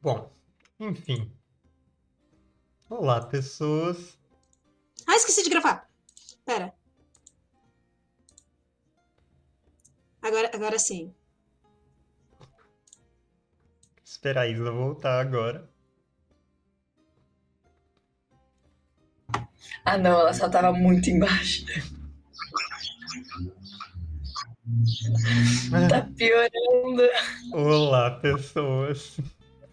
Bom, enfim. Olá, pessoas. Ah, esqueci de gravar. Pera. Agora, agora sim. Esperar a Isa voltar agora. Ah, não, ela só tava muito embaixo. tá piorando. Olá, pessoas.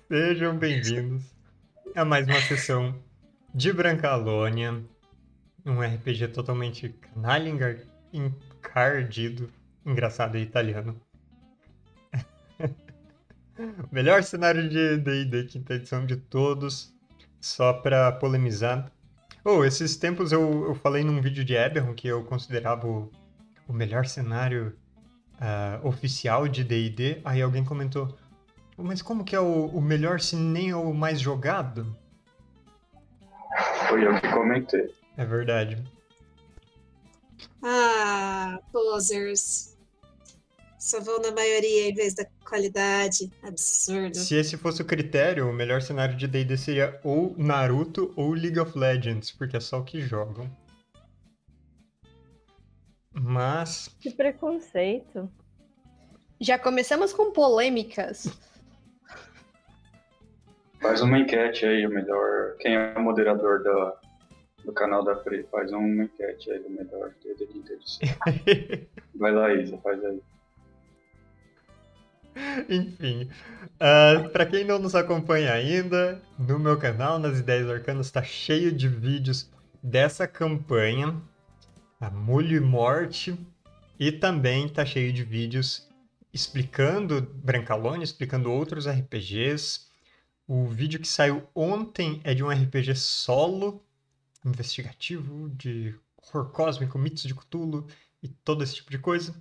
Sejam bem-vindos a mais uma sessão de Brancalônia, um RPG totalmente canalha, encardido, engraçado e italiano. Melhor cenário de D&D quinta edição de todos, só pra polemizar. Oh, esses tempos eu, eu falei num vídeo de Eberron que eu considerava o, o melhor cenário ah, oficial de D&D, aí alguém comentou, mas como que é o, o melhor se nem é o mais jogado? Foi eu que comentei. É verdade. Ah, posers. Só vão na maioria em vez da qualidade. Absurdo. Se esse fosse o critério, o melhor cenário de D&D seria ou Naruto ou League of Legends, porque é só o que jogam. Mas, Que preconceito. Já começamos com polêmicas. Faz uma enquete aí, o melhor. Quem é o moderador da, do canal da Pri? Faz uma enquete aí do melhor. Vai lá, Isa, faz aí. enfim. ah, pra quem não nos acompanha ainda, no meu canal, nas Ideias Arcanas, tá cheio de vídeos dessa campanha, a Mulho e Morte, e também tá cheio de vídeos explicando Brancalônia, explicando outros RPGs. O vídeo que saiu ontem é de um RPG solo, investigativo, de horror cósmico, mitos de Cthulhu e todo esse tipo de coisa.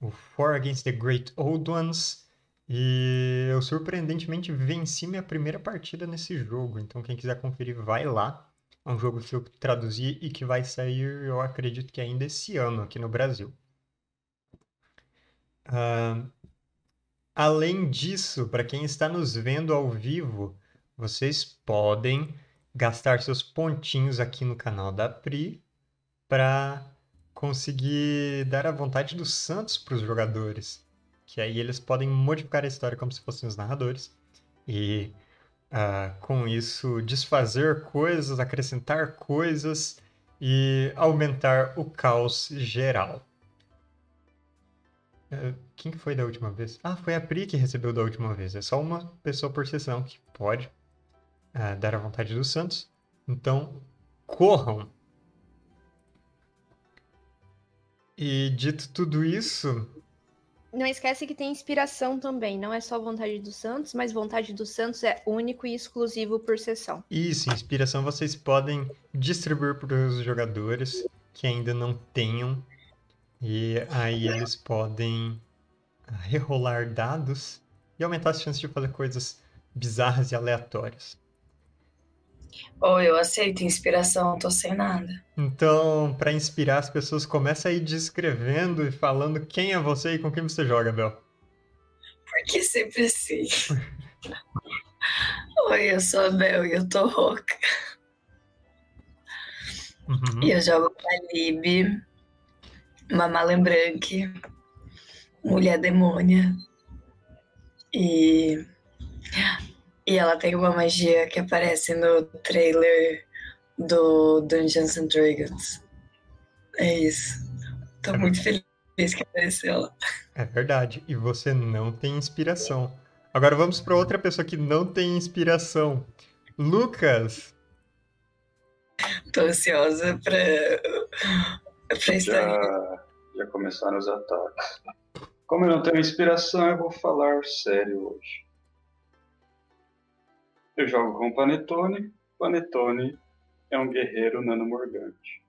O Four Against the Great Old Ones. E eu surpreendentemente venci minha primeira partida nesse jogo. Então quem quiser conferir, vai lá. É um jogo que eu traduzi e que vai sair, eu acredito que ainda esse ano aqui no Brasil. Ah, além disso, para quem está nos vendo ao vivo, vocês podem gastar seus pontinhos aqui no canal da Pri para conseguir dar a vontade do Santos para os jogadores. Que aí eles podem modificar a história como se fossem os narradores. E ah, com isso desfazer coisas, acrescentar coisas e aumentar o caos geral. Eh, Quem que foi da última vez? Ah, foi a Pri que recebeu da última vez. É só uma pessoa por sessão que pode ah, dar a vontade do Santos. Então, corram! E dito tudo isso, Não esquece que tem inspiração também. Não é só vontade do Santos, mas vontade do Santos é único e exclusivo por sessão. Isso, inspiração vocês podem distribuir para os jogadores que ainda não tenham. E aí eles podem ah, rerolar dados e aumentar as chances de fazer coisas bizarras e aleatórias. Ou eu aceito inspiração, tô sem nada. Então, para inspirar as pessoas, começa aí descrevendo e falando quem é você e com quem você joga, Bel. Porque sempre assim. Oi, eu sou a Bel e eu tô rouca. Uhum. E eu jogo com a Lib, uma Malembranque, mulher demônia. E... e ela tem uma magia que aparece no trailer do Dungeons and Dragons. É isso. Tô muito feliz que apareceu ela. É verdade. E você não tem inspiração. Agora vamos para outra pessoa que não tem inspiração. Lucas. Tô ansiosa pra, pra estar. Já, já começaram os ataques. Como eu não tenho inspiração, eu vou falar sério hoje. Eu jogo com o Panetone. Panetone é um guerreiro nanomorgante.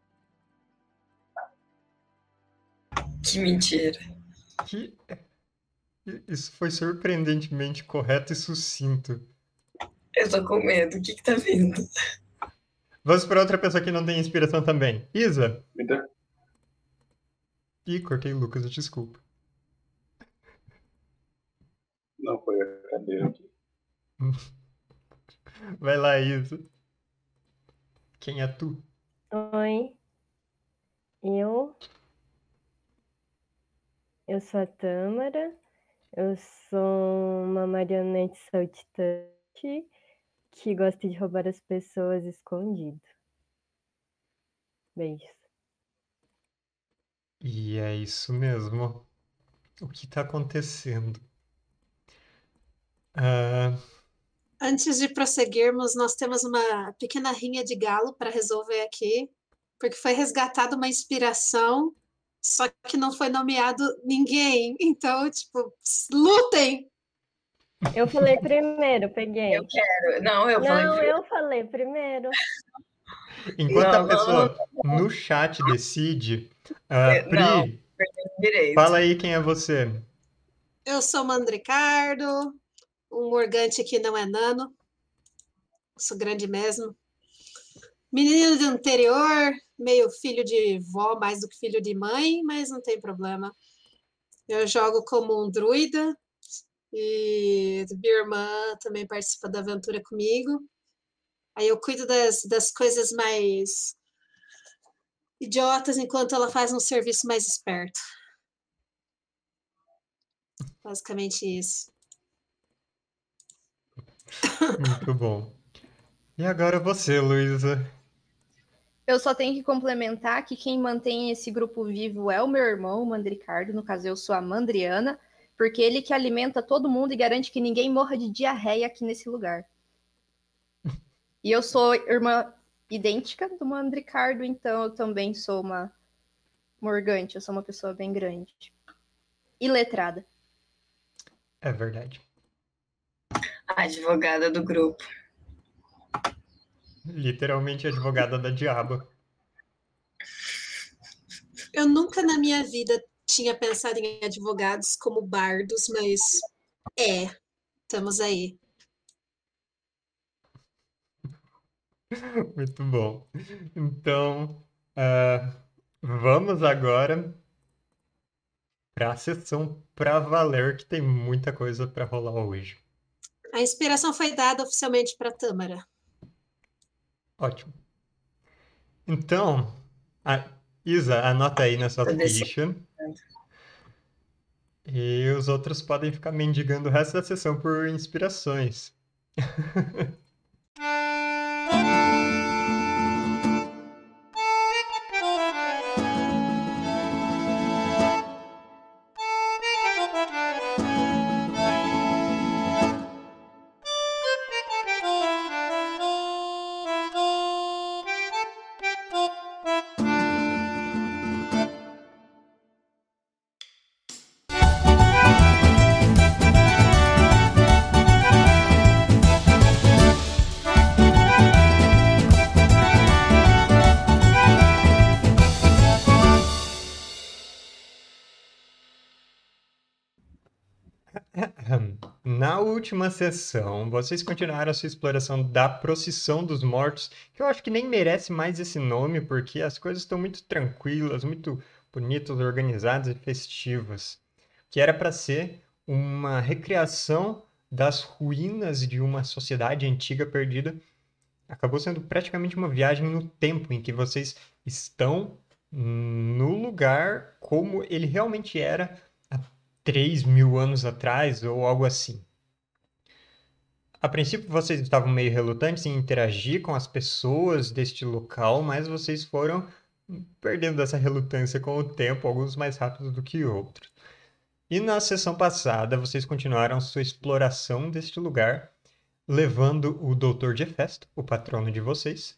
Que mentira. Que... Isso foi surpreendentemente correto e sucinto. Eu tô com medo. O que que tá vindo? Vamos para outra pessoa que não tem inspiração também. Isa. Me dá- Ih, cortei o Lucas, desculpa. Não foi a cadeira aqui. Vai lá, Isa. Quem é tu? Oi, eu. Eu sou a Tâmara, eu sou uma marionete saltitante que gosta de roubar as pessoas escondido. Beijos. E é isso mesmo. O que tá acontecendo? Ah, Antes de prosseguirmos, nós temos uma pequena rinha de galo para resolver aqui, porque foi resgatada uma inspiração, só que não foi nomeado ninguém. Então, tipo, lutem! Eu falei primeiro, peguei. Eu quero. Não, eu falei. Não, eu falei primeiro. Enquanto Não, a pessoa no chat decide, não. Pri, fala aí quem é você. Eu sou Mandricardo, um morgante que não é nano. Sou grande mesmo. Menino do interior, meio filho de vó, mais do que filho de mãe, mas não tem problema. Eu jogo como um druida e minha irmã também participa da aventura comigo. Aí eu cuido das, das coisas mais idiotas enquanto ela faz um serviço mais esperto. Basicamente isso. Muito bom. E agora você, Luísa. Eu só tenho que complementar que quem mantém esse grupo vivo é o meu irmão, o Mandricardo. No caso, eu sou a Mandriana, porque ele que alimenta todo mundo e garante que ninguém morra de diarreia aqui nesse lugar. E eu sou irmã idêntica do Mandricardo, então eu também sou uma morgante, eu sou uma pessoa bem grande. E letrada. É verdade. A advogada do grupo. Literalmente advogada da diaba. Eu nunca na minha vida tinha pensado em advogados como bardos, mas é, estamos aí. Muito bom. Então, ah, vamos agora para a sessão pra valer, que tem muita coisa para rolar hoje. A inspiração foi dada oficialmente para Tâmara. Ótimo. Então, a- Isa, anota aí na sua deixando. ficha. E os outros podem ficar mendigando o resto da sessão por inspirações. última sessão, vocês continuaram a sua exploração da Procissão dos Mortos, que eu acho que nem merece mais esse nome, porque as coisas estão muito tranquilas, muito bonitas, organizadas e festivas. Que era para ser uma recriação das ruínas de uma sociedade antiga perdida. Acabou sendo praticamente uma viagem no tempo em que vocês estão no lugar como ele realmente era 3 mil anos atrás ou algo assim. A princípio, vocês estavam meio relutantes em interagir com as pessoas deste local, mas vocês foram perdendo essa relutância com o tempo, alguns mais rápido do que outros. E na sessão passada, vocês continuaram sua exploração deste lugar, levando o Doutor de o patrono de vocês,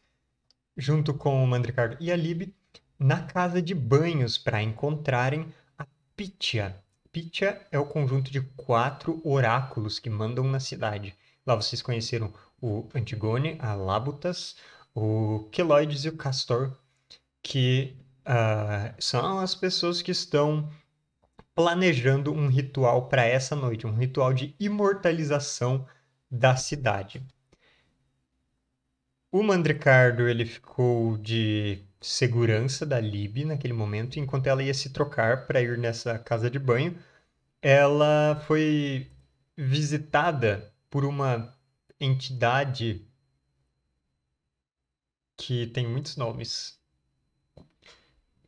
junto com o Mandricardo e a Lib, na casa de banhos para encontrarem a Pitya. Pitya é o conjunto de quatro oráculos que mandam na cidade. Lá vocês conheceram o Antigone, a Labutas, o Queloides e o Castor, que ah, são as pessoas que estão planejando um ritual para essa noite, um ritual de imortalização da cidade. O Mandricardo ele ficou de segurança da Lib naquele momento, enquanto ela ia se trocar para ir nessa casa de banho, ela foi visitada por uma entidade que tem muitos nomes.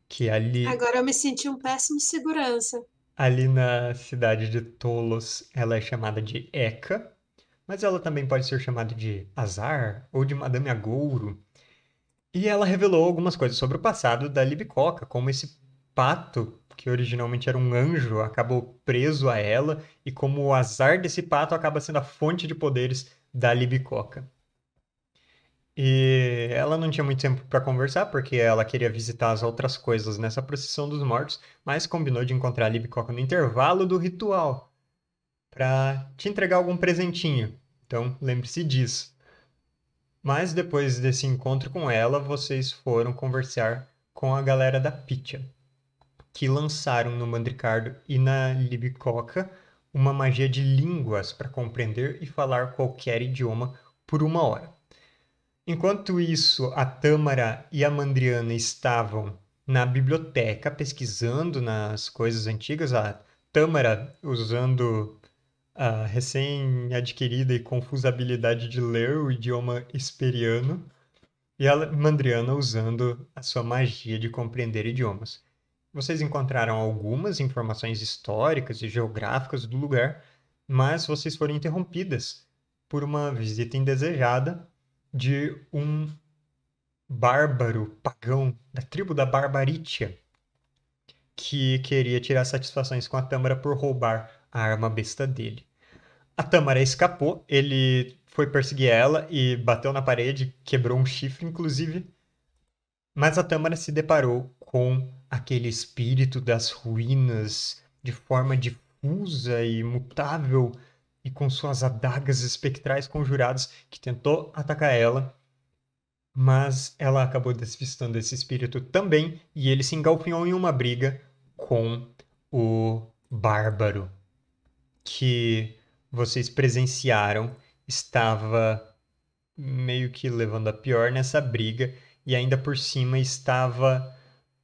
Que ali, Agora eu me senti um péssimo segurança. ali na cidade de Tolos, ela é chamada de Eka, mas ela também pode ser chamada de Azar ou de Madame Agouro. E ela revelou algumas coisas sobre o passado da Libicoca, como esse pato, que originalmente era um anjo, acabou preso a ela, e como o azar desse pato acaba sendo a fonte de poderes da Libicoca. E ela não tinha muito tempo para conversar, porque ela queria visitar as outras coisas nessa procissão dos mortos, mas combinou de encontrar a Libicoca no intervalo do ritual para te entregar algum presentinho. Então, lembre-se disso. Mas depois desse encontro com ela, vocês foram conversar com a galera da Pitya, que lançaram no Mandricardo e na Libicoca uma magia de línguas para compreender e falar qualquer idioma por uma hora. Enquanto isso, a Tâmara e a Mandriana estavam na biblioteca pesquisando nas coisas antigas, a Tâmara usando a recém-adquirida e confusa habilidade de ler o idioma esperiano, e a Mandriana usando a sua magia de compreender idiomas. Vocês encontraram algumas informações históricas e geográficas do lugar, mas vocês foram interrompidas por uma visita indesejada de um bárbaro pagão da tribo da Barbaritia, que queria tirar satisfações com a Tâmara por roubar a arma besta dele. A Tâmara escapou, ele foi perseguir ela e bateu na parede, quebrou um chifre, inclusive. Mas a Tâmara se deparou com aquele espírito das ruínas de forma difusa e mutável e com suas adagas espectrais conjuradas que tentou atacar ela, mas ela acabou desvistando esse espírito também e ele se engalfinhou em uma briga com o bárbaro que vocês presenciaram estava meio que levando a pior nessa briga e ainda por cima estava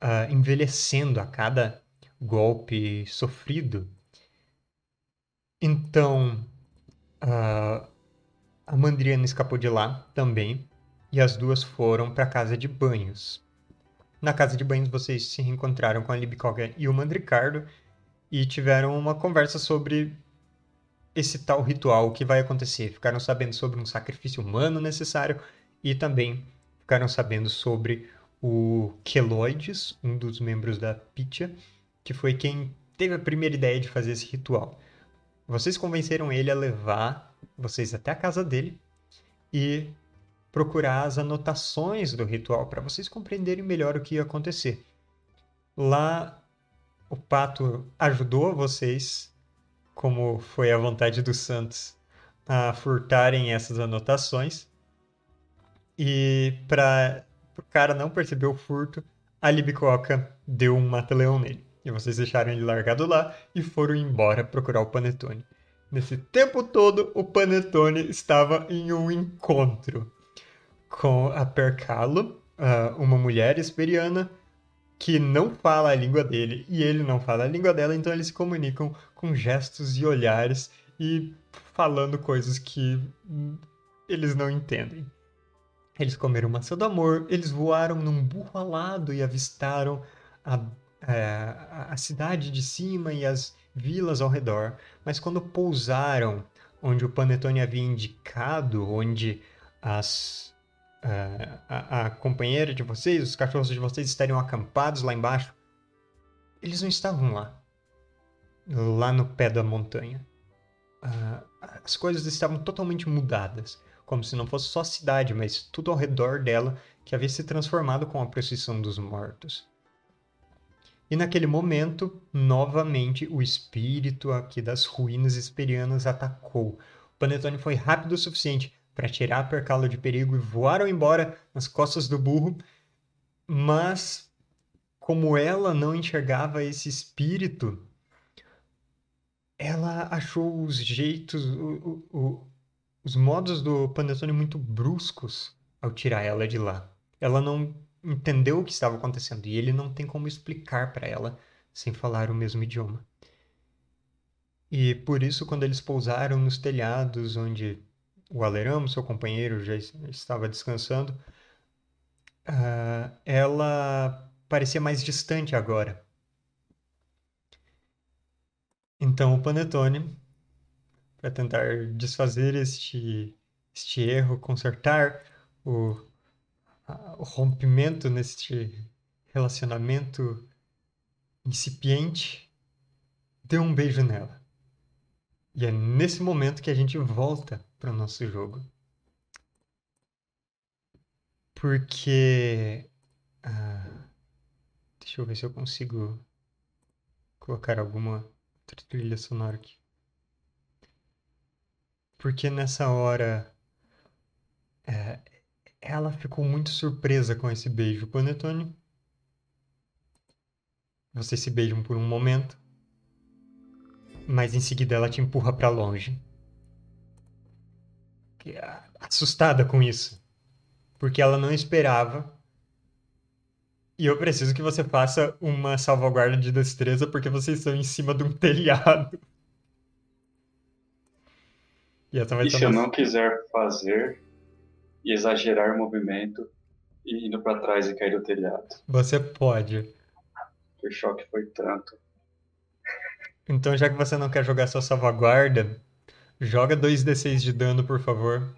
uh, envelhecendo a cada golpe sofrido. Então, uh, a Mandriana escapou de lá também e as duas foram para a casa de banhos. Na casa de banhos, vocês se reencontraram com a Libicoga e o Mandricardo e tiveram uma conversa sobre esse tal ritual que vai acontecer. Ficaram sabendo sobre um sacrifício humano necessário e também ficaram sabendo sobre o Keloides, um dos membros da Pitya, que foi quem teve a primeira ideia de fazer esse ritual. Vocês convenceram ele a levar vocês até a casa dele e procurar as anotações do ritual para vocês compreenderem melhor o que ia acontecer. Lá, o pato ajudou vocês, como foi a vontade dos santos, a furtarem essas anotações. E para o cara não perceber o furto, a Libicoca deu um mata-leão nele. E vocês deixaram ele largado lá e foram embora procurar o Panetone. Nesse tempo todo, o Panetone estava em um encontro com a Percalo, uma mulher esperiana que não fala a língua dele e ele não fala a língua dela, então eles se comunicam com gestos e olhares e falando coisas que eles não entendem. Eles comeram maçã do amor, eles voaram num burro alado e avistaram a é, a cidade de cima e as vilas ao redor, mas quando pousaram onde o Panetone havia indicado, onde as, uh, a, a, companheira de vocês, os cachorros de vocês estariam acampados lá embaixo, eles não estavam lá, lá no pé da montanha. Uh, as coisas estavam totalmente mudadas, como se não fosse só a cidade, mas tudo ao redor dela que havia se transformado com a procissão dos mortos. E naquele momento, novamente, o espírito aqui das ruínas esperianas atacou. O Panetone foi rápido o suficiente para tirar a percala de perigo e voaram embora nas costas do burro, mas como ela não enxergava esse espírito, ela achou os jeitos, o, o, os modos do Panetone muito bruscos ao tirar ela de lá. Ela não entendeu o que estava acontecendo e ele não tem como explicar para ela sem falar o mesmo idioma. E por isso, quando eles pousaram nos telhados onde o Aleramo, seu companheiro, já estava descansando, ah, ela parecia mais distante agora. Então o Panetone, para tentar desfazer este, este erro, consertar o, o rompimento neste relacionamento incipiente, deu um beijo nela. E é nesse momento que a gente volta para o nosso jogo. Porque. ah, deixa eu ver se eu consigo colocar alguma trilha sonora aqui. Porque nessa hora. é, ela ficou muito surpresa com esse beijo, Panetone. Vocês se beijam por um momento, mas em seguida ela te empurra para longe. Ah, Assustada com isso, porque ela não esperava. E eu preciso que você faça uma salvaguarda de destreza, porque vocês estão em cima de um telhado. E E se eu não quiser fazer e exagerar o movimento e indo pra trás e cair do telhado? Você pode. O choque foi tanto. Então, já que você não quer jogar sua salvaguarda, joga 2d6 de dano, por favor.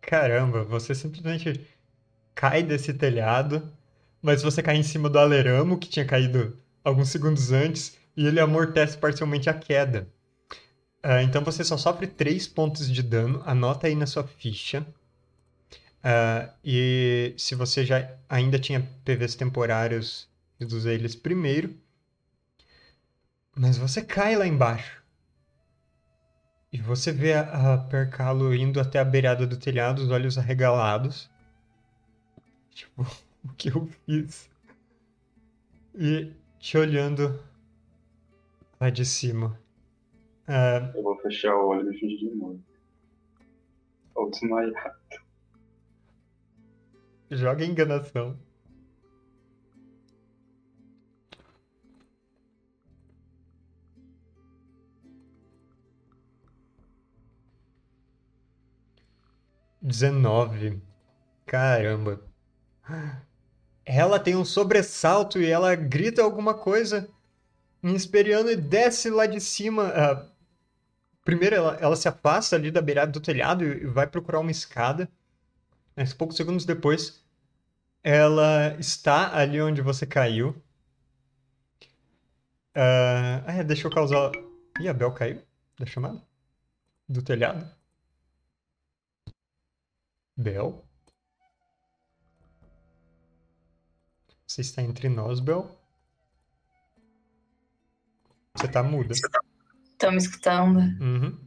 Caramba, você simplesmente cai desse telhado, mas você cai em cima do aleramo que tinha caído alguns segundos antes e ele amortece parcialmente a queda. Ah, então você só sofre 3 pontos de dano, anota aí na sua ficha. Ah, e se você já ainda tinha PVs temporários, reduza eles primeiro. Mas você cai lá embaixo. E você vê a, a Percalo indo até a beirada do telhado, os olhos arregalados. Tipo, o que eu fiz? E te olhando lá de cima. Ah, Eu vou fechar o olho e fingir de morto. Ou desmaiar. joga enganação. Dezenove. Caramba. Ela tem um sobressalto e ela grita alguma coisa em e desce lá de cima. ah, primeiro ela, ela se afasta ali da beirada do telhado e vai procurar uma escada. Mas poucos segundos depois, ela está ali onde você caiu. Ah, ah, é, deixa eu causar. Ih, a Bel caiu da chamada? Do telhado? Bel? Você está entre nós, Bel? Você tá muda. Estão me escutando? Uhum.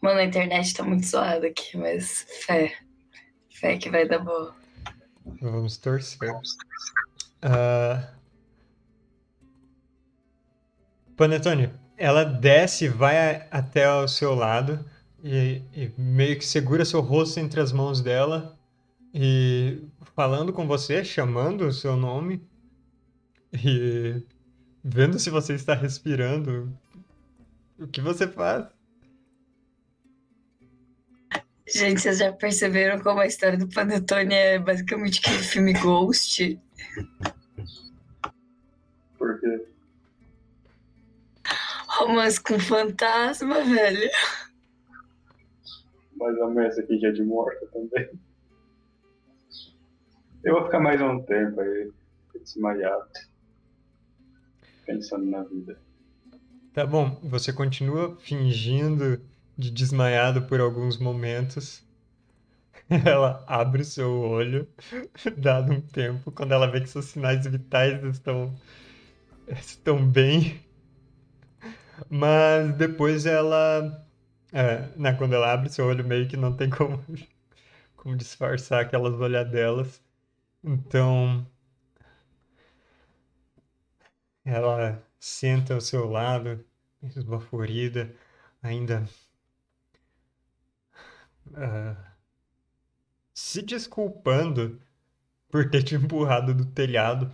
Mano, a internet tá muito zoada aqui, mas fé. Fé que vai dar boa. Vamos torcer. Ah, Panetone, ela desce, vai até o seu lado e, e meio que segura seu rosto entre as mãos dela e falando com você, chamando o seu nome e vendo se você está respirando. O que você faz? Gente, vocês já perceberam como a história do Panetone é basicamente aquele filme Ghost? Porque Romance com fantasma, velho. mais ou menos aqui já é de morta também. Eu vou ficar mais um tempo aí, desmaiado. Pensando na vida. Tá bom, você continua fingindo de desmaiado por alguns momentos. Ela abre o seu olho, dado um tempo, quando ela vê que seus sinais vitais estão, estão bem. Mas depois ela. É, né, quando ela abre seu olho, meio que não tem como, como disfarçar aquelas olhadelas. Então. Ela senta ao seu lado, esbaforida, ainda ah, se desculpando por ter te empurrado do telhado.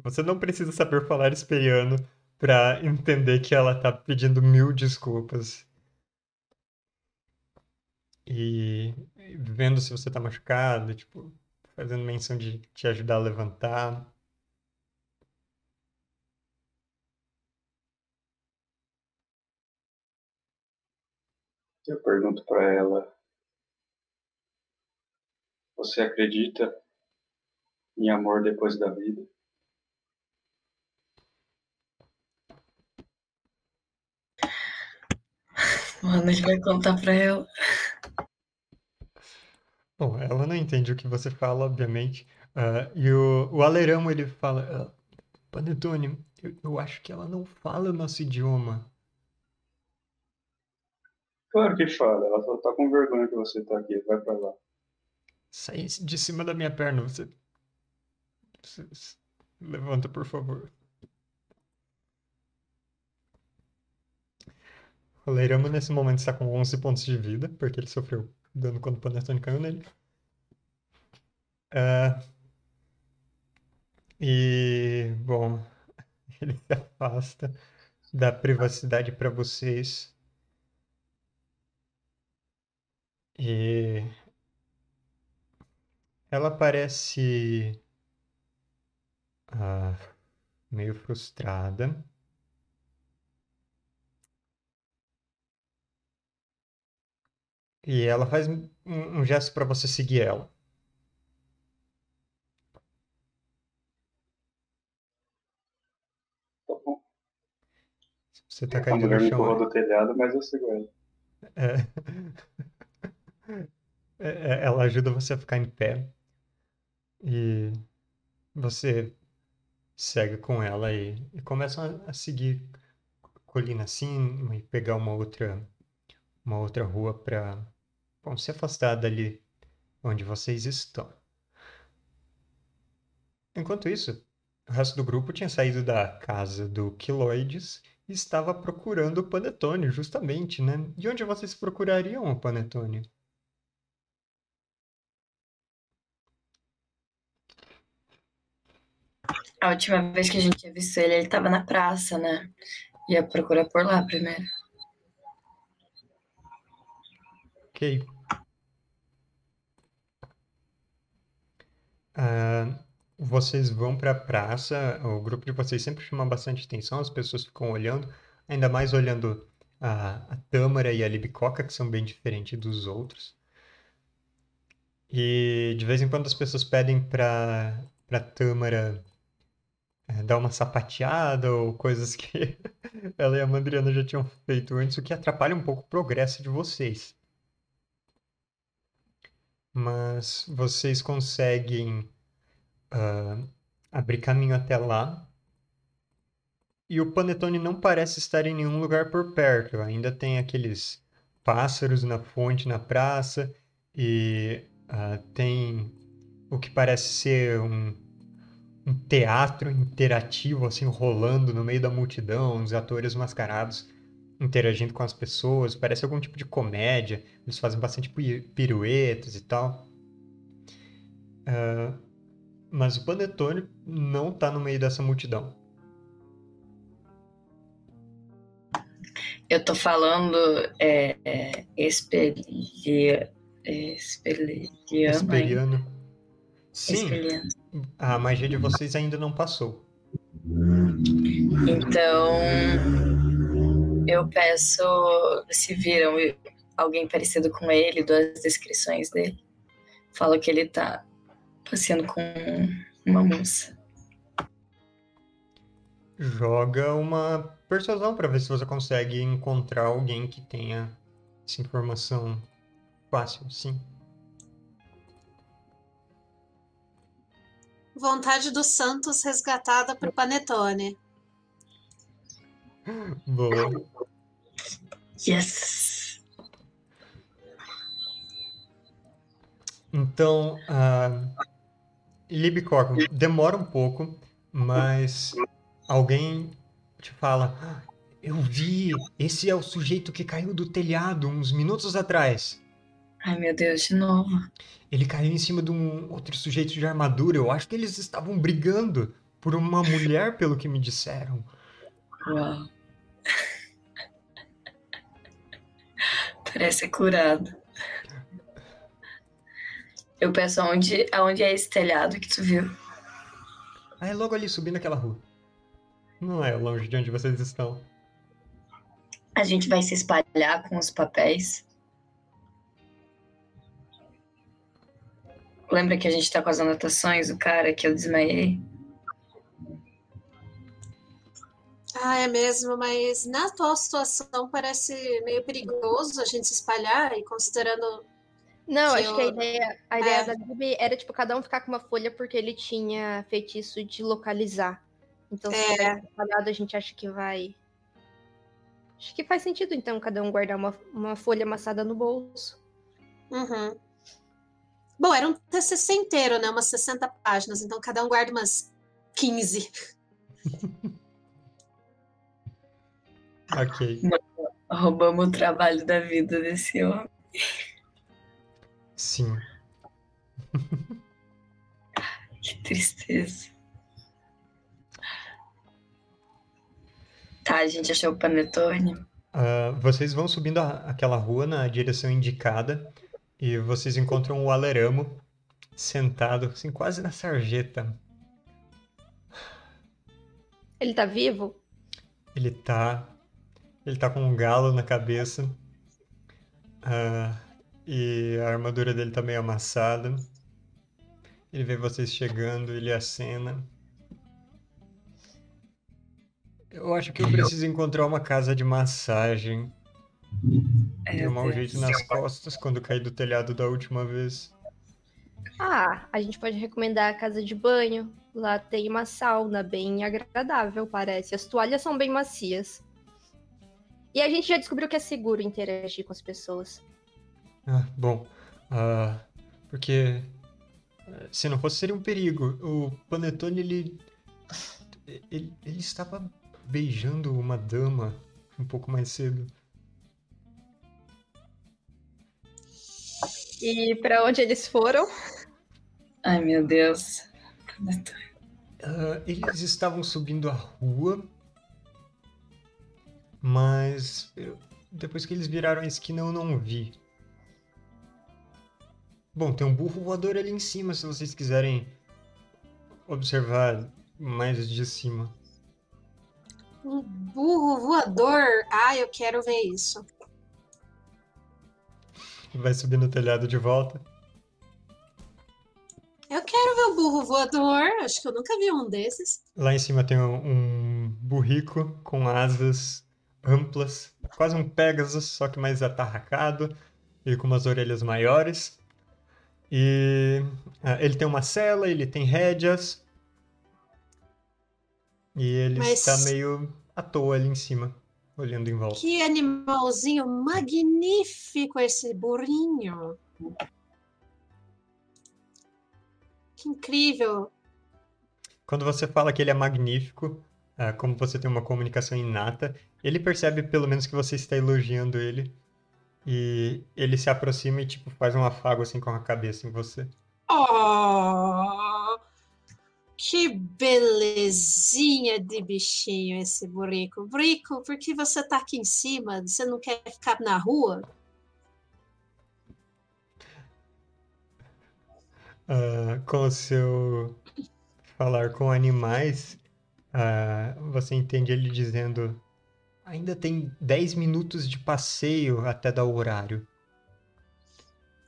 Você não precisa saber falar esperiano pra entender que ela tá pedindo mil desculpas. E vendo se você tá machucado, tipo, fazendo menção de te ajudar a levantar. Eu pergunto pra ela: Você acredita em amor depois da vida? Mano, ele vai contar pra ela. Bom, ela não entende o que você fala, obviamente. Ah, e o, o Aleramo, ele fala: ah, Panetone, eu, eu acho que ela não fala o nosso idioma. Claro que fala, ela só tá com vergonha que você tá aqui, vai pra lá. Sai de cima da minha perna, você. você- você- Levanta, por favor. O Leirama, nesse momento, está com 11 pontos de vida, porque ele sofreu dano quando o Panetone caiu nele. Ah, e, bom, ele se afasta da privacidade para vocês. E ela parece ah, meio frustrada. E ela faz um, um gesto para você seguir ela. Tá bom. Você tá mulher no chão. do telhado, mas eu sigo ela. É. É, é, Ela ajuda você a ficar em pé e você segue com ela e, e começam a, seguir colina acima e pegar uma outra uma outra rua para se afastar dali onde vocês estão. Enquanto isso, o resto do grupo tinha saído da casa do Quiloides e estava procurando o Panetone, justamente, né? E onde vocês procurariam o Panetone? A última vez que a gente tinha visto ele, ele tava na praça, né? Ia procurar por lá primeiro. Ok. Ah, vocês vão para a praça, o grupo de vocês sempre chama bastante atenção, as pessoas ficam olhando, ainda mais olhando a, a Tâmara e a Libicoca, que são bem diferentes dos outros. E de vez em quando as pessoas pedem para para Tâmara eh, dar uma sapateada ou coisas que ela e a Mandriana já tinham feito antes, o que atrapalha um pouco o progresso de vocês. Mas vocês conseguem ah, abrir caminho até lá. E o Panetone não parece estar em nenhum lugar por perto. Ainda tem aqueles pássaros na fonte, na praça, e ah, tem o que parece ser um, um teatro interativo, assim, rolando no meio da multidão, os atores mascarados interagindo com as pessoas. Parece algum tipo de comédia. Eles fazem bastante pi- piruetas e tal. Ah, mas o Panetone não tá no meio dessa multidão. Eu tô falando é, é, espelhiano. ainda. Esperiano. Sim, Espelhiano. a magia de vocês ainda não passou. Então, eu peço se viram alguém parecido com ele, duas descrições dele. Fala que ele tá passeando com uma moça. Joga uma persuasão para ver se você consegue encontrar alguém que tenha essa informação fácil, sim. Vontade do Santos resgatada por Panetone. Boa. Yes! Então, uh, Libicorp, demora um pouco, mas alguém te fala: "Ah, Eu vi, esse é o sujeito que caiu do telhado uns minutos atrás. Ai, meu Deus, de novo. Ele caiu em cima de um outro sujeito de armadura. Eu acho que eles estavam brigando por uma mulher, pelo que me disseram. Uau. Parece curado. Eu peço aonde, aonde é esse telhado que tu viu? Ah, é logo ali, subindo aquela rua. Não é longe de onde vocês estão. A gente vai se espalhar com os papéis. Lembra que a gente tá com as anotações do cara que eu desmaiei? Ah, é mesmo, mas na atual situação parece meio perigoso a gente se espalhar e considerando. Não, Que acho que a eu- ideia, a ideia É. da Gabi era, tipo, cada um ficar com uma folha porque ele tinha feitiço de localizar. Então, se É. espalhado, a gente acha que vai. Acho que faz sentido, então, cada um guardar uma, uma folha amassada no bolso. Uhum. Bom, era um TCC inteiro, né? Umas 60 páginas, então cada um guarda umas 15. Ok. Roubamos o trabalho da vida desse homem. Sim. Que tristeza. Tá, a gente achou o panetone. Ah, vocês vão subindo a- aquela rua na direção indicada e vocês encontram o Aleramo sentado, assim, quase na sarjeta. Ele tá vivo? Ele tá. Ele tá com um galo na cabeça. Ah, e a armadura dele tá meio amassada. Ele vê vocês chegando, ele acena. Eu acho que eu preciso encontrar uma casa de massagem. Deu Meu um mau Deus. jeito nas costas quando caí do telhado da última vez. Ah, a gente pode recomendar a casa de banho. Lá tem uma sauna bem agradável, parece. As toalhas são bem macias. E a gente já descobriu que é seguro interagir com as pessoas. Ah, bom. Ah, porque eh, se não fosse seria um perigo. O Panetone ele, ele ele estava beijando uma dama um pouco mais cedo. E pra onde eles foram? Ai, meu Deus. Panetone. Ah, eles estavam subindo a rua, mas eu- depois que eles viraram a esquina eu não vi. Bom, tem um burro voador ali em cima, se vocês quiserem observar mais de cima. Um burro voador. Ah, eu quero ver isso. Vai subir no telhado de volta. Eu quero ver o burro voador. Acho que eu nunca vi um desses. Lá em cima tem um, um burrico com asas amplas, quase um Pegasus, só que mais atarracado e com umas orelhas maiores. E ah, ele tem uma cela, ele tem rédeas. E ele Mas- está meio à toa ali em cima, olhando em volta. Que animalzinho magnífico esse burrinho. Que incrível. Quando você fala que ele é magnífico, como você tem uma comunicação inata, ele percebe pelo menos que você está elogiando ele. E ele se aproxima e tipo faz um afago assim com a cabeça em você. Oh, que belezinha de bichinho esse burrico. Burrico, por que você tá aqui em cima? Você não quer ficar na rua? Ah, com o seu falar com animais, ah, você entende ele dizendo: ainda tem 10 minutos de passeio até dar o horário.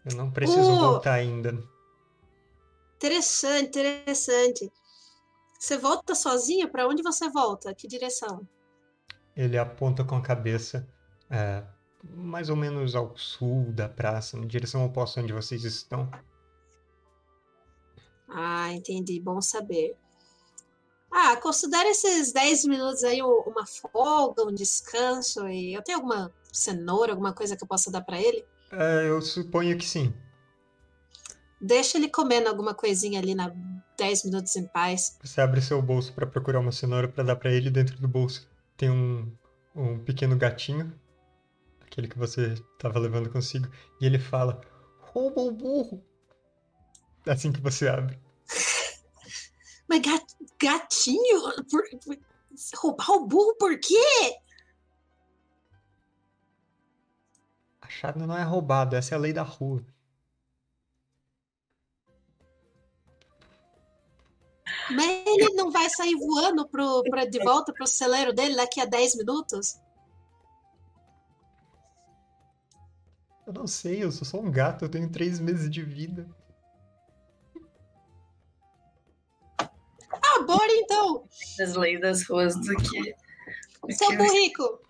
Eu não preciso Oh! voltar ainda. Interessante, interessante. Você volta sozinha? Para onde você volta? Que direção? Ele aponta com a cabeça, é, mais ou menos ao sul da praça, na direção oposta onde vocês estão. Ah, entendi. Bom saber. Ah, considere esses 10 minutos aí uma folga, um descanso. E eu tenho alguma cenoura, alguma coisa que eu possa dar para ele? É, eu suponho que sim. Deixa ele comendo alguma coisinha ali na 10 minutos em paz. Você abre seu bolso para procurar uma cenoura para dar para ele. Dentro do bolso tem um, um pequeno gatinho, aquele que você estava levando consigo, e ele fala: rouba o burro. Assim que você abre. Mas gat- gatinho? Por- por- Roubar o burro por quê? A chave não é roubado, essa é a lei da rua. Mas ele não vai sair voando pro, pra, de volta pro celeiro dele daqui a 10 minutos? Eu não sei, eu sou só um gato, eu tenho três meses de vida. Bora então! As leis das ruas do que. do Seu que- burrico,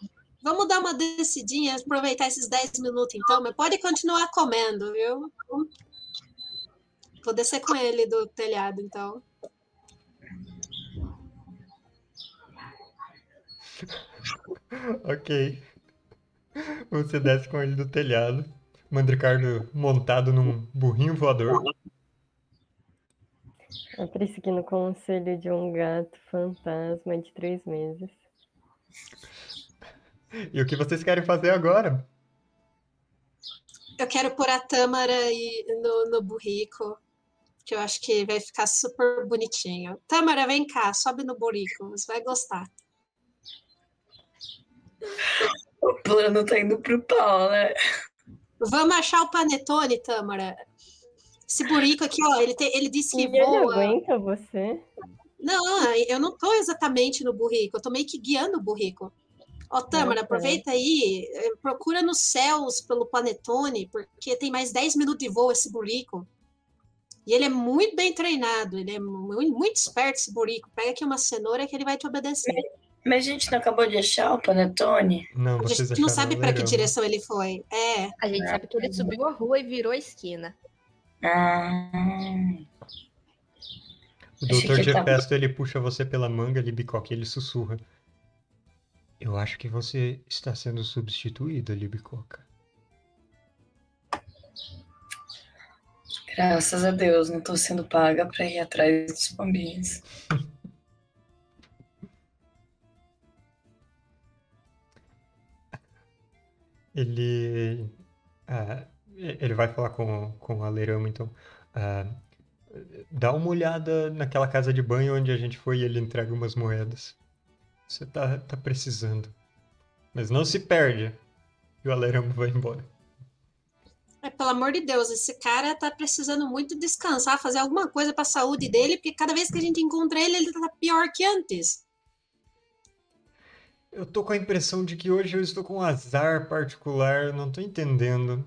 vamos dar uma descidinha, aproveitar esses 10 minutos então, mas pode continuar comendo, viu? Vou descer com ele do telhado, então. Ok. Você desce com ele do telhado. Mandricardo montado num burrinho voador. Eu perseguindo o conselho de um gato fantasma de três meses. E o que vocês querem fazer agora? Eu quero pôr a tâmara aí no, no burrico, que eu acho que vai ficar super bonitinho. Tâmara, vem cá, sobe no burrico, você vai gostar. O plano tá indo pro pau, né? Vamos achar o panetone, Tâmara. Esse burrico aqui, ó, ele, tem, ele disse que E ele voa. aguenta você? Não, eu não tô exatamente no burrico, eu tô meio que guiando o burrico. Ó, Tâmara, Ah, tá. aproveita aí, eh, procura nos céus pelo panetone, porque tem mais 10 minutos de voo esse burrico. E ele é muito bem treinado, ele é muito, muito esperto esse burrico. Pega aqui uma cenoura que ele vai te obedecer. Mas a gente não acabou de achar o Panetone? Não, A gente não sabe para que direção ele foi. É, A gente sabe que ele subiu a rua e virou a esquina. Ah, O Dr. tava- Gepesto, ele puxa você pela manga, Libicoque, ele sussurra. Eu acho que você está sendo substituída, Libicoca. graças a Deus, não tô sendo paga pra ir atrás dos pombinhos. Ele. ah, ele vai falar com, com a Leirama, então. Ah, dá uma olhada naquela casa de banho onde a gente foi e ele entrega umas moedas. Você tá, tá precisando. Mas não se perde. E o Aleramo vai embora. é, pelo amor de Deus, esse cara tá precisando muito descansar, fazer alguma coisa pra saúde dele, porque cada vez que a gente encontra ele, ele tá pior que antes. Eu tô com a impressão de que hoje eu estou com um azar particular, não tô entendendo.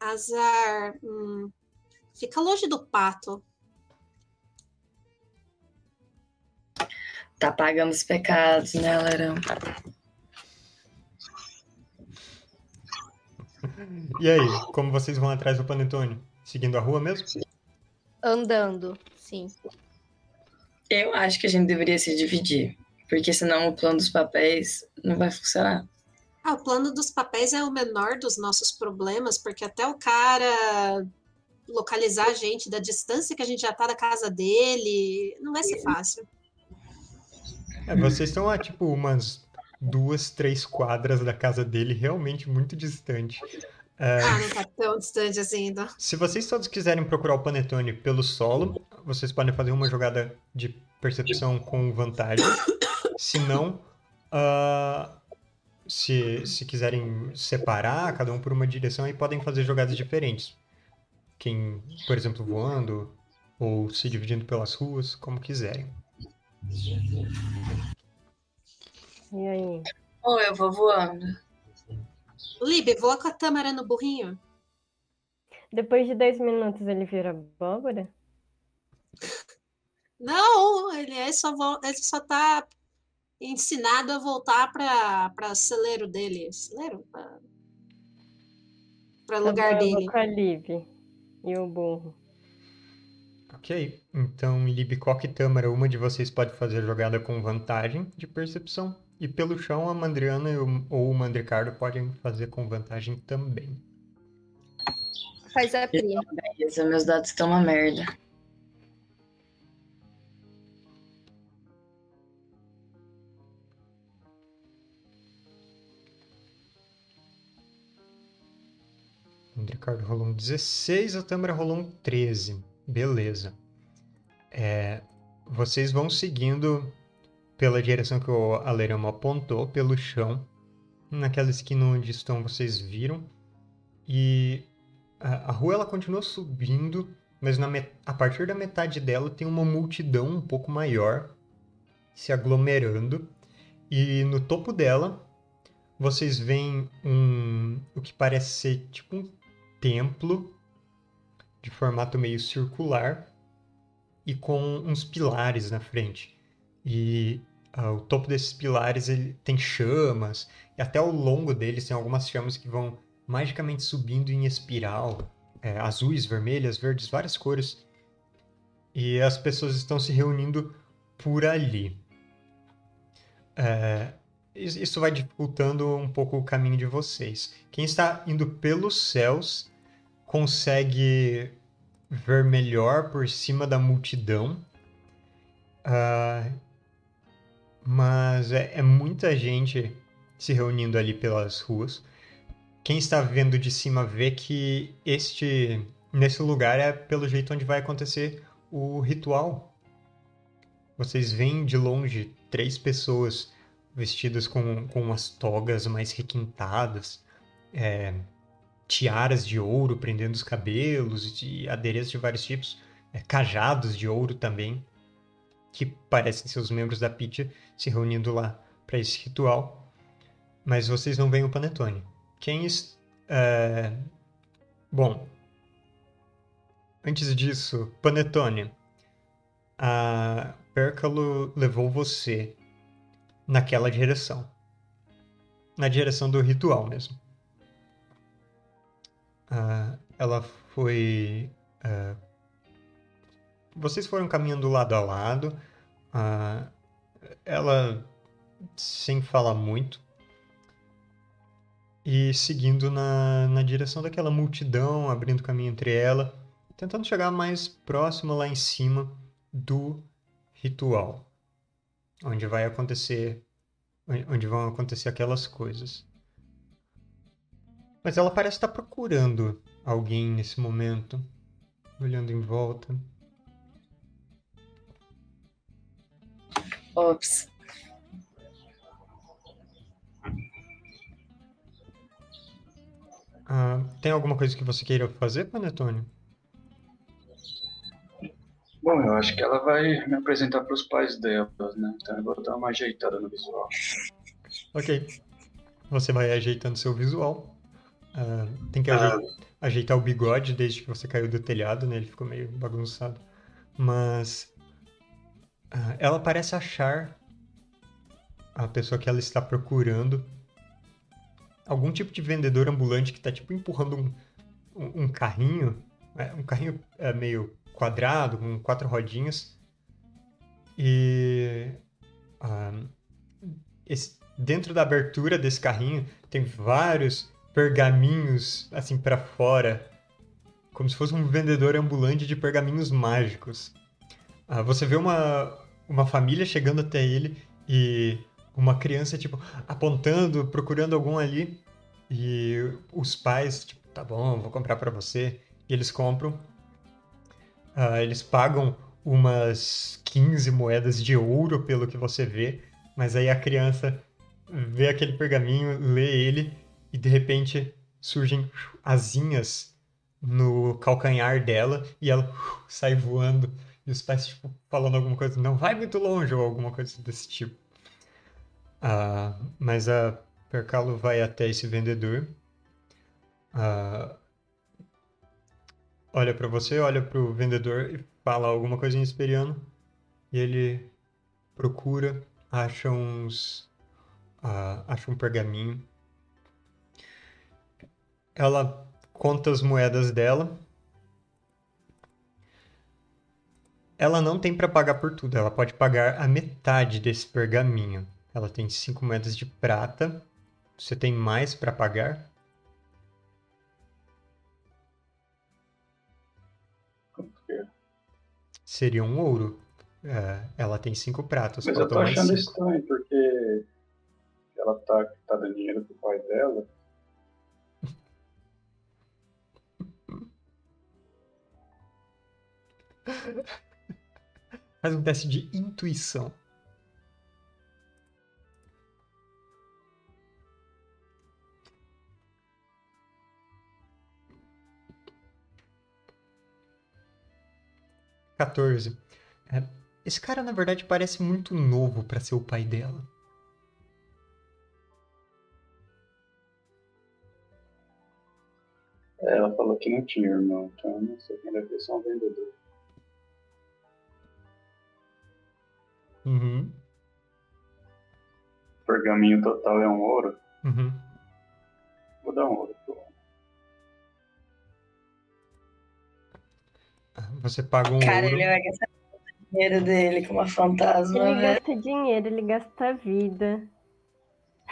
Azar. hum, fica longe do pato. Tá pagando os pecados, né, Larão? E aí, como vocês vão atrás do Panetone? Seguindo a rua mesmo? Andando, sim. Eu acho que a gente deveria se dividir. Porque senão o plano dos papéis não vai funcionar. Ah, o plano dos papéis é o menor dos nossos problemas, porque até o cara localizar a gente da distância que a gente já tá da casa dele, não vai ser fácil. É, vocês estão a tipo umas duas, três quadras da casa dele, realmente muito distante. É, Ah, não tá tão distante assim ainda. se vocês todos quiserem procurar o Panetone pelo solo, vocês podem fazer uma jogada de percepção com vantagem. Se não, ah, se, se quiserem separar cada um por uma direção, aí podem fazer jogadas diferentes. Quem, por exemplo, voando ou se dividindo pelas ruas, como quiserem. E aí? Ou eu vou voando. Lib, voa com a Tâmara no burrinho. Depois de 10 minutos ele vira abóbora? Não, ele é só, vo- ele só tá ensinado a voltar para para celeiro dele. Celeiro? Tá lugar bom, eu vou dele. com a Liv e o burro. Ok, então Libicoque e Tâmara, uma de vocês pode fazer a jogada com vantagem de percepção. E pelo chão, a Mandriana ou o Mandricardo podem fazer com vantagem também. Faz a Pri. Beleza, meus dados estão uma merda. O Mandricardo rolou um 16, a Tâmara rolou um 13. Beleza. é, vocês vão seguindo pela direção que o Aleramo apontou, pelo chão, naquela esquina onde estão, vocês viram. E a, a rua ela continua subindo, mas na, a partir da metade dela tem uma multidão um pouco maior se aglomerando. E no topo dela, vocês veem um, o que parece ser tipo um templo de formato meio circular e com uns pilares na frente. E uh, o topo desses pilares ele tem chamas, e até ao longo deles tem algumas chamas que vão magicamente subindo em espiral, é, azuis, vermelhas, verdes, várias cores. E as pessoas estão se reunindo por ali. É, isso vai dificultando um pouco o caminho de vocês. Quem está indo pelos céus consegue ver melhor por cima da multidão. Uh, mas é, é, muita gente se reunindo ali pelas ruas. Quem está vendo de cima vê que este nesse lugar é pelo jeito onde vai acontecer o ritual. Vocês veem de longe três pessoas vestidas com, com umas togas mais requintadas, é, tiaras de ouro prendendo os cabelos, e adereços de vários tipos, é, cajados de ouro também, que parecem ser os membros da Pitya se reunindo lá para esse ritual. Mas vocês não veem o Panetone. Quem. É... Bom. Antes disso, Panetone. A Pércalo levou você naquela direção. Na direção do ritual mesmo. Uh, ela foi. Uh, vocês foram caminhando lado a lado. Uh, ela, sem falar muito, e seguindo na, na direção daquela multidão, abrindo caminho entre ela, tentando chegar mais próximo lá em cima do ritual onde vai acontecer, onde vão acontecer aquelas coisas. Mas ela parece estar procurando alguém nesse momento, olhando em volta. Ops. Ah, tem alguma coisa que você queira fazer, Panetone? Bom, eu acho que ela vai me apresentar para os pais dela, né? Então eu vou dar uma ajeitada no visual. Ok. Você vai ajeitando seu visual. Uh, tem que ah. ajeitar o bigode desde que você caiu do telhado, né? Ele ficou meio bagunçado. Mas uh, ela parece achar a pessoa que ela está procurando. Algum tipo de vendedor ambulante que está tipo empurrando um, um, um carrinho. É, um carrinho é, meio quadrado, com quatro rodinhas. E uh, esse, dentro da abertura desse carrinho tem vários pergaminhos assim para fora, como se fosse um vendedor ambulante de pergaminhos mágicos. Uh, você vê uma, uma família chegando até ele e uma criança tipo apontando, procurando algum ali e os pais tipo, tá bom, vou comprar para você. E eles compram Uh, eles pagam umas 15 moedas de ouro, pelo que você vê, mas aí a criança vê aquele pergaminho, lê ele e de repente surgem asinhas no calcanhar dela e ela sai voando. E os pais, tipo, falando alguma coisa, não vai muito longe ou alguma coisa desse tipo. Uh, mas a Percalo vai até esse vendedor. Uh, olha para você, olha para o vendedor e fala alguma coisa em esperiano. E ele procura, acha uns. Uh, acha um pergaminho. Ela conta as moedas dela. Ela não tem para pagar por tudo, ela pode pagar a metade desse pergaminho. Ela tem cinco moedas de prata. Você tem mais para pagar? Seria um ouro. É, ela tem cinco pratos. Mas eu tô achando estranho, porque ela tá, tá dando dinheiro pro pai dela. Faz um teste de intuição. Quatorze. É, esse cara, na verdade, parece muito novo para ser o pai dela. Ela falou que não tinha irmão, então não sei quem deve ser um vendedor. Uhum. Pergaminho total é um ouro. Uhum. Vou dar um ouro pro Você paga um Cara, ouro. ele vai gastar o dinheiro dele com uma fantasma, Ele velho. gasta dinheiro, ele gasta vida.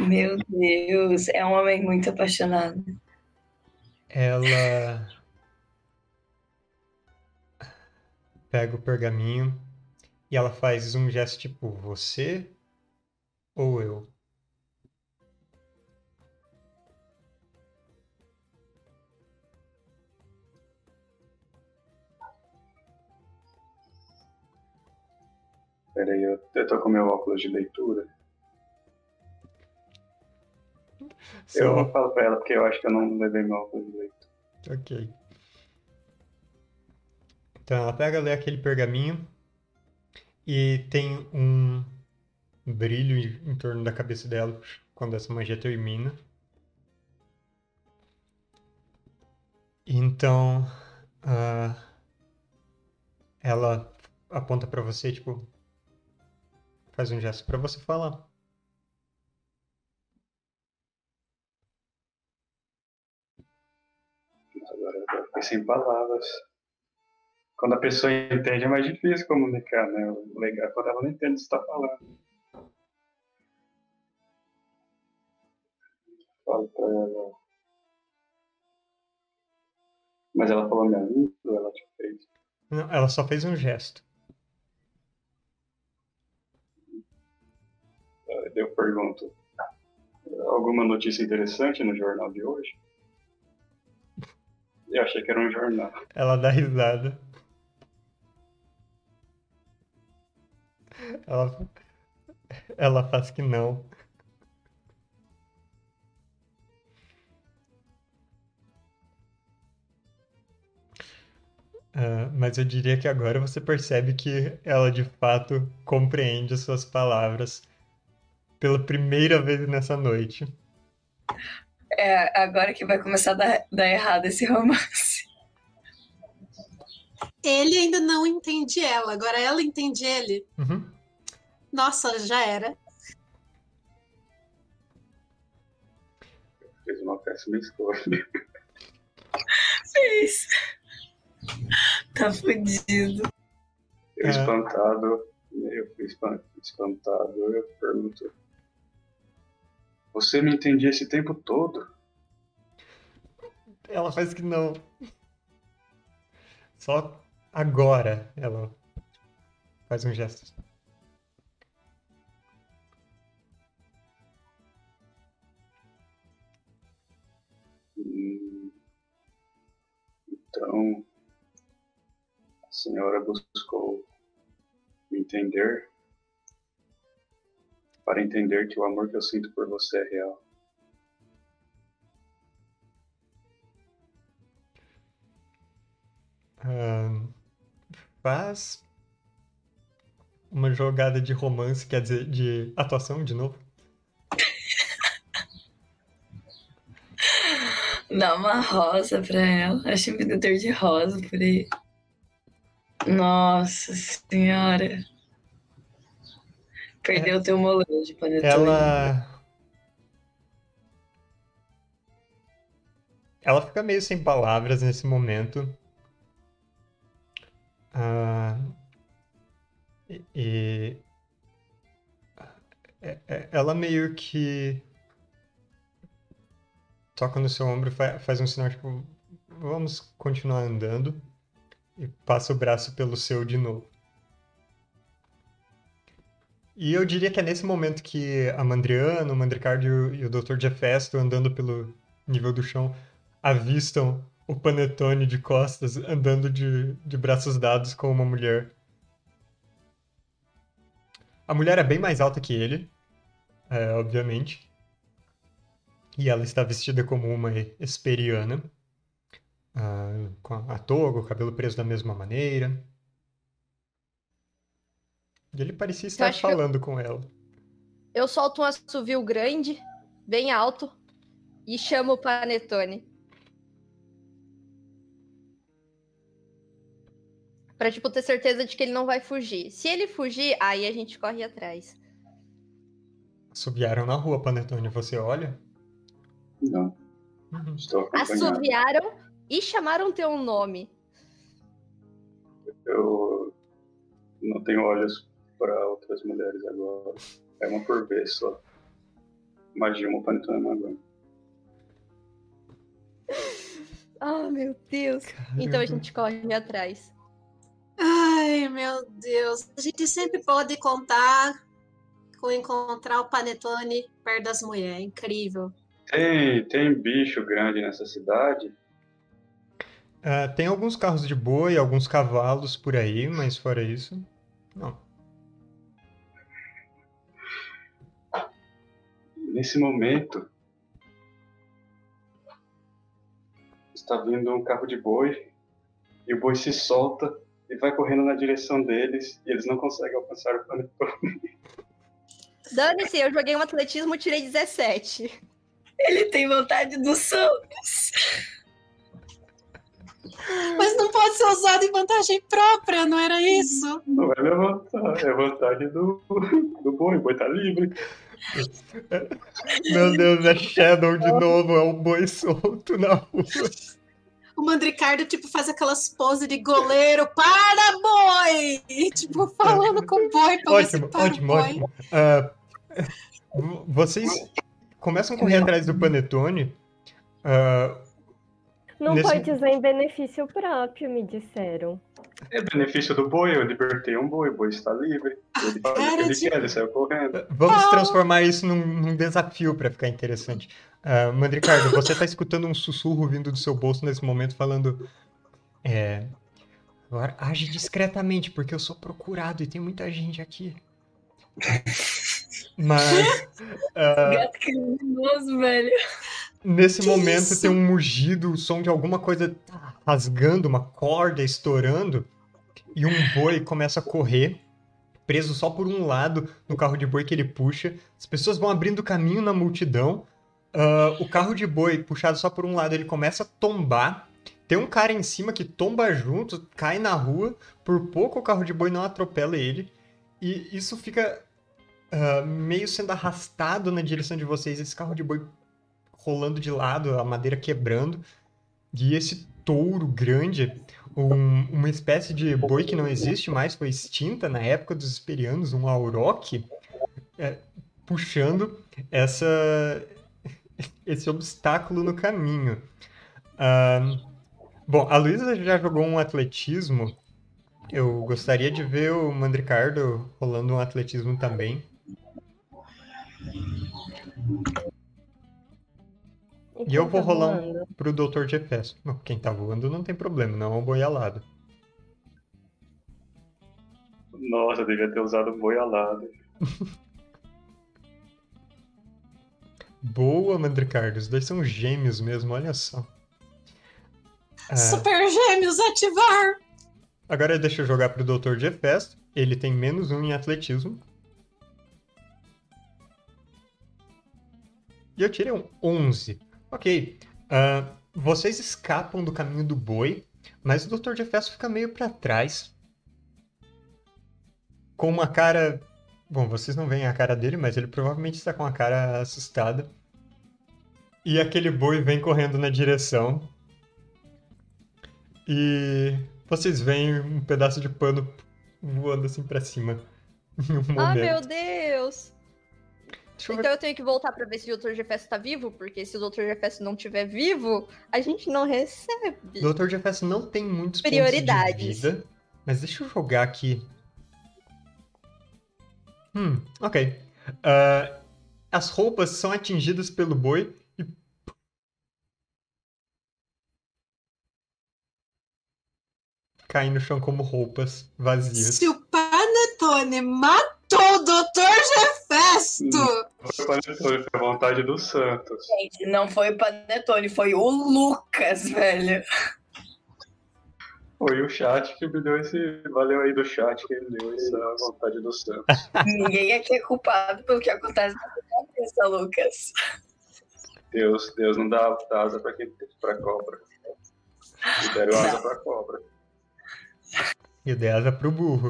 Meu Deus, é um homem muito apaixonado. Ela pega o pergaminho e ela faz um gesto tipo você ou eu. Pera aí, eu, eu tô com meu óculos de leitura. Eu Seu- não falo pra ela porque eu acho que eu não levei meu óculos de leitura. Ok. Então ela pega, lê aquele pergaminho e tem um brilho em torno da cabeça dela quando essa magia termina. Então, ah, ela aponta pra você, tipo, faz um gesto pra você falar. Agora eu fiquei sem palavras. Quando a pessoa entende é mais difícil comunicar, né? O legal é quando ela não entende o que você tá falando. Falo pra ela. Mas ela falou minha língua, ela tipo fez. Não, ela só fez um gesto. Eu pergunto: alguma notícia interessante no jornal de hoje? Eu achei que era um jornal. Ela dá risada. Ela, ela faz que não. Ah, mas eu diria que agora você percebe que ela de fato compreende as suas palavras pela primeira vez nessa noite. É agora que vai começar a dar, dar errado esse romance. Ele ainda não entende ela, agora ela entende ele. Uhum. Nossa, já era. Fez uma péssima escolha. Fez. Tá fudido. Eu É. espantado, eu fui espan- espantado, eu pergunto. Você me entendia esse tempo todo? Ela faz que não. Só agora ela faz um gesto. Hum, Então, a senhora buscou me entender para entender que o amor que eu sinto por você é real. Ahn, faz uma jogada de romance, quer dizer, de atuação de novo. Dá uma rosa pra ela. Acho um vendedor de rosa por aí. Nossa senhora. Perdeu o teu molejo, panetone. Ela. Ela fica meio sem palavras nesse momento. Ah, e, é- é- ela meio que toca no seu ombro, e fa- faz um sinal tipo, vamos continuar andando e passa o braço pelo seu de novo. E eu diria que é nesse momento que a Mandriana, o Mandricardo e o, e o Dr. Jefesto, andando pelo nível do chão, avistam o Panetone de costas, andando de, de braços dados com uma mulher. A mulher é bem mais alta que ele, é, obviamente. E ela está vestida como uma esperiana. ah, com a toga, o cabelo preso da mesma maneira. E ele parecia estar que eu- falando com ela. Eu solto um assovio grande, bem alto, e chamo o Panetone. Pra, tipo, ter certeza de que ele não vai fugir. Se ele fugir, aí a gente corre atrás. Assobiaram na rua, Panetone. Você olha? Não, Uhum. estou. Assoviaram e chamaram teu nome. Eu não tenho olhos para outras mulheres agora. É uma por vez só. Mais de uma panetone agora. Ah, meu Deus. Então a gente corre atrás. Ai, meu Deus. A gente sempre pode contar com encontrar o Panetone perto das mulheres. Incrível. Tem, tem bicho grande nessa cidade? Ah, tem alguns carros de boi, alguns cavalos por aí, mas fora isso, não. Nesse momento, está vindo um carro de boi e o boi se solta e vai correndo na direção deles e eles não conseguem alcançar o panetone. Dane-se, eu joguei um atletismo, tirei 17. Ele tem vontade do sonhos. Mas não pode ser usado em vantagem própria, não era isso? Não vai levantar, é vantagem do, do boi, o boi tá livre. Meu Deus, é Shadow de novo, é o boi solto na rua. O Mandricardo, tipo, faz aquelas poses de goleiro. Para, boi! E, tipo, falando com o boi pra se Ótimo, para o ótimo, boi. ótimo. V- vocês começam a correr atrás do Panetone. ah, Não Nesse- pode usar em benefício próprio, me disseram. É benefício do boi, eu libertei um boi, o boi está livre. Ele faz o que ele quer, ele saiu correndo. vamos Ah. transformar isso num, num desafio para ficar interessante. Ah, Mandricardo, você está escutando um sussurro vindo do seu bolso nesse momento falando. É, agora age discretamente, porque eu sou procurado e tem muita gente aqui. Mas. ah, Gato criminoso, velho. Nesse Que momento isso? tem um mugido, o som de alguma coisa tá rasgando, uma corda estourando, e um boi começa a correr, preso só por um lado no carro de boi que ele puxa. As pessoas vão abrindo caminho na multidão. Ah, o carro de boi, puxado só por um lado, ele começa a tombar. Tem um cara em cima que tomba junto, cai na rua. Por pouco o carro de boi não atropela ele. E isso fica ah, meio sendo arrastado na direção de vocês. Esse carro de boi rolando de lado, a madeira quebrando. E esse touro grande, um- uma espécie de boi que não existe mais, foi extinta na época dos Esperianos, um auroque, é, puxando essa, esse obstáculo no caminho. Ah, bom, a Luísa já jogou um atletismo. Eu gostaria de ver o Mandricardo rolando um atletismo também. E quem eu vou tá rolar um- voando? Pro Dr. Jefferson. Quem tá voando não tem problema, não é um boi alado. Nossa, eu devia ter usado o boi alado. Boa, Mandricardo. Os dois são gêmeos mesmo, olha só. Ah, Super Gêmeos ativar! agora deixa eu jogar pro Dr. Jefferson. Ele tem menos um em atletismo. E eu tirei um 11. Ok. Ah, vocês escapam do caminho do boi, mas o Dr. Jefferson fica meio pra trás. Com uma cara. Bom, vocês não veem a cara dele, mas ele provavelmente está com a cara assustada. E aquele boi vem correndo na direção. E vocês veem um pedaço de pano voando assim pra cima. Em um Ah, meu Deus! Deixa eu Então eu tenho que voltar pra ver se o Dr. Jefferson tá vivo, porque se o Dr. Jefferson não estiver vivo, a gente não recebe. Dr. Jefferson não tem muitos pontos Prioridades. de vida, mas deixa eu jogar aqui. Hum, ok. Ah, as roupas são atingidas pelo boi e. caem no chão como roupas vazias. Se o Panetone matar o Doutor Gefesto! Foi Panetone, foi a vontade do Santos. Gente, não foi o Panetone, foi o Lucas, velho. Foi o chat que me deu esse. Valeu aí do chat que me deu essa vontade do Santos. Ninguém aqui é culpado pelo que acontece na cabeça, Lucas. Deus, Deus não dá asa pra, quem, pra cobra. E deram asa pra cobra. E dei asa pro burro.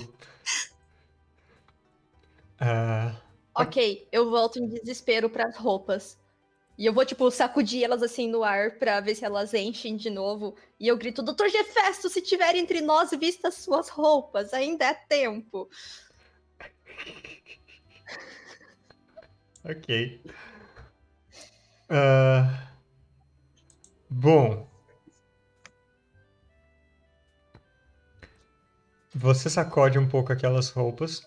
Ah, Ok, eu volto em desespero pras roupas. E eu vou, tipo, sacudir elas assim no ar pra ver se elas enchem de novo. E eu grito, Doutor Gefesto, se tiver entre nós, vista suas roupas, ainda é tempo. ok. Ah, bom. Você sacode um pouco aquelas roupas.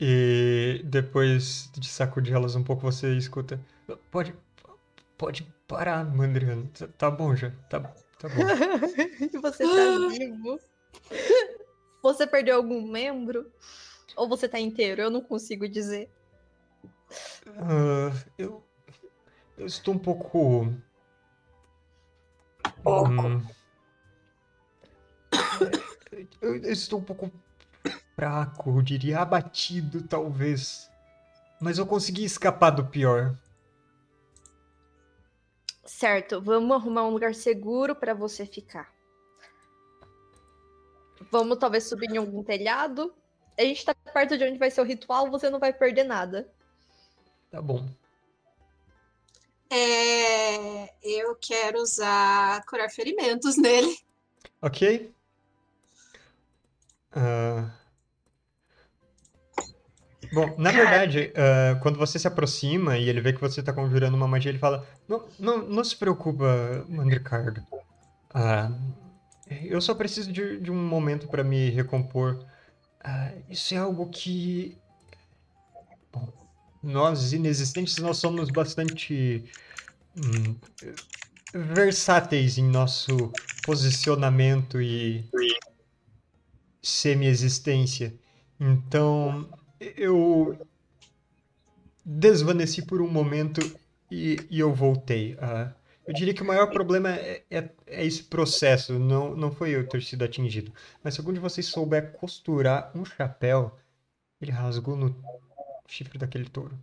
E depois de sacudir-las um pouco, você escuta. Pode. Pode parar, Mandriano. Tá- Tá bom já. Tá, tá bom. E você tá vivo? Você perdeu algum membro? Ou você tá inteiro? Eu não consigo dizer. Ah, eu. Eu estou um pouco. Pouco. Hum, eu, eu estou um pouco fraco, eu diria abatido, talvez. Mas eu consegui escapar do pior. Certo, vamos arrumar um lugar seguro pra você ficar. Vamos talvez subir em algum telhado. A gente tá perto de onde vai ser o ritual, você não vai perder nada. Tá bom. É, eu quero usar curar ferimentos nele. Ok? Ah, Bom, na verdade, ah, quando você se aproxima e ele vê que você está conjurando uma magia, ele fala: Não, não, não se preocupa, Mandricardo. Ah, eu só preciso de, de um momento para me recompor. Ah, isso é algo que. Bom, nós inexistentes, nós somos bastante. hum, versáteis em nosso posicionamento e semi-existência. Então, eu desvaneci por um momento e, e eu voltei. Ah, eu diria que o maior problema é, é- é esse processo, não, não foi eu ter sido atingido. Mas se algum de vocês souber costurar um chapéu, ele rasgou no chifre daquele touro.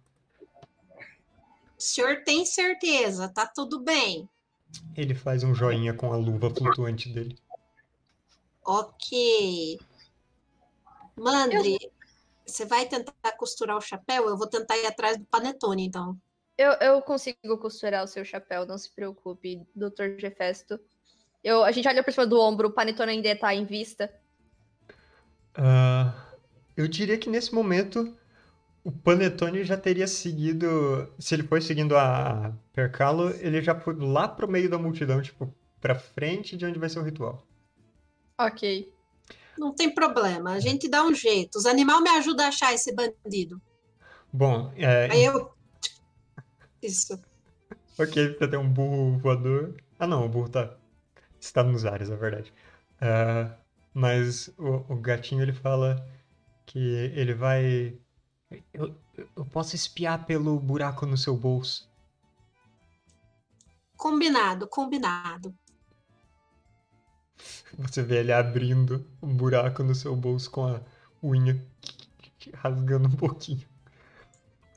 O senhor tem certeza? Tá tudo bem. Ele faz um joinha com a luva flutuante dele. Ok. Mandre, você vai tentar costurar o chapéu? Eu vou tentar ir atrás do panetone, então. Eu, eu consigo costurar o seu chapéu, não se preocupe, Dr. Gefesto. Eu, a gente olha por cima do ombro, o panetone ainda tá em vista. Ah, eu diria que nesse momento o Panetone já teria seguido. Se ele foi seguindo a Percalo, ele já foi lá pro meio da multidão, tipo, pra frente de onde vai ser o ritual. Ok. Não tem problema, a gente dá um jeito. Os animais me ajudam a achar esse bandido. Bom, é, Aí eu. Isso. ok, você tem um burro voador. Ah, não, o burro tá. Está nos ares, é verdade. Ah, mas o, o gatinho ele fala que ele vai. Eu, eu posso espiar pelo buraco no seu bolso. Combinado, combinado. Você vê ele abrindo um buraco no seu bolso com a unha rasgando um pouquinho.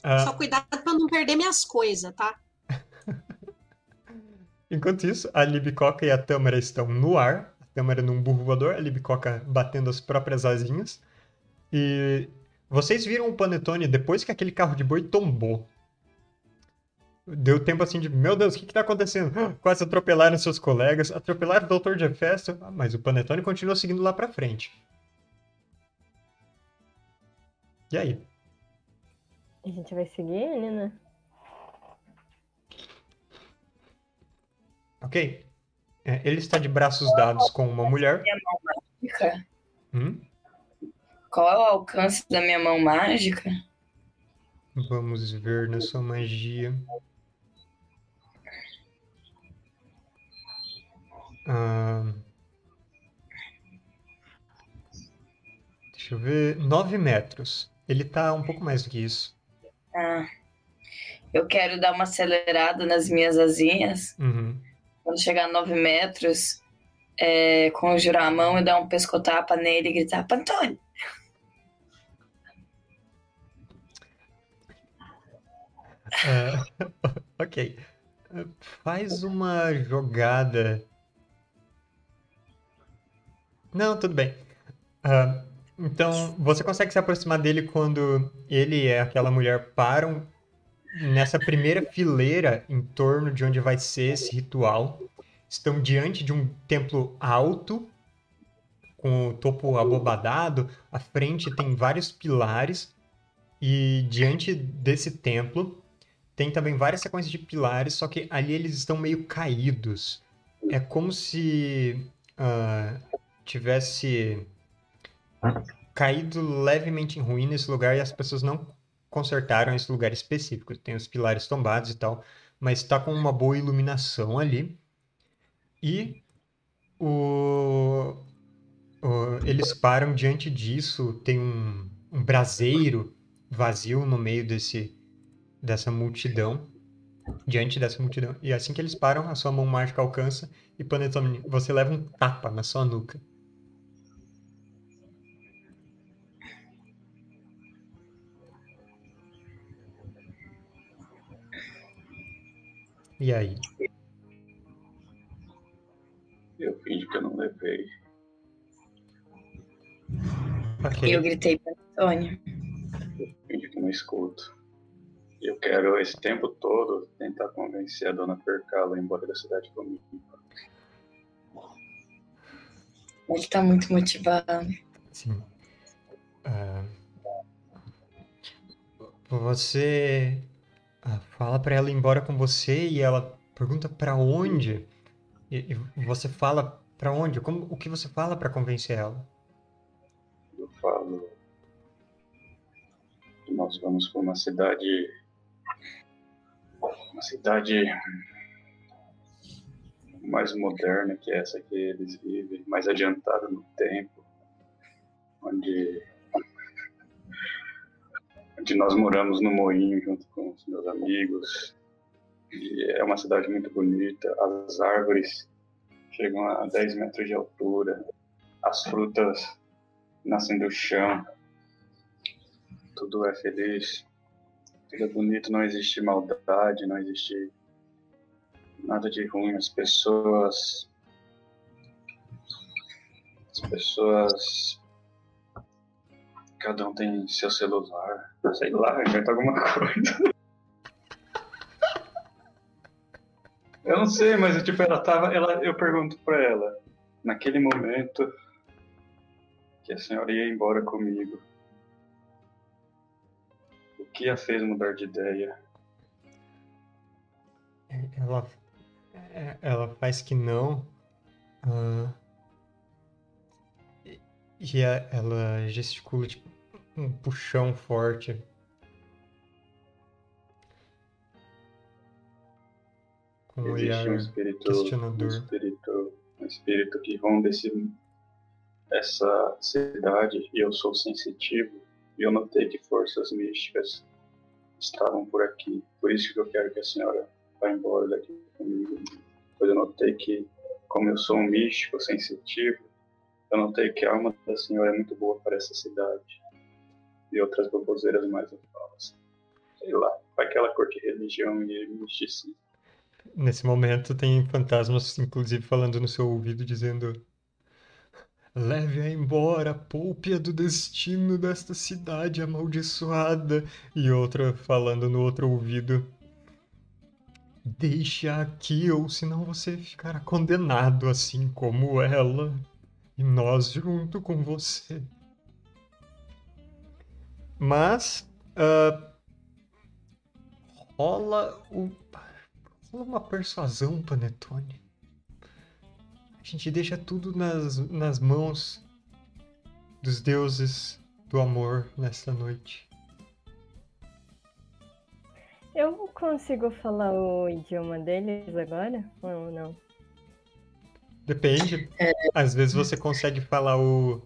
Ah, Só cuidado pra não perder minhas coisas, tá? enquanto isso, a Libicoca e a Tâmara estão no ar. A Tâmara num burro voador, a Libicoca batendo as próprias asinhas. E vocês viram o Panetone depois que aquele carro de boi tombou. Deu tempo assim de, meu Deus, o que que tá acontecendo? Quase atropelaram seus colegas, atropelaram o Dr. Jefferson, Ah, mas o Panetone continua seguindo lá pra frente. E aí? A gente vai seguir ele, né? Ok? É, ele está de braços dados com uma mulher. Mágica? Hum? Qual é o alcance da minha mão mágica? Vamos ver na sua magia. Ah, Deixa eu ver. 9 metros. Ele tá um pouco mais do que isso. Ah, eu quero dar uma acelerada nas minhas asinhas. Uhum. Quando chegar a 9 metros, é, conjurar a mão e dar um pescotapa nele e gritar: Pantone! Ah, ok. Faz uma jogada. Não, tudo bem. Ah, então, você consegue se aproximar dele quando ele e aquela mulher param nessa primeira fileira em torno de onde vai ser esse ritual. Estão diante de um templo alto, com o topo abobadado. À frente tem vários pilares. E diante desse templo tem também várias sequências de pilares, só que ali eles estão meio caídos. É como se ah, tivesse caído levemente em ruína esse lugar e as pessoas não consertaram esse lugar específico. Tem os pilares tombados e tal, mas está com uma boa iluminação ali. E o, o- eles param diante disso, tem um, um braseiro vazio no meio desse, dessa multidão, diante dessa multidão. E assim que eles param, a sua mão mágica alcança e Panetone, você leva um tapa na sua nuca. E aí? Eu fingi que eu não levei. Ok. E eu gritei pra Tônia. Fingi que não escuto. Eu quero esse tempo todo tentar convencer a dona Percala a ir embora da cidade comigo. Ele tá muito motivado. Sim. Ah, você fala pra ela ir embora com você e ela pergunta pra onde? E, e você fala pra onde? Como, o que você fala pra convencer ela? Eu falo nós vamos para uma cidade. Uma cidade mais moderna que essa que eles vivem, mais adiantada no tempo, onde, onde nós moramos no moinho junto com os meus amigos. E é uma cidade muito bonita, as árvores chegam a 10 metros de altura, as frutas nascem do chão. Tudo é feliz, tudo é bonito, não existe maldade, não existe nada de ruim. As pessoas. As pessoas. Cada um tem seu celular, sei lá, inventa alguma coisa. Eu não sei, mas tipo, ela tava. Ela, eu pergunto pra ela, naquele momento que a senhora ia embora comigo. O que a fez mudar de ideia? Ela, é, ela faz que não. ah, e- ela gesticula tipo um puxão forte. Com um Existe um espírito, um questionador. espírito, um espírito que ronda esse, essa cidade e eu sou sensitivo e eu notei que forças místicas estavam por aqui. Por isso que eu quero que a senhora vá embora daqui comigo. Pois eu notei que, como eu sou um místico sensitivo, eu notei que a alma da senhora é muito boa para essa cidade e outras baboseiras mais atuais. Sei lá, vai que ela curte religião e misticismo. Nesse momento tem fantasmas, inclusive, falando no seu ouvido, dizendo: Leve-a embora, poupe-a do destino desta cidade amaldiçoada. E outra falando no outro ouvido: Deixe-a aqui, ou senão você ficará condenado, assim como ela. E nós junto com você. Mas. ah, rola o. Rola uma persuasão, Panetone. A gente deixa tudo nas, nas mãos dos deuses do amor nesta noite. Eu consigo falar o idioma deles agora? Ou não? Depende. Às vezes você consegue falar o,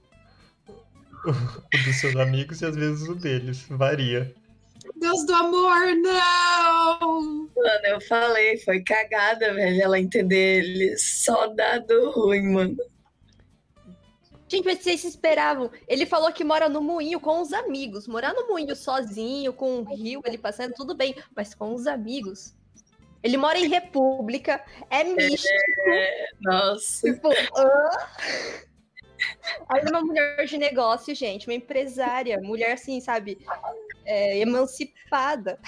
o, dos seus amigos e às vezes o deles. Varia. Deus do amor, não! Mano, eu falei, foi cagada, velho, ela entender ele. Só dado ruim, mano. Gente, mas vocês se esperavam. Ele falou que mora no moinho com os amigos. Morar no moinho sozinho, com o rio, ele passando, tudo bem. Mas com os amigos. Ele mora em República, é místico. É, nossa. Tipo, hã? Aí uma mulher de negócio, gente, uma empresária, mulher assim, sabe, é, emancipada.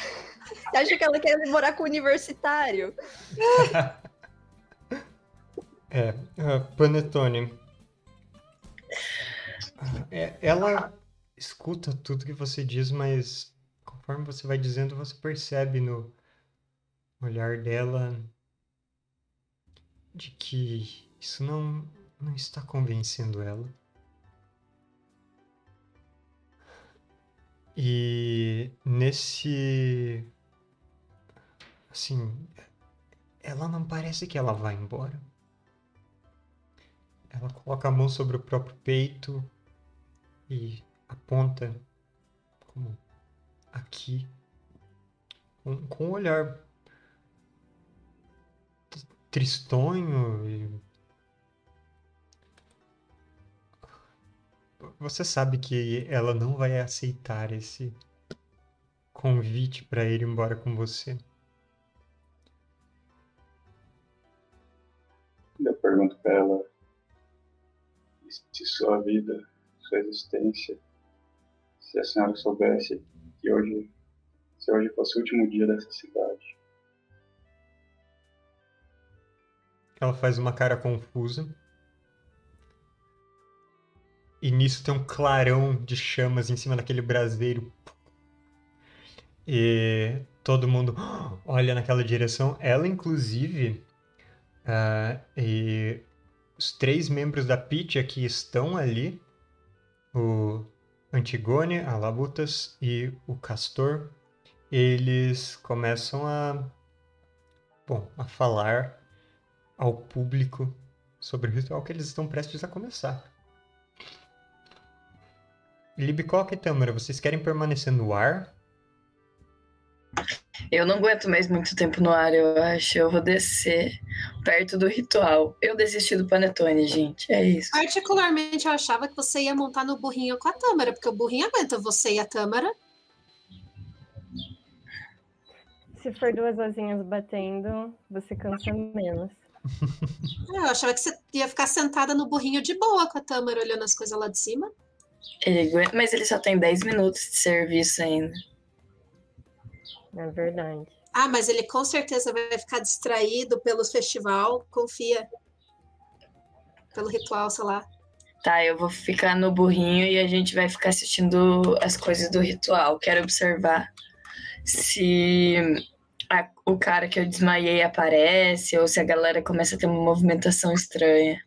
Você acha que ela quer morar com o universitário? É, uh, Panetone. É, ela escuta tudo que você diz, mas conforme você vai dizendo, você percebe no olhar dela de que isso não, não está convencendo ela. E nesse. Assim. Ela não parece que ela vai embora. Ela coloca a mão sobre o próprio peito e aponta como aqui com, com um olhar tristonho e você sabe que ela não vai aceitar esse convite para ir embora com você. Eu pergunto para ela se sua vida, sua existência, se a senhora soubesse que hoje, se hoje fosse o último dia dessa cidade, Ela faz uma cara confusa. E nisso tem um clarão de chamas em cima daquele braseiro. E todo mundo olha naquela direção. Ela, inclusive, uh, e os três membros da Pitya que estão ali, o Antigone, a Labutas e o Castor, eles começam a, bom, a falar ao público sobre o ritual que eles estão prestes a começar. Libicoca e Tâmara, vocês querem permanecer no ar? Eu não aguento mais muito tempo no ar, eu acho. Eu vou descer perto do ritual. Eu desisti do panetone, gente. É isso. Particularmente, eu achava que você ia montar no burrinho com a Tâmara, porque o burrinho aguenta você e a Tâmara. Se for duas asinhas batendo, você cansa menos. É, eu achava que você ia ficar sentada no burrinho de boa com a Tâmara olhando as coisas lá de cima. Ele aguenta, mas ele só tem 10 minutos de serviço ainda. É verdade. Ah, mas ele com certeza vai ficar distraído pelo festival, confia. Pelo ritual, sei lá. Tá, eu vou ficar no burrinho e a gente vai ficar assistindo as coisas do ritual. Quero observar se a, o cara que eu desmaiei aparece ou se a galera começa a ter uma movimentação estranha.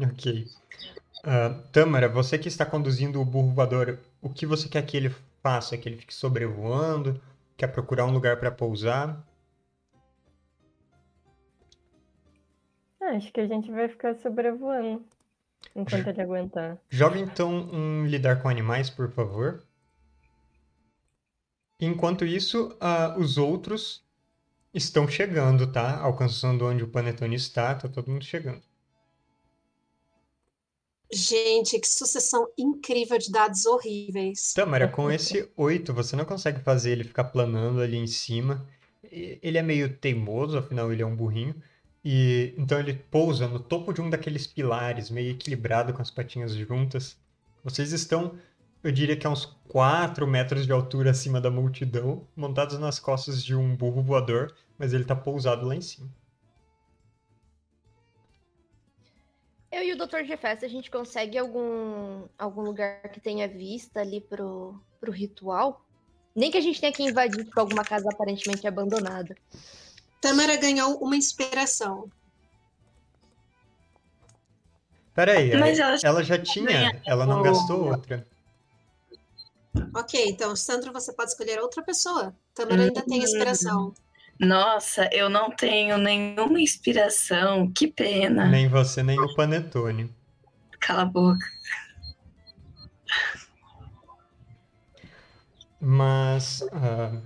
Ok. Uh, Tâmara, você que está conduzindo o burro voador, o que você quer que ele faça? Que ele fique sobrevoando? Quer procurar um lugar para pousar? Ah, acho que a gente vai ficar sobrevoando enquanto ele aguentar. Joga então um lidar com animais, por favor. Enquanto isso, uh, os outros estão chegando, tá? Alcançando onde o Panetone está, tá todo mundo chegando. Gente, que sucessão incrível de dados horríveis. Tamara, com esse 8, você não consegue fazer ele ficar planando ali em cima. Ele é meio teimoso, afinal ele é um burrinho. E então ele pousa no topo de um daqueles pilares, meio equilibrado com as patinhas juntas. Vocês estão, eu diria que a uns 4 metros de altura acima da multidão, montados nas costas de um burro voador, mas ele está pousado lá em cima. Eu e o Dr. Jefferson, a gente consegue algum, algum lugar que tenha vista ali pro, pro ritual? Nem que a gente tenha que invadir tipo, alguma casa aparentemente abandonada. Tamara ganhou uma inspiração. Peraí, Mas ela, ela já tinha, ela não gastou outra. Ok, então, Sandro, você pode escolher outra pessoa. Tamara ainda tem inspiração. Nossa, eu não tenho nenhuma inspiração, que pena. Nem você, nem o Panetone. Cala a boca. Mas, uh,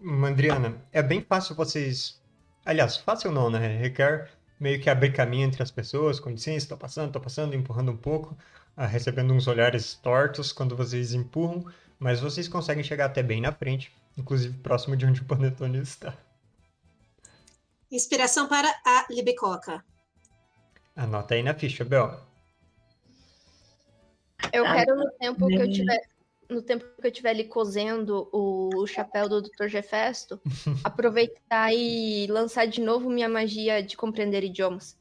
Mandriana, é bem fácil vocês. Aliás, fácil não, né? Requer meio que abrir caminho entre as pessoas, com licença, tô passando, tô passando, empurrando um pouco, uh, recebendo uns olhares tortos quando vocês empurram, mas vocês conseguem chegar até bem na frente, inclusive próximo de onde o Panetone está. Inspiração para a Libicoca. Anota aí na ficha, Bel. Eu quero no tempo que eu tiver no tempo que eu estiver ali cozendo o, chapéu do Dr. Gefesto, aproveitar e lançar de novo minha magia de compreender idiomas.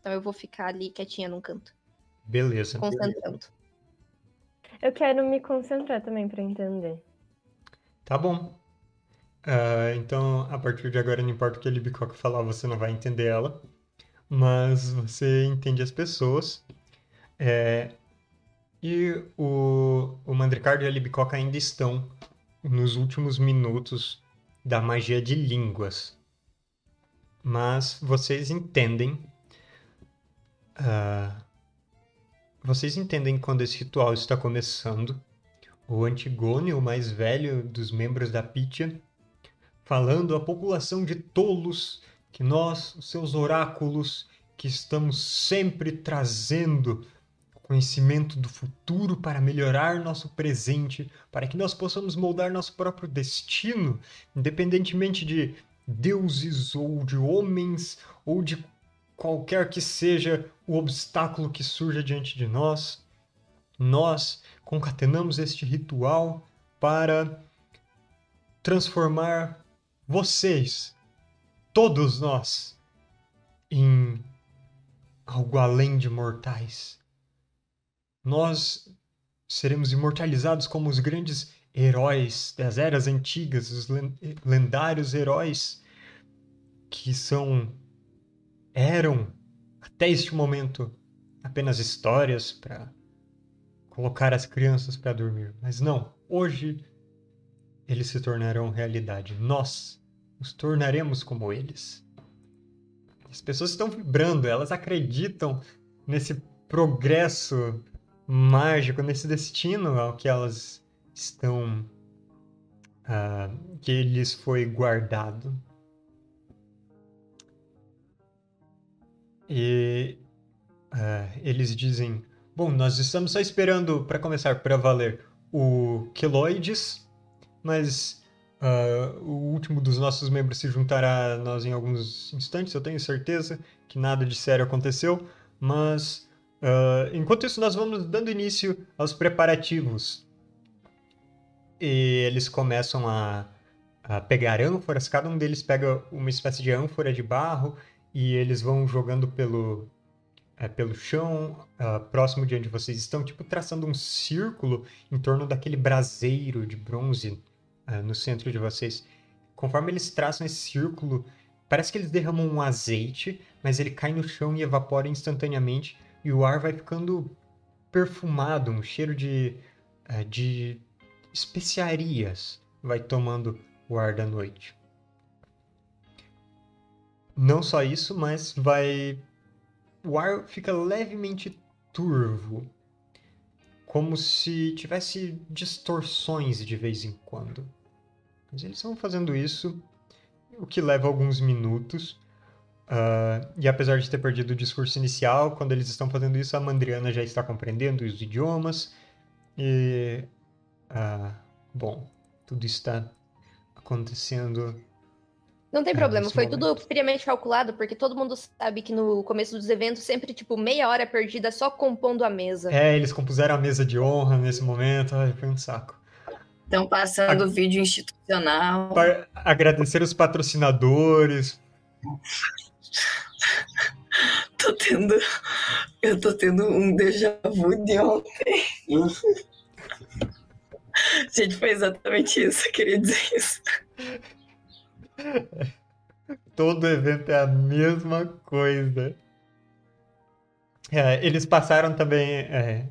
Então eu vou ficar ali quietinha num canto. Beleza. Concentrando. Eu quero me concentrar também para entender. Tá bom. Uh, então, a partir de agora, não importa o que a Libicoca falar, você não vai entender ela. Mas você entende as pessoas. É, e o, o Mandricardo e a Libicoca ainda estão nos últimos minutos da magia de línguas. Mas vocês entendem. Uh, vocês entendem quando esse ritual está começando. O Antigone, o mais velho dos membros da Pitia, falando à população de tolos que nós, os seus oráculos, que estamos sempre trazendo conhecimento do futuro para melhorar nosso presente, para que nós possamos moldar nosso próprio destino, independentemente de deuses ou de homens ou de qualquer que seja o obstáculo que surja diante de nós. Nós concatenamos este ritual para transformar vocês, todos nós, em algo além de mortais. Nós seremos imortalizados como os grandes heróis das eras antigas, os lendários heróis que são eram até este momento apenas histórias para colocar as crianças para dormir, mas não, hoje eles se tornarão realidade. Nós nos tornaremos como eles. As pessoas estão vibrando, elas acreditam nesse progresso mágico, nesse destino ao que elas estão. Uh, que lhes foi guardado. E uh, eles dizem: Bom, nós estamos só esperando para começar para valer o Keloides, mas uh, o último dos nossos membros se juntará a nós em alguns instantes, eu tenho certeza que nada de sério aconteceu, mas Uh, enquanto isso, nós vamos dando início aos preparativos. E eles começam a, a pegar ânforas, cada um deles pega uma espécie de ânfora de barro e eles vão jogando pelo, é, pelo chão, uh, próximo de onde vocês estão, tipo traçando um círculo em torno daquele braseiro de bronze uh, no centro de vocês. Conforme eles traçam esse círculo, parece que eles derramam um azeite, mas ele cai no chão e evapora instantaneamente e o ar vai ficando perfumado, um cheiro de, é, de especiarias vai tomando o ar da noite. Não só isso, mas vai. O ar fica levemente turvo, como se tivesse distorções de vez em quando. Mas eles estão fazendo isso, o que leva alguns minutos. Uh, e apesar de ter perdido o discurso inicial, quando eles estão fazendo isso, a Mandriana já está compreendendo os idiomas. E. Uh, bom, tudo está acontecendo. Não tem uh, problema, foi momento. tudo friamente calculado, porque todo mundo sabe que no começo dos eventos, sempre, tipo, meia hora perdida só compondo a mesa. É, eles compuseram a mesa de honra nesse momento, ai, foi um saco. Estão passando a... vídeo institucional. Para agradecer os patrocinadores. tô tendo. Eu tô tendo um déjà vu de ontem. Gente, foi exatamente isso, eu queria dizer isso. Todo evento é a mesma coisa. É, eles passaram também. É,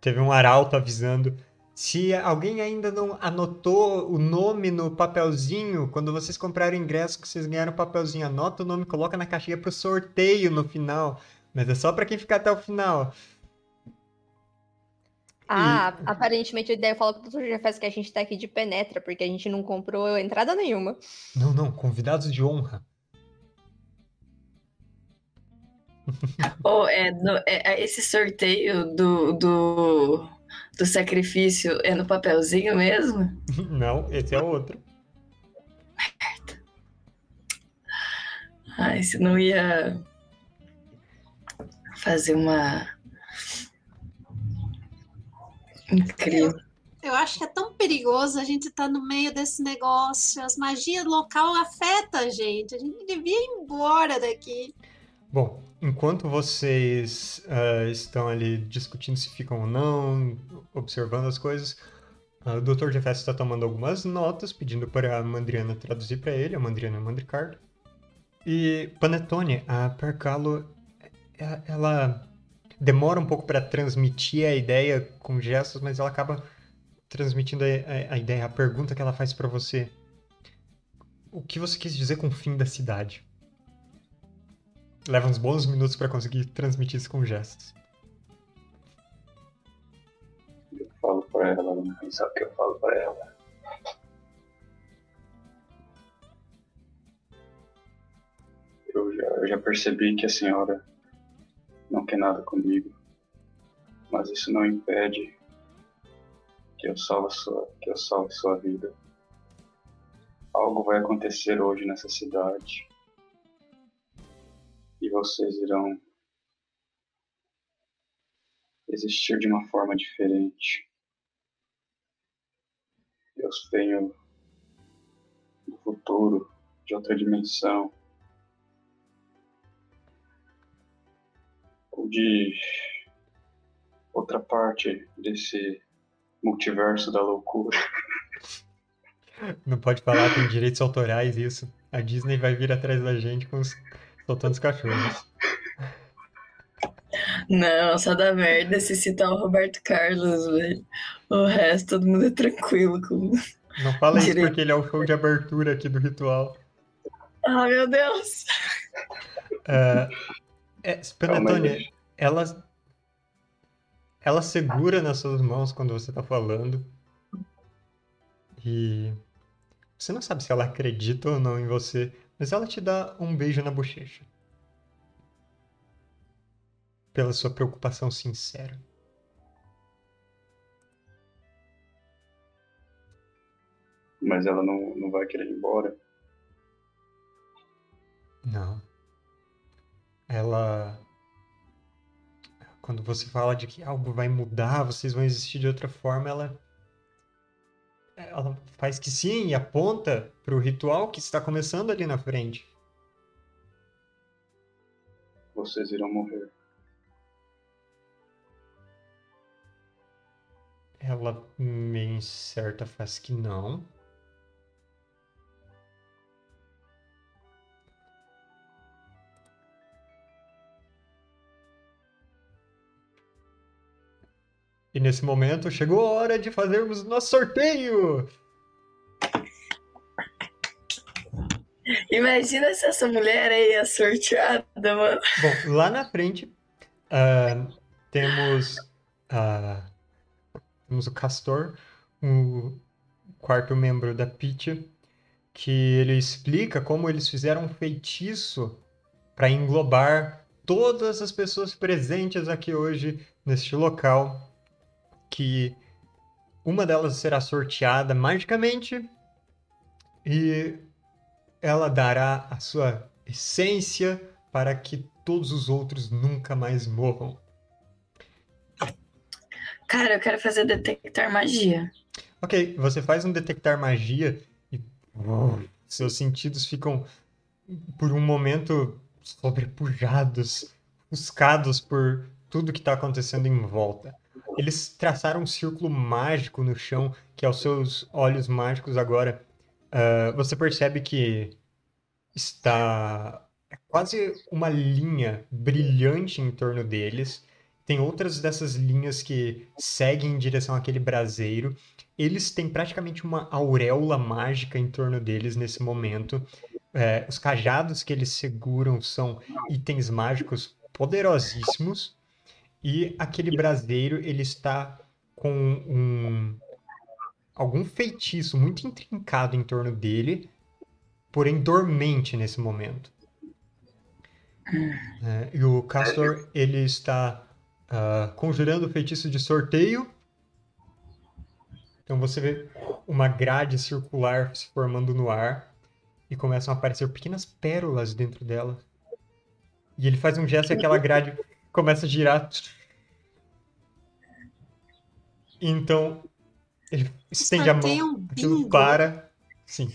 teve um arauto avisando se alguém ainda não anotou o nome no papelzinho, quando vocês compraram o ingresso que vocês ganharam o papelzinho, anota o nome, coloca na caixinha para o sorteio no final. mas é só pra quem ficar até o final. Ah, aparentemente a ideia fala pro Dr. Jefferson que a gente tá aqui de penetra, porque a gente não comprou entrada nenhuma. Não, não, convidados de honra. Ou é, no- é- é esse sorteio do, do, do sacrifício é no papelzinho mesmo? Não, esse é outro. Ai, se não ia fazer uma. Incrível. Eu acho que é tão perigoso a gente estar no meio desse negócio. As magias local afetam a gente. A gente devia ir embora daqui. Bom, enquanto vocês ah, estão ali discutindo se ficam ou não, observando as coisas, ah, o Dr. Jefferson está tomando algumas notas, pedindo para a Mandriana traduzir para ele, a Mandriana Mandricardo. E Panetone, a Percalo, é- ela demora um pouco para transmitir a ideia com gestos, mas ela acaba transmitindo a, a- ideia, a pergunta que ela faz para você. O que você quis dizer com o fim da cidade? Leva uns bons minutos para conseguir transmitir isso com gestos. Eu falo pra ela, não sabe o que eu falo pra ela. Eu já, eu já percebi que a senhora não quer nada comigo, mas isso não impede que eu salve sua, que eu salve sua vida. Algo vai acontecer hoje nessa cidade e vocês irão existir de uma forma diferente. Eu venho do futuro, de outra dimensão, ou de outra parte desse multiverso da loucura. Não pode falar, tem direitos autorais isso. A Disney vai vir atrás da gente com os... soltando os cachorros. Não, só dá merda se citar o Roberto Carlos, velho. O resto, todo mundo é tranquilo com. Não fala isso Direito. porque ele é o show de abertura aqui do ritual. Ah, meu Deus! É, é, Panetone, ela, ela segura nas suas mãos quando você tá falando. E você não sabe se ela acredita ou não em você, mas ela te dá um beijo na bochecha. Pela sua preocupação sincera. Mas ela não, não vai querer ir embora. Não. Ela. Quando você fala de que algo vai mudar, vocês vão existir de outra forma, ela. Ela faz que sim e aponta para o ritual que está começando ali na frente. Vocês irão morrer. Ela meio incerta faz que não. E nesse momento chegou a hora de fazermos o nosso sorteio! Imagina se essa mulher aí é sorteada, mano. Bom, lá na frente ah, temos, ah, temos o Castor, o quarto membro da Peach, que ele explica como eles fizeram um feitiço para englobar todas as pessoas presentes aqui hoje neste local, que uma delas será sorteada magicamente e ela dará a sua essência para que todos os outros nunca mais morram. Cara, eu quero fazer detectar magia. Ok, você faz um detectar magia e seus sentidos ficam por um momento sobrepujados, buscados por tudo que está acontecendo em volta. Eles traçaram um círculo mágico no chão que aos seus olhos mágicos agora ah, você percebe que está é quase uma linha brilhante em torno deles. Tem outras dessas linhas que seguem em direção àquele braseiro. Eles têm praticamente uma auréola mágica em torno deles nesse momento. É, os cajados que eles seguram são itens mágicos poderosíssimos e aquele braseiro ele está com um algum feitiço muito intrincado em torno dele, porém dormente nesse momento. É, e o Castor ele está uh, conjurando o feitiço de sorteio. Então você vê uma grade circular se formando no ar e começam a aparecer pequenas pérolas dentro dela. E ele faz um gesto e aquela grade começa a girar. Então ele estende a mão, aquilo para. Sim.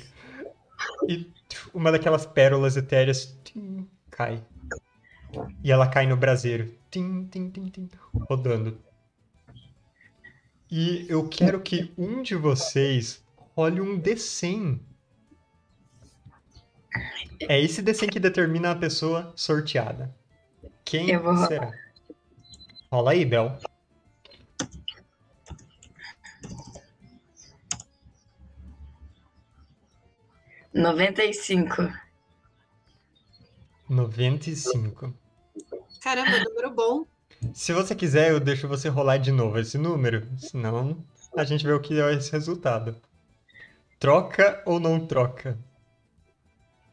E uma daquelas pérolas etéreas tim, cai. E ela cai no braseiro. Tim, tim, tim, tim, rodando. E eu quero que um de vocês role um D100. É esse D100 que determina a pessoa sorteada. Quem será? Rola aí, Bel. 95. 95. Caramba, número bom. Se você quiser, eu deixo você rolar de novo esse número. Senão, a gente vê o que é esse resultado. Troca ou não troca?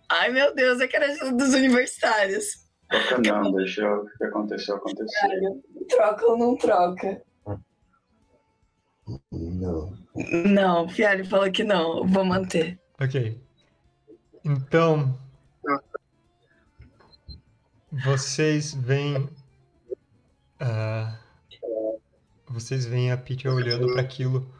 Ai, meu Deus, eu quero ajuda dos universitários. Troca não, deixa o que aconteceu acontecer. Troca ou não troca? Não. Não, Fialho falou que não. Vou manter. Ok. Então, vocês veem. Uh, vocês veem a Peter olhando para aquilo.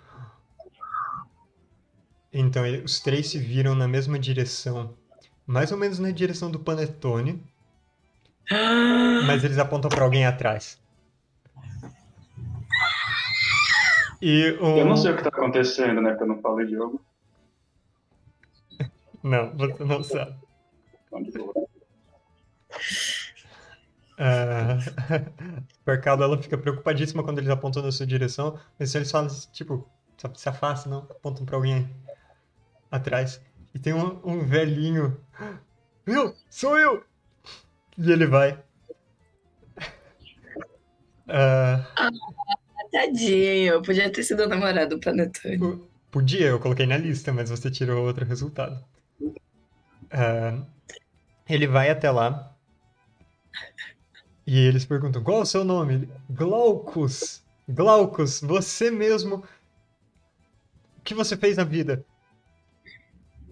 Então, os três se viram na mesma direção. Mais ou menos na direção do Panetone. Mas eles apontam para alguém atrás. E um... Eu não sei o que tá acontecendo, né? Porque eu não falo idioma. Não, você não sabe. Uh, Percado, ela fica preocupadíssima quando eles apontam na sua direção, mas se eles falam, tipo, se afasta, não, apontam pra alguém atrás. E tem um, um velhinho. Viu? Sou eu! E ele vai. Uh, ah, tadinho, podia ter sido o namorado do Panetone. Podia, eu coloquei na lista, mas você tirou outro resultado. Uh, ele vai até lá e eles perguntam: qual é o seu nome? Glaucus. Glaucus, você mesmo. O que você fez na vida?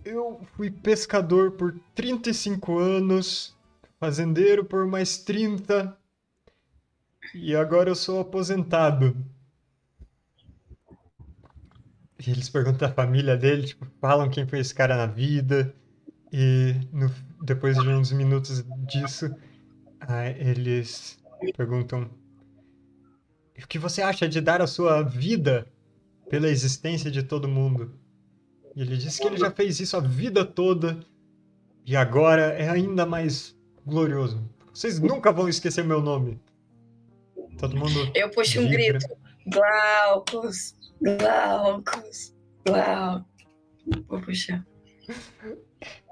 Eu fui pescador por 35 anos, fazendeiro por mais 30, e agora eu sou aposentado. E eles perguntam da família dele, tipo, falam quem foi esse cara na vida. E no, depois de uns minutos disso, ah, eles perguntam: O que você acha de dar a sua vida pela existência de todo mundo? E ele diz que ele já fez isso a vida toda e agora é ainda mais glorioso. Vocês nunca vão esquecer meu nome. Todo mundo. Eu puxo um grito: Glaucus, Glaucus, Glaucus. Vou puxar.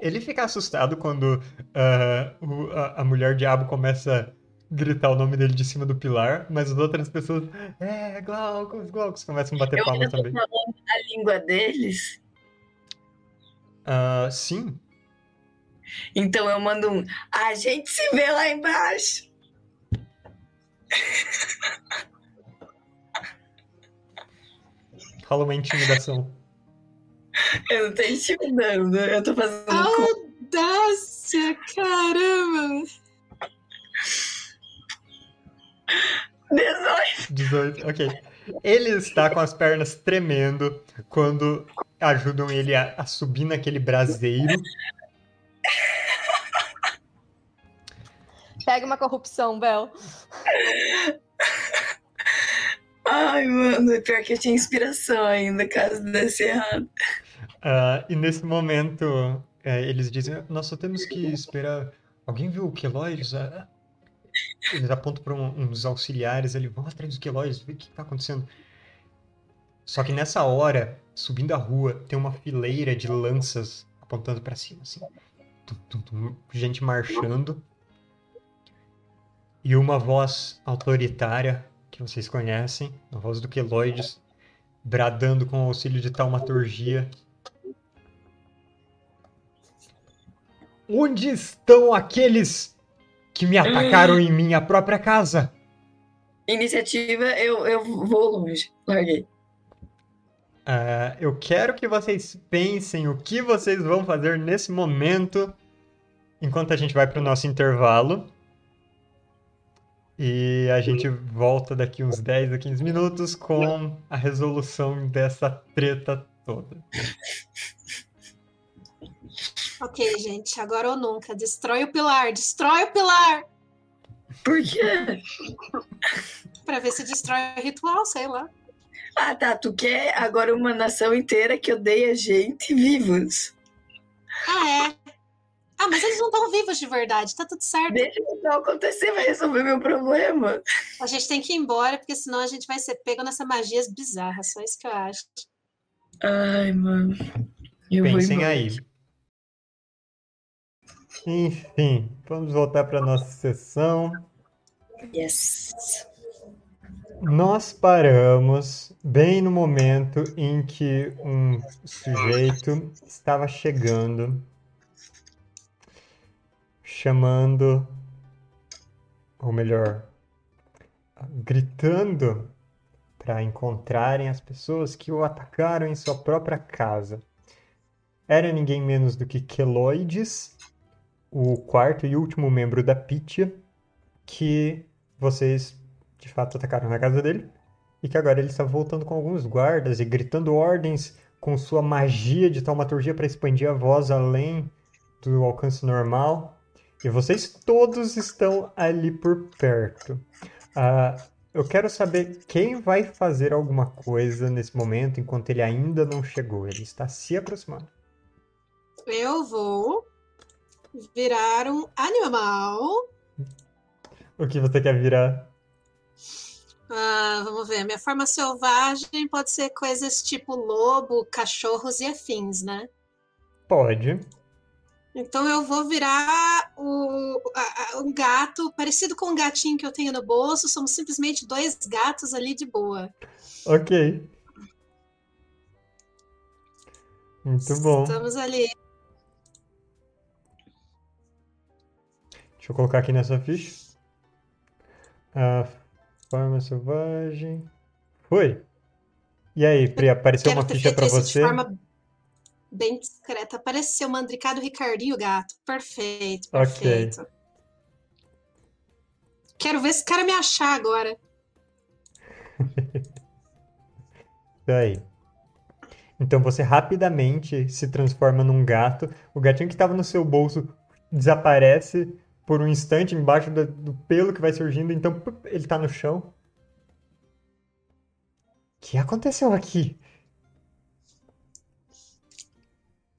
Ele fica assustado quando uh, o, a, a, mulher diabo começa a gritar o nome dele de cima do pilar, mas as outras pessoas, é, Glaucus, Glaucus, começam a bater palmas também. a língua deles? Uh, sim. Então eu mando um, a gente se vê lá embaixo. Fala uma intimidação. Eu não tô intimidando, eu tô fazendo. Audácia, caramba! 18. 18, ok. Ele está com as pernas tremendo quando ajudam ele a, a subir naquele braseiro. Pega uma corrupção, Bel. Ai, mano, pior que eu tinha inspiração ainda, caso desse errado. Uh, e nesse momento, é, eles dizem: Nós só temos que esperar. Alguém viu o Queloides? Uh, eles apontam para um, uns auxiliares ali: Vamos atrás do Queloides, ver o que está acontecendo. Só que nessa hora, subindo a rua, tem uma fileira de lanças apontando para cima, assim. Tum, tum, tum, gente marchando. E uma voz autoritária que vocês conhecem, a voz do Keloides, bradando com o auxílio de taumaturgia. Onde estão aqueles que me atacaram em minha própria casa? Iniciativa, eu, eu vou longe. Larguei. Ah, eu quero que vocês pensem o que vocês vão fazer nesse momento, enquanto a gente vai para o nosso intervalo. E a gente volta daqui uns 10 a 15 minutos com a resolução dessa treta toda. Ok, gente, agora ou nunca. Destrói o pilar, destrói o pilar! Por quê? Pra ver se destrói o ritual, sei lá. Ah, tá. Tu quer agora uma nação inteira que odeia gente vivos. Ah, é? Ah, mas eles não estão vivos de verdade, tá tudo certo. Deixa isso não acontecer, vai resolver meu problema. A gente tem que ir embora, porque senão a gente vai ser pego nessa magias bizarras, só isso que eu acho. Ai, mano. Eu vou Pensem aí. Enfim, vamos voltar para nossa sessão. Yes. Nós paramos bem no momento em que um sujeito estava chegando, chamando, ou melhor, gritando para encontrarem as pessoas que o atacaram em sua própria casa. Era ninguém menos do que Keloides, o quarto e último membro da Pythia, que vocês de fato atacaram na casa dele e que agora ele está voltando com alguns guardas e gritando ordens com sua magia de taumaturgia para expandir a voz além do alcance normal. E vocês todos estão ali por perto. Ah, eu quero saber quem vai fazer alguma coisa nesse momento enquanto ele ainda não chegou. Ele está se aproximando. Eu vou virar um animal. O que você quer virar? Ah, vamos ver. Minha forma selvagem pode ser coisas tipo lobo, cachorros e afins, né? Pode. Então eu vou virar o, a- um gato parecido com um gatinho que eu tenho no bolso. Somos simplesmente dois gatos ali de boa. Ok. Muito bom. Estamos ali. Deixa eu colocar aqui nessa ficha. A forma selvagem. Foi. E aí, Pri, apareceu Quero uma ficha isso você? de forma bem discreta. Apareceu mandricado Ricardinho Gato. Perfeito, perfeito. Quero ver esse cara me achar agora. Isso aí. Então você rapidamente se transforma num gato. O gatinho que estava no seu bolso desaparece por um instante embaixo do, do pelo que vai surgindo. Então ele tá no chão. O que aconteceu aqui?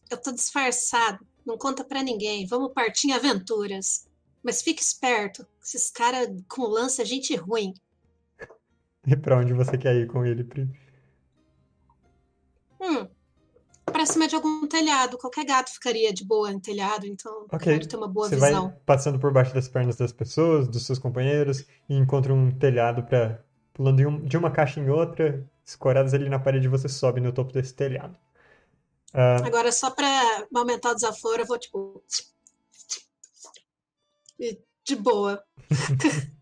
Eu tô disfarçado. Não conta pra ninguém. Vamos partir em aventuras. Mas fique esperto. Esses caras com lança é gente ruim. E pra onde você quer ir com ele, Pri? Hum. Pra cima de algum telhado. Qualquer gato ficaria de boa em telhado, então Ok. quero ter uma boa Você visão. vai passando por baixo das pernas das pessoas, dos seus companheiros, e encontra um telhado para pulando de, de uma caixa em outra, escoradas ali na parede, você sobe no topo desse telhado. Ah, Agora, só pra aumentar o desaforo, eu vou tipo. E de boa.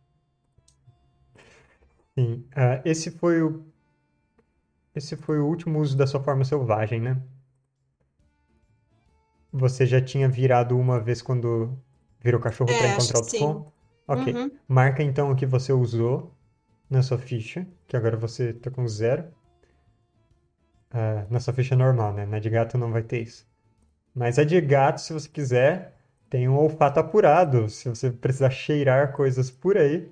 sim. Ah, esse foi o esse foi o último uso da sua forma selvagem, né? Você já tinha virado uma vez quando virou cachorro É, para encontrar o. Tkon? Ok. Uhum. Marca então o que você usou na sua ficha, que agora você tá com zero. Ah, na sua ficha normal, né? Na de gato não vai ter isso. Mas a de gato, se você quiser, tem um olfato apurado. Se você precisar cheirar coisas por aí,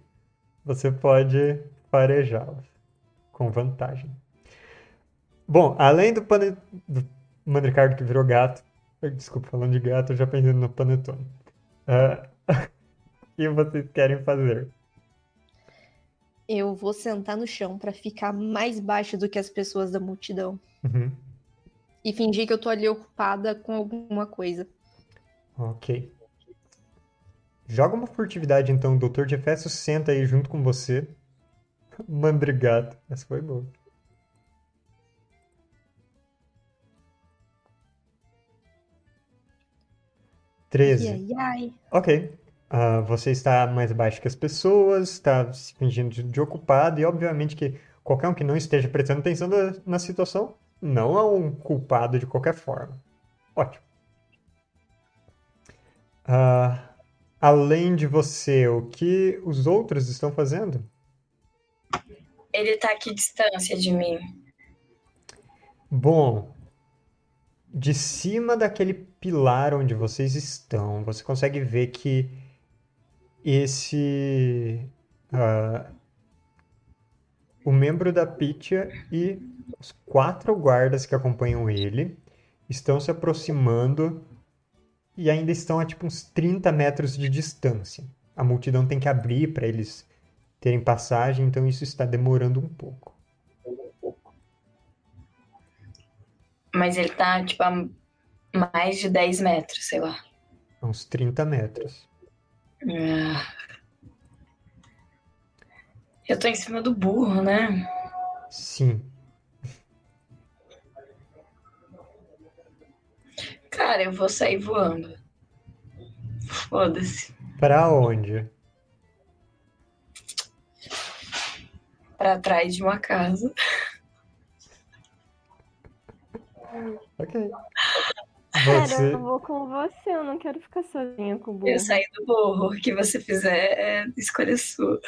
você pode farejá-las com vantagem. Bom, além do, pane... do Mandricardo que virou gato, desculpa, falando de gato, eu já pensei no Panetone. Ah, o que vocês querem fazer? Eu vou sentar no chão pra ficar mais baixo do que as pessoas da multidão. Uhum. E fingir que eu tô ali ocupada com alguma coisa. Ok. Joga uma furtividade então, o Doutor de Efésio senta aí junto com você. Mandrigato. Essa foi boa. Treze. Ok. Ah, você está mais baixo que as pessoas, está se fingindo de, de ocupado, e obviamente que qualquer um que não esteja prestando atenção na, na situação não é um culpado de qualquer forma. Ótimo. Ah, além de você, o que os outros estão fazendo? Ele tá aqui distância de mim. Bom, de cima daquele pilar onde vocês estão, você consegue ver que esse ah, o membro da Pitya e os quatro guardas que acompanham ele estão se aproximando e ainda estão a tipo uns 30 metros de distância. A multidão tem que abrir para eles terem passagem, então isso está demorando um pouco. Mas ele tá, tipo, a mais de 10 metros, sei lá. Uns 30 metros. Ah. Eu tô em cima do burro, né? Sim. Cara, eu vou sair voando. Foda-se. Para onde? Pra trás de uma casa. Ok. Cara, Você, eu vou com você, eu não quero ficar sozinha com o burro. Eu saí do burro. O que você fizer é escolha sua.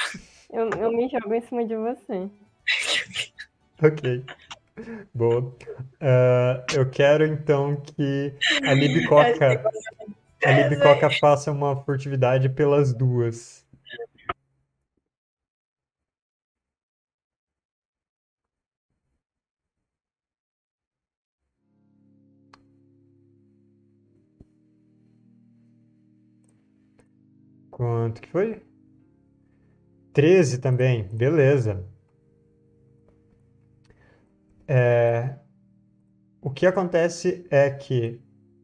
Eu, eu me jogo em cima de você. ok. Boa. Ah, eu quero então que a Libicoca, a Libicoca faça uma furtividade pelas duas. Quanto que foi? 13 também, beleza. É, o que acontece é que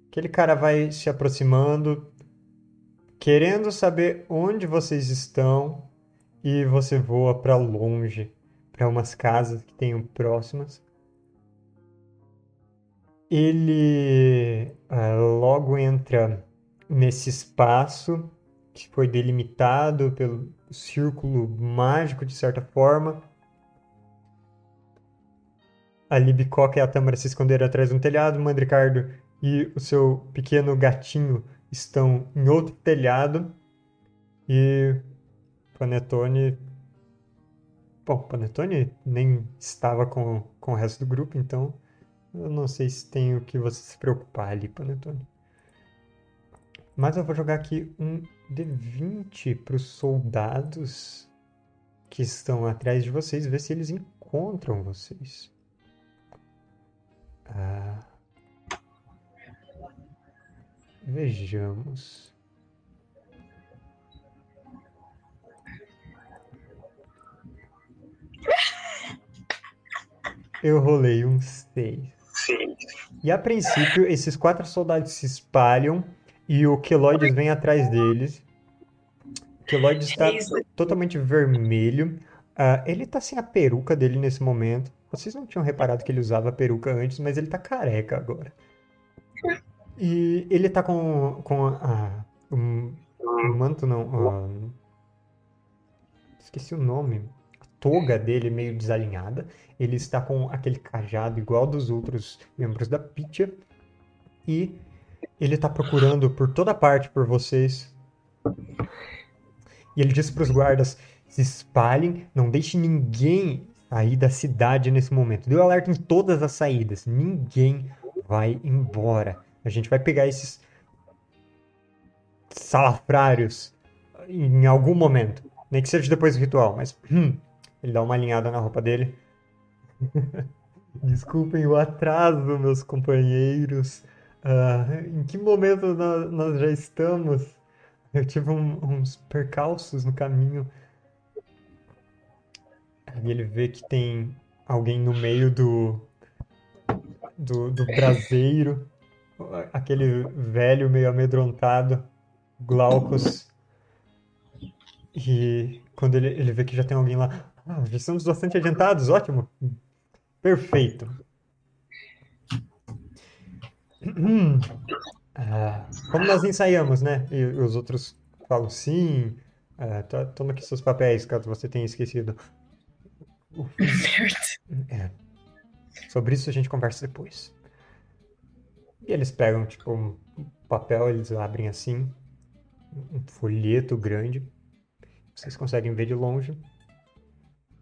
aquele cara vai se aproximando, querendo saber onde vocês estão, e você voa para longe, para umas casas que tenham próximas. Ele ah, logo entra nesse espaço que foi delimitado pelo círculo mágico, de certa forma. A Libicoca e a Tâmara se esconderam atrás de um telhado. O Mandricardo e o seu pequeno gatinho estão em outro telhado. E Panetone. Bom, Panetone nem estava com, com o resto do grupo, então eu não sei se tem o que você se preocupar ali, Panetone. Mas eu vou jogar aqui um D20 para os soldados que estão atrás de vocês, ver se eles encontram vocês. Ah. Vejamos. Eu rolei um 6. Sim. E a princípio, esses quatro soldados se espalham e o Keloides vem atrás deles. O Keloides está É totalmente vermelho. Ah, ele tá sem a peruca dele nesse momento. Vocês não tinham reparado que ele usava a peruca antes, mas ele tá careca agora. E ele tá com, com a, a- um, um manto, não. ah, esqueci o nome. A toga dele meio desalinhada. Ele está com aquele cajado igual dos outros membros da Pitya. E ele tá procurando por toda parte por vocês. E ele disse para os guardas: se espalhem, não deixe ninguém sair da cidade nesse momento. Deu alerta em todas as saídas. Ninguém vai embora. A gente vai pegar esses salafrários em algum momento. Nem que seja depois do ritual, mas hum, ele dá uma alinhada na roupa dele. Desculpem o atraso, meus companheiros. Ah, em que momento nó- nós, já estamos? Eu tive um- uns percalços no caminho. E ele vê que tem alguém no meio do, do, do braseiro, aquele velho meio amedrontado, Glaucus. E quando ele, ele vê que já tem alguém lá, ah, já estamos bastante adiantados, ótimo. Perfeito. Ah, como nós ensaiamos, né? E os outros falam sim. Ah, tá- toma aqui seus papéis, caso você tenha esquecido. É. Sobre isso a gente conversa depois. E eles pegam, tipo, um papel, eles abrem assim, um folheto grande. Vocês conseguem ver de longe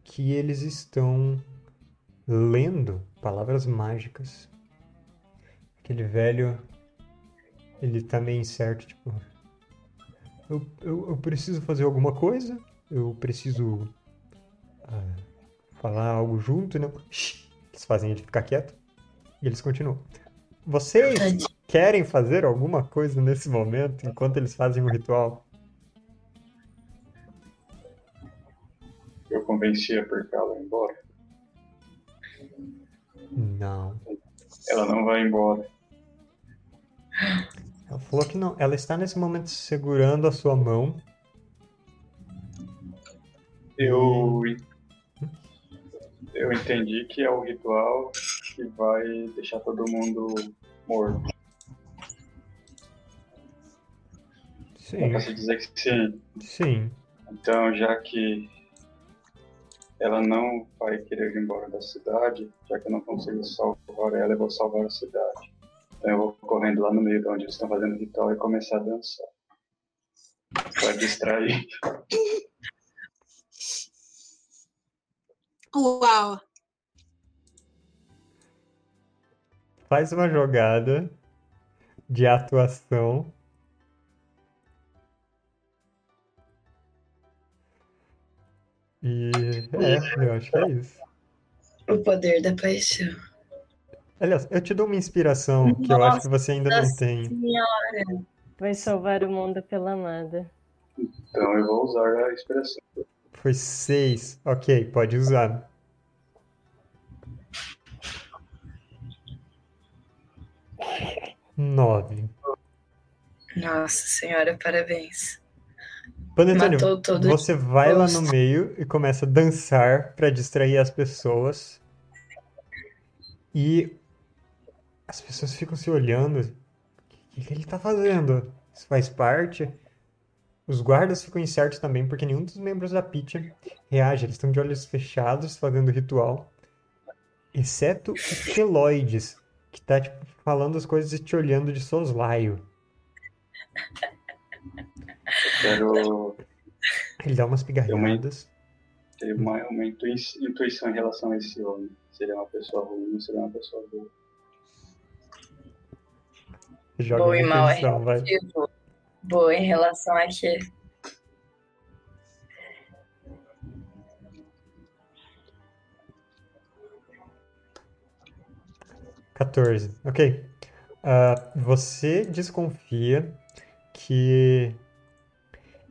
que eles estão lendo palavras mágicas. Aquele velho, ele tá meio incerto, tipo, eu, eu, eu preciso fazer alguma coisa? Eu preciso ah, falar algo junto, né? Eles fazem ele ficar quieto e eles continuam. Vocês querem fazer alguma coisa nesse momento enquanto eles fazem o ritual? Eu convenci a Percala a ir embora. Não. Ela não vai embora. Ela falou que não. Ela está nesse momento segurando a sua mão. Eu, eu entendi que é o ritual que vai deixar todo mundo morto. Sim, se dizer que sim. sim. Então, já que ela não vai querer ir embora da cidade, já que eu não consigo salvar ela, eu vou salvar a cidade. Então eu vou correndo lá no meio de onde eles estão fazendo o ritual e começar a dançar. Pra distrair. Uau! Faz uma jogada de atuação. E é, eu acho que é isso. O poder da paixão. Aliás, eu te dou uma inspiração que eu acho que você ainda não Nossa tem. Senhora. Vai salvar o mundo pela amada. Então eu vou usar a expressão. Foi seis. Ok, pode usar. Nove. Nossa Senhora, parabéns. Panetone, Matou todo você vai lá no meio e começa a dançar para distrair as pessoas. E as pessoas ficam se olhando. O que, que ele tá fazendo? Isso faz parte. Os guardas ficam incertos também, porque nenhum dos membros da Pitya reage. Eles estão de olhos fechados fazendo o ritual. Exceto o Keloides, que tá tipo, falando as coisas e te olhando de soslaio. Quero Ele dá umas pigarreadas. ter uma, uma intui- intuição em relação a esse homem. Se ele é uma pessoa ruim ou se ele é uma pessoa boa. Joga Bom e mal é vai. relativo. Boa em relação a quê? Quatorze. Ok. Ah, você desconfia que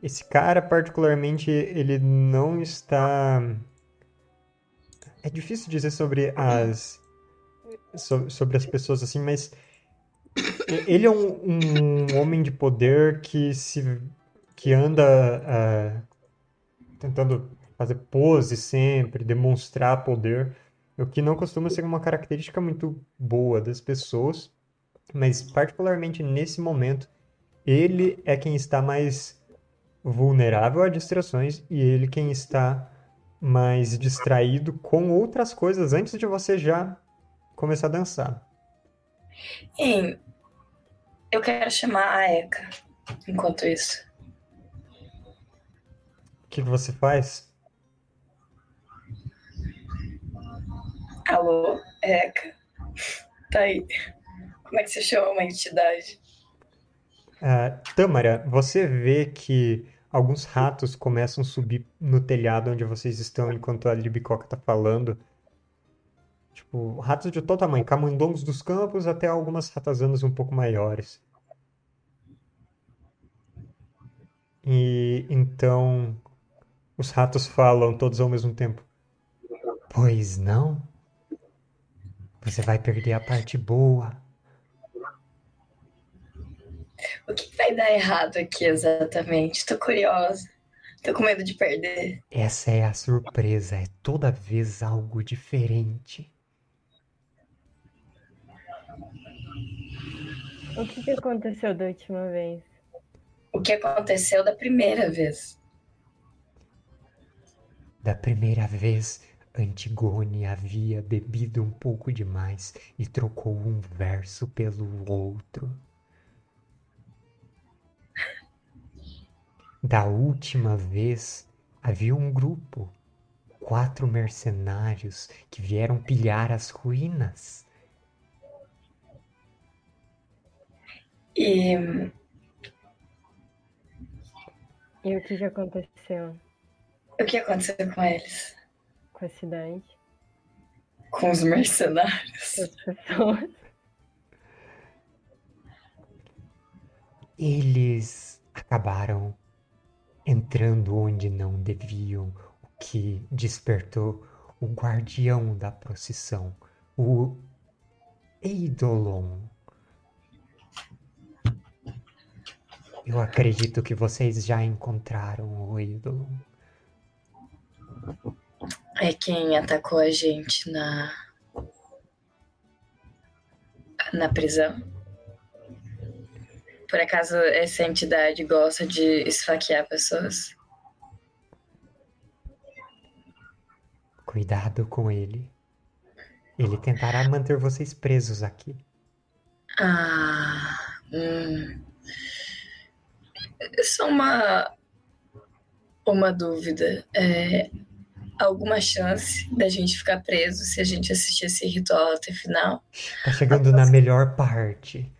esse cara, particularmente, ele não está. É difícil dizer sobre as. so- sobre as pessoas assim, mas. Ele é um, um homem de poder que se. que anda. ah, tentando fazer pose sempre, demonstrar poder. O que não costuma ser uma característica muito boa das pessoas, mas particularmente nesse momento, ele é quem está mais vulnerável a distrações e ele quem está mais distraído com outras coisas antes de você já começar a dançar. Hein, eu quero chamar a Eka enquanto isso. O que você faz? Alô, Eka. Tá aí. Como é que você chama uma entidade? Ah, Tâmara, você vê que alguns ratos começam a subir no telhado onde vocês estão enquanto a Libicoca tá falando. Tipo, ratos de todo tamanho, camundongos dos campos até algumas ratazanas um pouco maiores. E então os ratos falam todos ao mesmo tempo. Pois não? Você vai perder a parte boa. O que vai dar errado aqui exatamente? Tô curiosa. Tô com medo de perder. Essa é a surpresa, é toda vez algo diferente. O que, que aconteceu da última vez? O que aconteceu da primeira vez? Da primeira vez, Antigone havia bebido um pouco demais e trocou um verso pelo outro. Da última vez, havia um grupo, quatro mercenários que vieram pilhar as ruínas. E E o que, que aconteceu o que aconteceu com eles? com a cidade? Com os mercenários? Com as pessoas? Eles acabaram entrando onde não deviam, o que despertou o guardião da procissão, o Eidolon. Eu acredito que vocês já encontraram o Eidolon. É quem atacou a gente na. na prisão. Por acaso essa entidade gosta de esfaquear pessoas? Cuidado com ele. Ele tentará manter vocês presos aqui. Ah. Hum. Só uma. Uma dúvida. É, alguma chance da gente ficar preso se a gente assistir esse ritual até o final? Tá chegando na melhor parte.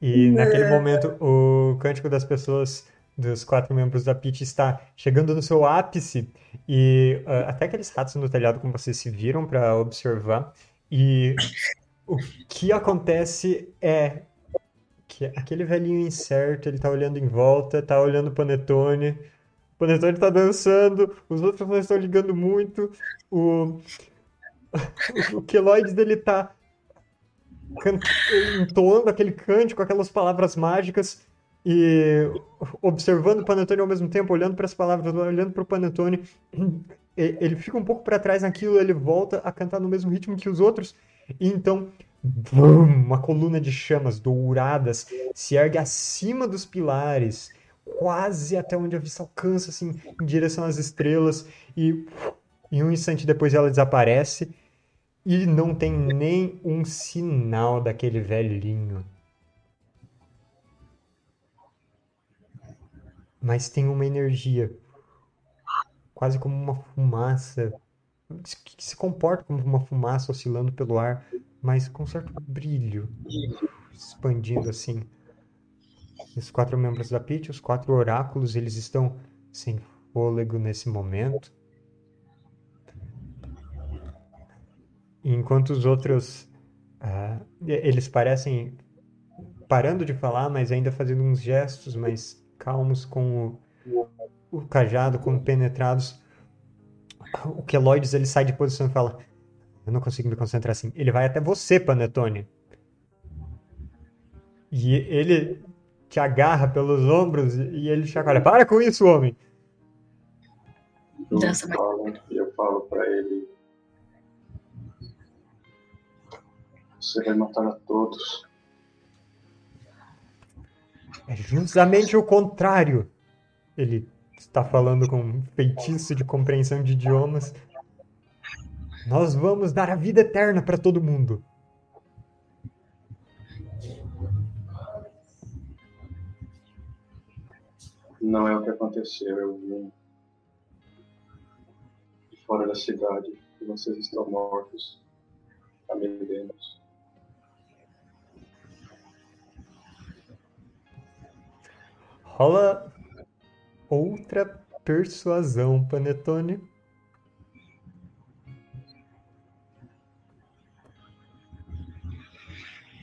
E naquele momento, o cântico das pessoas, dos quatro membros da Pit, está chegando no seu ápice. E ah, até aqueles ratos no telhado, como vocês se viram para observar. E o que acontece é aquele velhinho incerto, ele tá olhando em volta, tá olhando o Panetone. O Panetone tá dançando, os outros não estão ligando muito. O, o Keloides dele tá entoando aquele cântico, aquelas palavras mágicas e observando o Panetone ao mesmo tempo, olhando para as palavras, olhando para o Panetone. Ele fica um pouco para trás naquilo, ele volta a cantar no mesmo ritmo que os outros. E então, uma coluna de chamas douradas se ergue acima dos pilares, quase até onde a vista alcança, assim, em direção às estrelas. E em um instante depois ela desaparece. E não tem nem um sinal daquele velhinho. Mas tem uma energia, quase como uma fumaça, que se comporta como uma fumaça oscilando pelo ar, mas com certo brilho, expandindo assim. Os quatro membros da Pit, os quatro oráculos, eles estão sem fôlego nesse momento. Enquanto os outros, e- eles parecem parando de falar, mas ainda fazendo uns gestos mais calmos com o, o cajado, como penetrados. O Keloides, ele sai de posição e fala: Eu não consigo me concentrar assim. Ele vai até você, Panetone. E ele te agarra pelos ombros e ele chacoalha. Para com isso, homem! Eu Dança mais. falo, eu falo pra ele. Você vai matar a todos. É justamente o contrário. Ele está falando com um feitiço de compreensão de idiomas. Nós vamos dar a vida eterna para todo mundo. Não é o que aconteceu. Eu vim de fora da cidade e vocês estão mortos milênios. Rola outra persuasão, Panetone.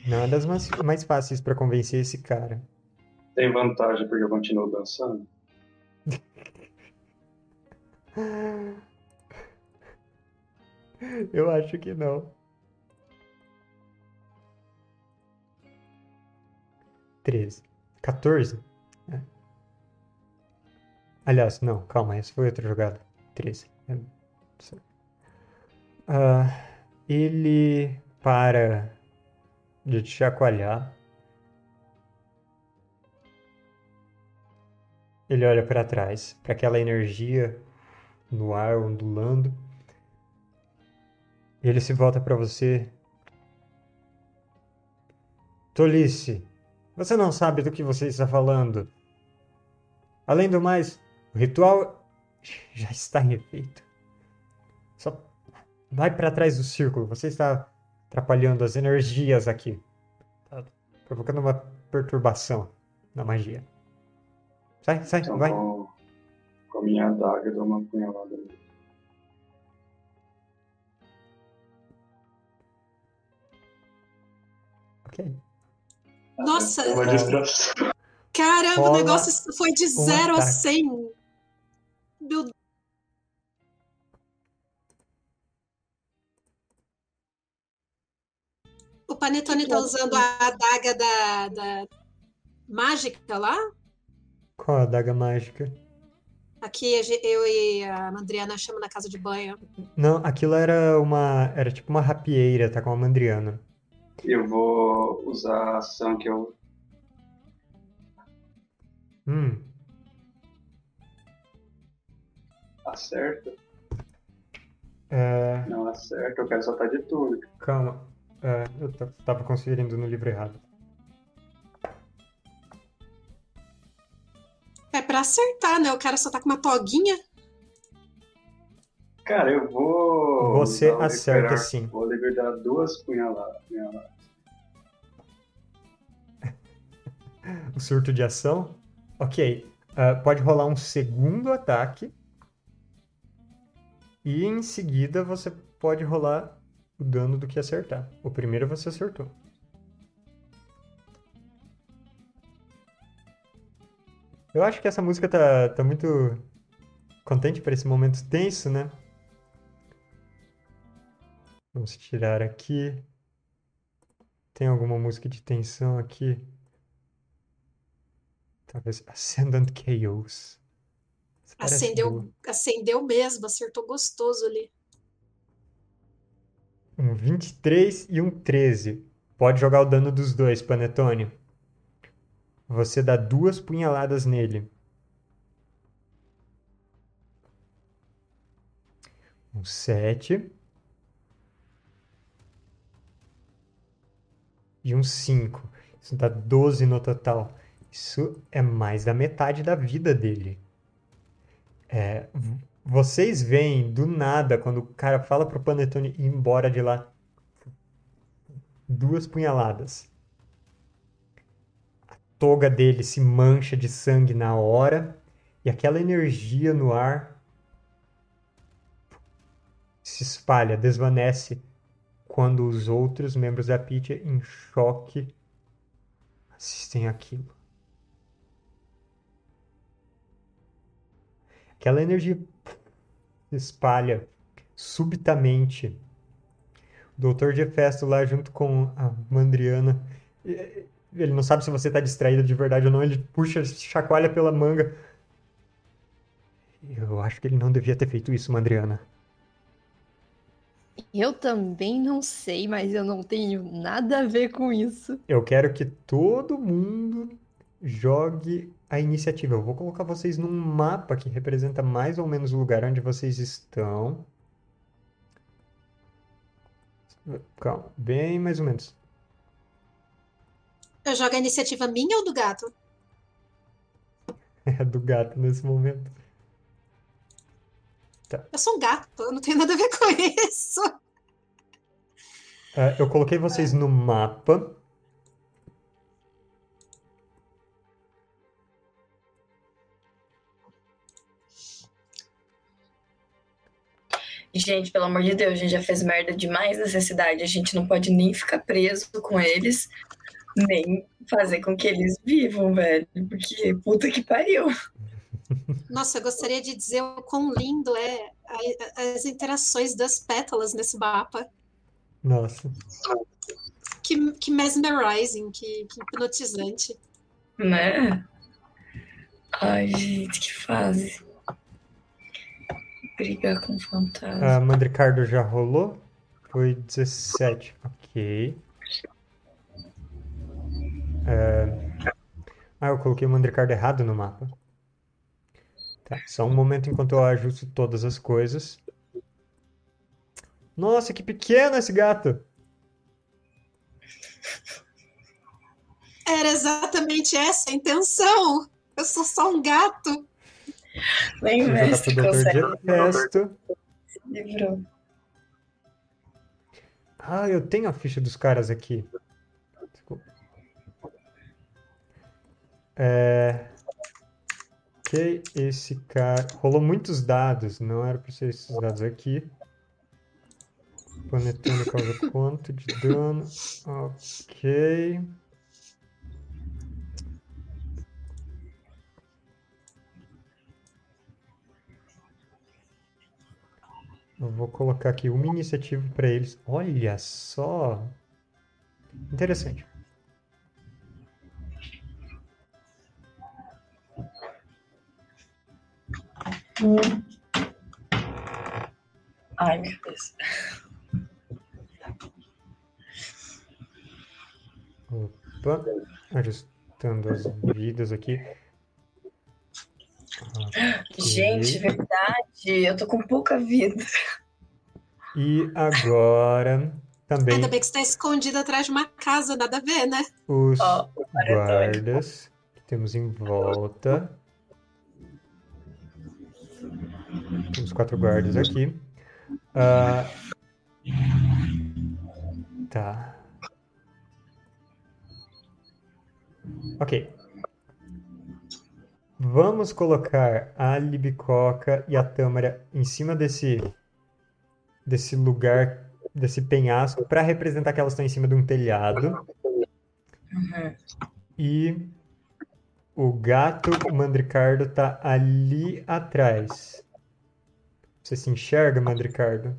Não é das mais, mais fáceis para convencer esse cara. Tem vantagem porque eu continuo dançando? Eu acho que não. 13. 14? É. Aliás, não, calma, essa foi outra jogada. 13. É. Ah, ele para de te chacoalhar. Ele olha para trás, para aquela energia no ar ondulando. E ele se volta para você. Tolice, você não sabe do que você está falando. Além do mais, o ritual já está em efeito. Só vai para trás do círculo. Você está atrapalhando as energias aqui. Tá provocando uma perturbação na magia. Sai, sai, Então, vai. com, com a minha adaga, eu dou uma punhalada nele. Ok. Nossa, É uma distração. caramba, Rola o negócio foi de um 0 a ataque. 100. Meu O Panetone tá usando a adaga da, da mágica lá? Qual a adaga mágica? Aqui a eu e a Mandriana chamamos na casa de banho. Não, aquilo era uma. Era tipo uma rapieira, tá com uma mandriana. Eu vou usar a ação que eu. Hum, Acerto? é, Não acerto, eu quero soltar de tudo. calma. É, eu tava conferindo no livro errado. É pra acertar, né? O cara só tá com uma toguinha. Cara, eu vou. Você usar o acerta liberar- sim. Vou liberar duas punhaladas. punhaladas. O surto de ação. Ok. ah, pode rolar um segundo ataque. E em seguida você pode rolar o dano do que acertar. O primeiro você acertou. Eu acho que essa música tá, tá muito contente para esse momento tenso, né? Vamos tirar aqui. Tem alguma música de tensão aqui? Talvez Ascendant Chaos. Boa. Acendeu, acendeu mesmo, acertou gostoso ali. Um 23 e um 13. Pode jogar o dano dos dois, Panetone. Você dá duas punhaladas nele. Um 7. E um 5. Isso dá 12 no total. Isso é mais da metade da vida dele. É, vocês veem do nada, quando o cara fala pro Panetone ir embora de lá, duas punhaladas. A toga dele se mancha de sangue na hora e aquela energia no ar se espalha, desvanece quando os outros membros da Pitya, em choque, assistem aquilo. Aquela energia espalha subitamente. O doutor de Hefesto lá junto com a Mandriana. Ele não sabe se você está distraído de verdade ou não. Ele puxa, chacoalha pela manga. Eu acho que ele não devia ter feito isso, Mandriana. Eu também não sei, mas eu não tenho nada a ver com isso. Eu quero que todo mundo jogue a iniciativa. Eu vou colocar vocês num mapa que representa mais ou menos o lugar onde vocês estão. Calma, bem mais ou menos. Eu jogo a iniciativa minha ou do gato? É do gato nesse momento. Eu sou um gato, eu não tenho nada a ver com isso. Ah, eu coloquei vocês no mapa. Gente, pelo amor de Deus, a gente já fez merda demais nessa cidade. A gente não pode nem ficar preso com eles, nem fazer com que eles vivam, velho. Porque puta que pariu. Nossa, eu gostaria de dizer o quão lindo é as interações das pétalas nesse mapa. Nossa. Que, que mesmerizing, que, que hipnotizante. Né? Ai, gente, que fase. Brigar com fantasma. A Mandricardo já rolou? Foi 17. Ok. É, Ah, eu coloquei o Mandricardo errado no mapa. Tá, só um momento enquanto eu ajusto todas as coisas. Nossa, que pequeno esse gato! Era exatamente essa a intenção. Eu sou só um gato. Nem o jogar mestre consegue livrou. Ah, eu tenho a ficha dos caras aqui. Desculpa. É... Ok, esse cara... Rolou muitos dados, não era pra ser esses dados aqui. Panetone causa quanto de dano? Ok. Vou colocar aqui uma iniciativa para eles. Olha só! Interessante. Hum. Ai, meu Deus. Opa, ajustando as vidas aqui. Gente, verdade. Eu tô com pouca vida. E agora também Ainda bem que você está escondido atrás de uma casa, nada a ver, né? os Ó, o paredão. guardas que temos em volta. Temos quatro guardas aqui. Ah, tá. Ok. Vamos colocar a Libicoca e a Tâmara em cima desse desse lugar, desse penhasco, para representar que elas estão em cima de um telhado. Uhum. E o gato Mandricardo tá ali atrás. Você se enxerga, Mandricardo?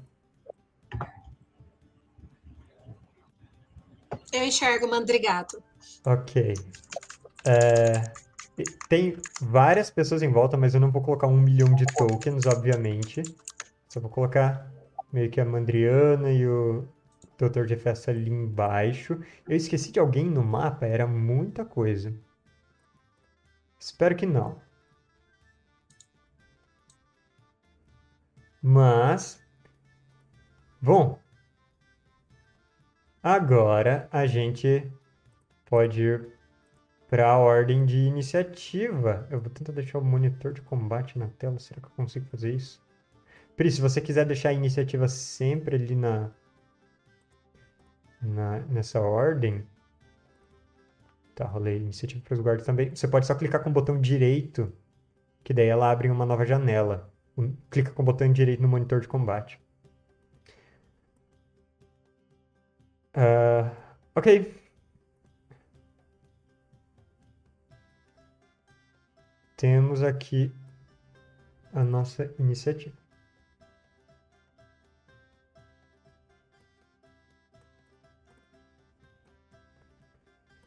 Eu enxergo o mandrigato. Ok. É, tem várias pessoas em volta, mas eu não vou colocar um milhão de tokens, obviamente. Só vou colocar meio que a Mandriana e o Doutor de Festa ali embaixo. Eu esqueci de alguém no mapa, era muita coisa. Espero que não. Mas, bom, agora a gente pode ir para a ordem de iniciativa. Eu vou tentar deixar o monitor de combate na tela. Será que eu consigo fazer isso? Pri, se você quiser deixar a iniciativa sempre ali na, na nessa ordem. Tá, rolei iniciativa para os guardas também. Você pode só clicar com o botão direito, que daí ela abre uma nova janela. Clica com o botão direito no monitor de combate. Ah, ok. Temos aqui a nossa iniciativa.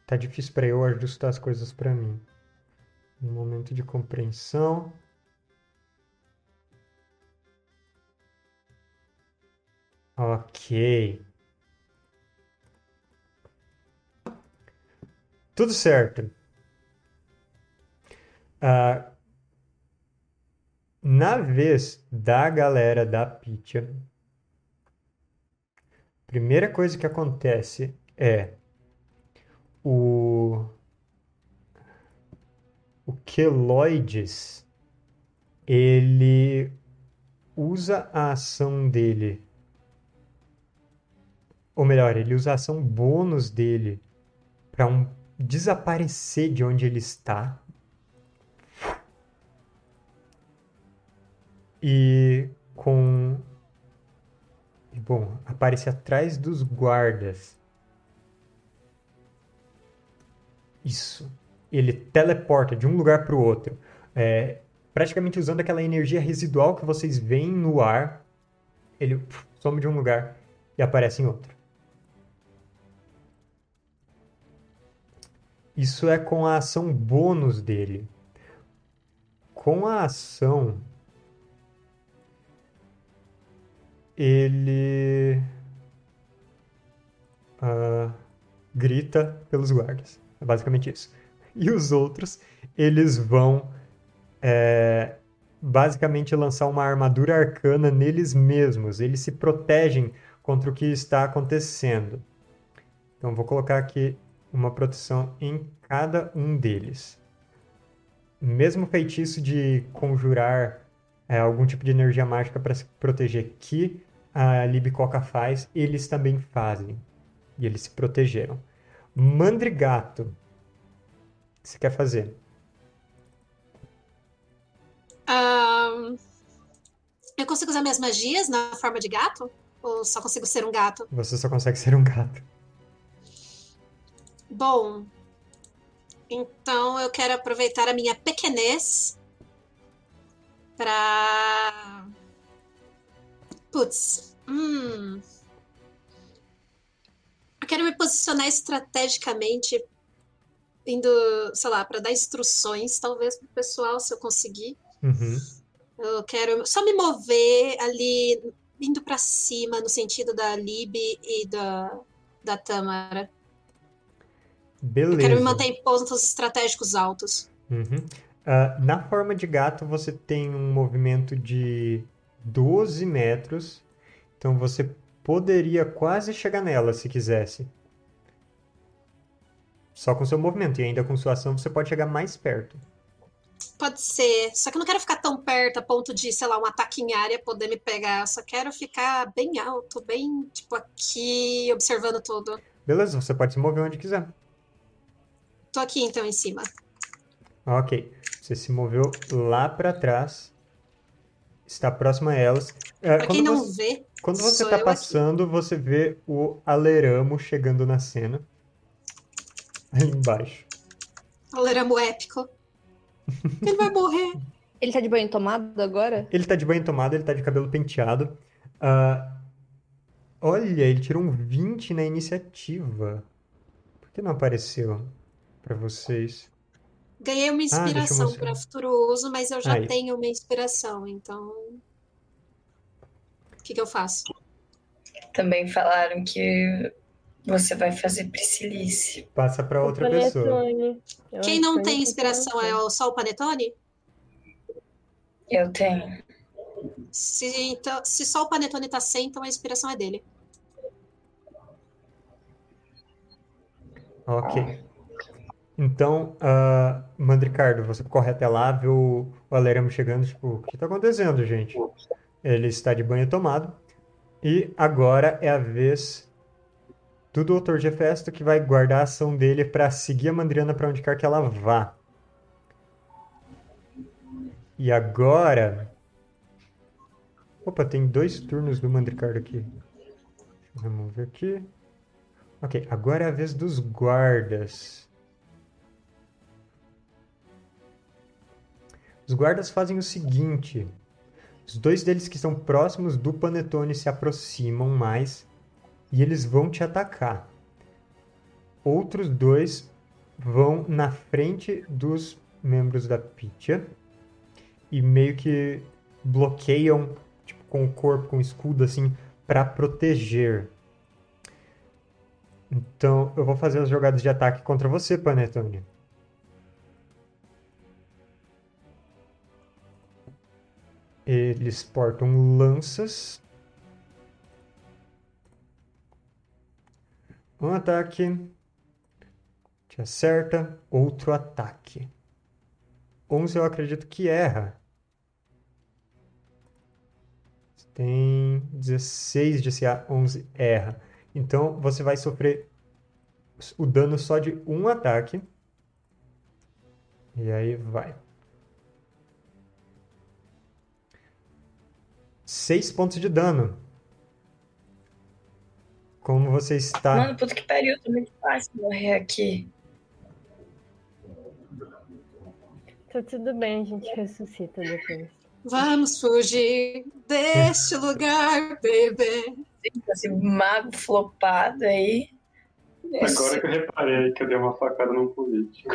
Tá difícil para eu ajustar as coisas para mim. Um momento de compreensão. Ok. Tudo certo. Ah, na vez da galera da Pitya, primeira coisa que acontece é o o Keloides ele usa a ação dele ou melhor, ele usa a ação bônus dele para um desaparecer de onde ele está e com bom, aparece atrás dos guardas. Isso. Ele teleporta de um lugar para o outro, é, praticamente usando aquela energia residual que vocês veem no ar. Ele puf, some de um lugar e aparece em outro. Isso é com a ação bônus dele. com a ação, ele ah, grita pelos guardas. É basicamente isso. E os outros, eles vão é, basicamente lançar uma armadura arcana neles mesmos. Eles se protegem contra o que está acontecendo. Então vou colocar aqui uma proteção em cada um deles. Mesmo feitiço de conjurar é, algum tipo de energia mágica para se proteger que a Libicoca faz, eles também fazem. E eles se protegeram. Mandrigato. O que você quer fazer? Ahn, eu consigo usar minhas magias na forma de gato? Ou só consigo ser um gato? Você só consegue ser um gato. Bom, então eu quero aproveitar a minha pequenez pra. Putz. Hum. Eu quero me posicionar estrategicamente, indo, sei lá, pra dar instruções, talvez, pro pessoal, se eu conseguir. Uhum. Eu quero só me mover ali, indo pra cima, no sentido da Lib e da, da Tâmara. Beleza. Eu quero me manter em pontos estratégicos altos. Uhum. Ah, na forma de gato, você tem um movimento de 12 metros. Então você poderia quase chegar nela se quisesse. Só com seu movimento. E ainda com sua ação, você pode chegar mais perto. Pode ser. Só que eu não quero ficar tão perto a ponto de, sei lá, um ataque em área poder me pegar. Eu só quero ficar bem alto, bem, tipo, aqui, observando tudo. Beleza, você pode se mover onde quiser. Tô aqui, então, em cima. Ok. Você se moveu lá para trás. Está próximo a elas. Ah, Pra quando quem não você- vê, Quando você Sou está eu aqui. passando, você vê o Aleramo chegando na cena. Ali embaixo. o Leramo épico. Ele vai morrer. Ele tá de banho tomado agora? Ele tá de banho tomado, ele tá de cabelo penteado. Ah, olha, ele tirou um 20 na iniciativa. Por que não apareceu pra vocês? Ganhei uma Ah, inspiração mostrar. para futuro uso, mas eu já Aí. tenho uma inspiração, então. O que, que eu faço? Também falaram que você vai fazer Priscilice. Passa pra O outra pessoa. Quem não tem eu inspiração é o, só o Panetone? Eu tenho. Se, então, se só o Panetone tá sem, então a inspiração é dele. Ok. Então, ah, Mandricardo, você corre até lá, vê o, o Aleramo chegando, tipo, o que tá acontecendo, gente? Ele está de banho tomado. E agora é a vez do Dr. Gefesto que vai guardar a ação dele para seguir a Mandriana para onde quer que ela vá. E agora. Opa, tem dois turnos do Mandricardo aqui. Deixa eu remover aqui. Ok, agora é a vez dos guardas. Os guardas fazem o seguinte: os dois deles que estão próximos do Panetone se aproximam mais e eles vão te atacar. Outros dois vão na frente dos membros da Pitya e meio que bloqueiam tipo, com o corpo, com o escudo assim, para proteger. Então, eu vou fazer as jogadas de ataque contra você, Panetone. Eles portam lanças. Um ataque. Te acerta. Outro ataque. 11 eu acredito que erra. Tem 16 de CA, 11 erra. Então você vai sofrer o dano só de um ataque. E aí vai. Seis pontos de dano. Como você está. Mano, puta que pariu, tá muito fácil morrer aqui. Tá tudo bem, a gente ressuscita depois. Vamos fugir deste lugar, bebê. Esse mago flopado aí. Agora que eu reparei que eu dei uma facada num político.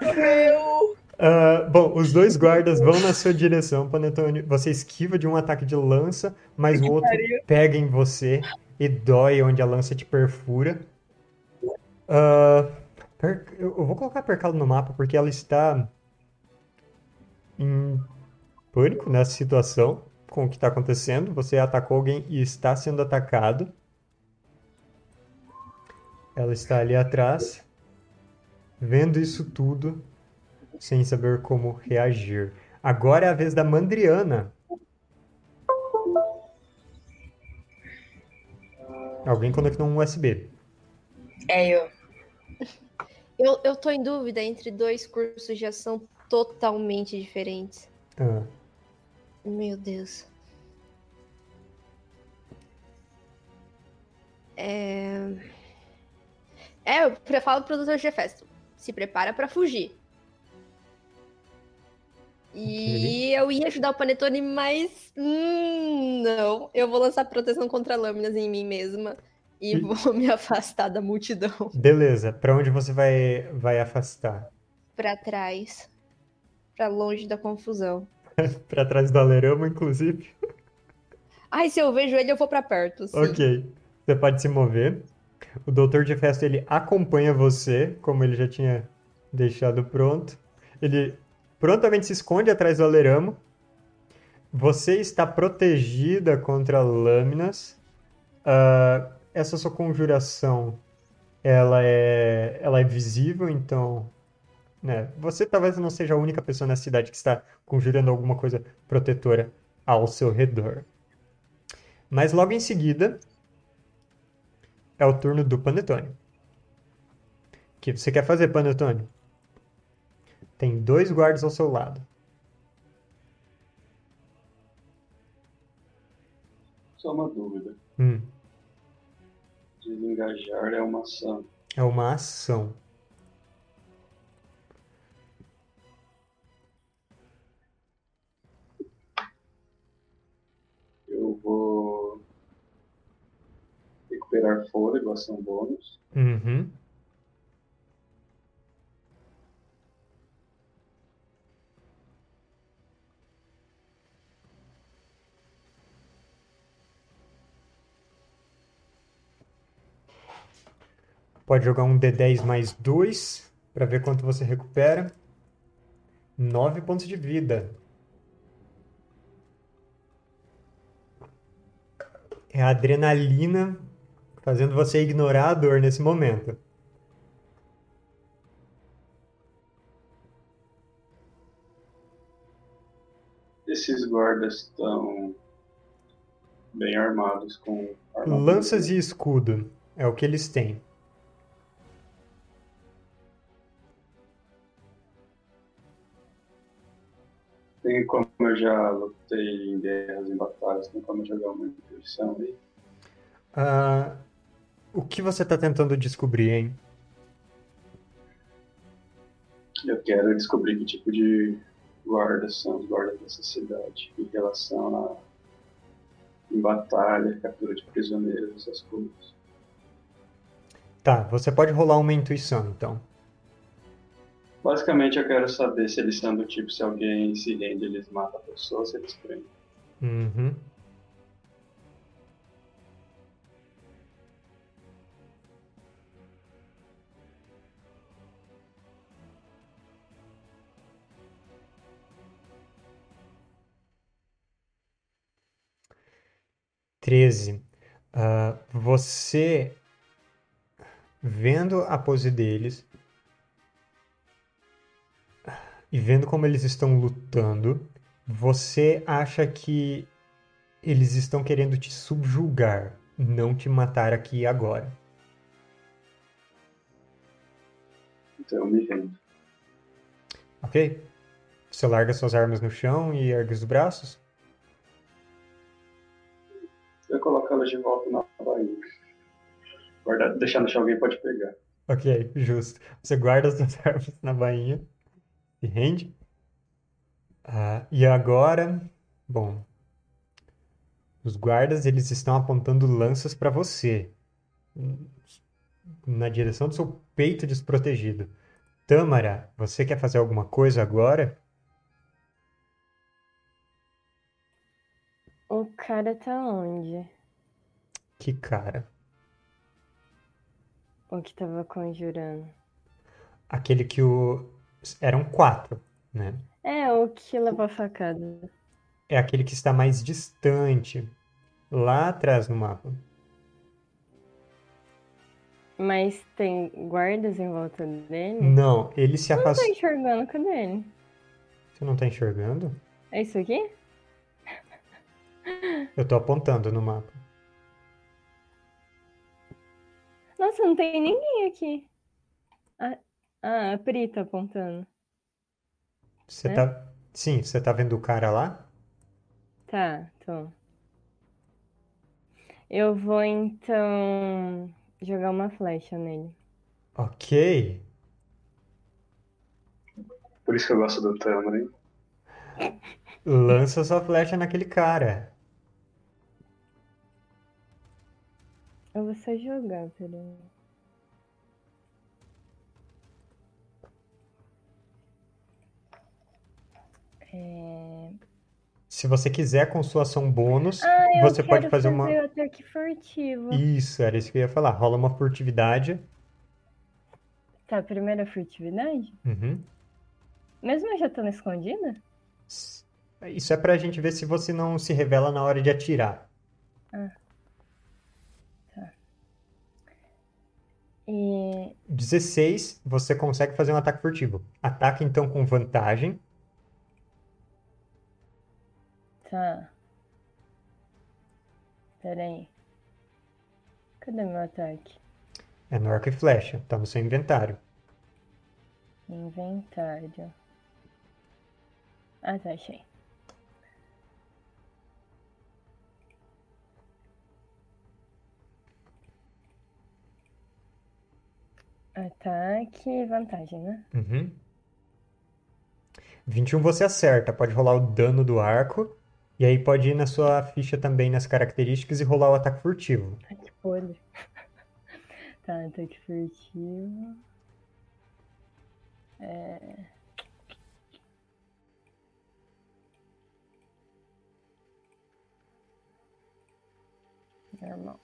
Meu! Ah, bom, os dois guardas vão na sua direção, Panetone. Você esquiva de um ataque de lança, mas o outro pariu. pega em você e dói onde a lança te perfura. Ah, per- eu vou colocar Percalo no mapa porque ela está em pânico nessa situação com o que está acontecendo. Você atacou alguém e está sendo atacado. Ela está ali atrás, vendo isso tudo, sem saber como reagir. Agora é a vez da Mandriana. Alguém conectou um USB. É eu. Eu, eu tô em dúvida entre dois cursos de ação totalmente diferentes. Ah, Meu Deus. É... É, eu falo pro Dr. Gefesto. Se prepara pra fugir. E eu ia ajudar o Panetone, mas... hum, não. Eu vou lançar proteção contra lâminas em mim mesma. E E- vou me afastar da multidão. beleza, para onde você vai, vai afastar? Pra trás. Pra longe da confusão. Para trás do alerama, inclusive? Ai, se eu vejo ele, eu vou pra perto. Sim. Ok, você pode se mover. O Doutor de Festo ele acompanha você, como ele já tinha deixado pronto. Ele prontamente se esconde atrás do aleramo. Você está protegida contra lâminas. Ah, essa sua conjuração, ela é, ela é visível, então, né? Você talvez não seja a única pessoa na cidade que está conjurando alguma coisa protetora ao seu redor. Mas logo em seguida é o turno do Panetone. O que você quer fazer, Panetone? Tem dois guardas ao seu lado. Só uma dúvida. Hum, Desengajar é uma ação. é uma ação. Eu vou recuperar fôlego, ação bônus. Uhum. Pode jogar um D10 mais 2 para ver quanto você recupera. 9 pontos de vida. É a adrenalina fazendo você ignorar a dor nesse momento. Esses guardas estão bem armados com armadura. Lanças e escudo é o que eles têm. Tem como eu já lutei em guerras, em batalhas, tem como eu jogar uma intuição aí. Ah, o que você está tentando descobrir, hein? Eu quero descobrir que tipo de guardas são os guardas dessa cidade em relação a em batalha, captura de prisioneiros, essas coisas. Tá, você pode rolar uma intuição, então. Basicamente eu quero saber se eles são do tipo, se alguém se rende, eles matam a pessoa, se eles prendem. Uhum. Treze. Ah, você vendo a pose deles e vendo como eles estão lutando, você acha que eles estão querendo te subjugar, não te matar aqui e agora. Então me rendo. Ok? Você larga suas armas no chão e ergue os braços? Eu coloco elas de volta na bainha. Guardar, deixar no chão, alguém pode pegar. Ok, justo. Você guarda as suas armas na bainha e rende. Ah, e agora, bom, os guardas eles estão apontando lanças para você, na direção do seu peito desprotegido. Tâmara, você quer fazer alguma coisa agora? O cara tá onde? Que cara. O que tava conjurando? Aquele que o. Eram quatro, né? É, o que levou a facada. É aquele que está mais distante, lá atrás no mapa. Mas tem guardas em volta dele? Não, ele se Não tô afastou. enxergando, cadê ele? Você não tá enxergando? É isso aqui? Eu tô apontando no mapa. Nossa, não tem ninguém aqui. Ah, a Pri tá apontando. Você É? tá. Sim, você tá vendo o cara lá? Tá, tô. Eu vou então jogar uma flecha nele. Ok. Por isso que eu gosto do Tâmara, hein? Lança sua flecha naquele cara. Eu vou só jogar, peraí. É... Se você quiser com sua ação bônus, Ah, você pode quero fazer uma. ataque furtivo. Isso, era isso que eu ia falar. Rola uma furtividade. Tá, primeira furtividade? Uhum. Mesmo eu já estando escondida? Isso é pra gente ver se você não se revela na hora de atirar. E 16, você consegue fazer um ataque furtivo. Ataque então com vantagem. Tá. Peraí. Cadê meu ataque? É no arco e flecha, tá no seu inventário. Inventário. Ah, tá, achei. Ataque e vantagem, né? Uhum. 21 você acerta, pode rolar o dano do arco. E aí pode ir na sua ficha também nas características e rolar o ataque furtivo. Ai, que podre. Tá, ataque furtivo. É... Normal.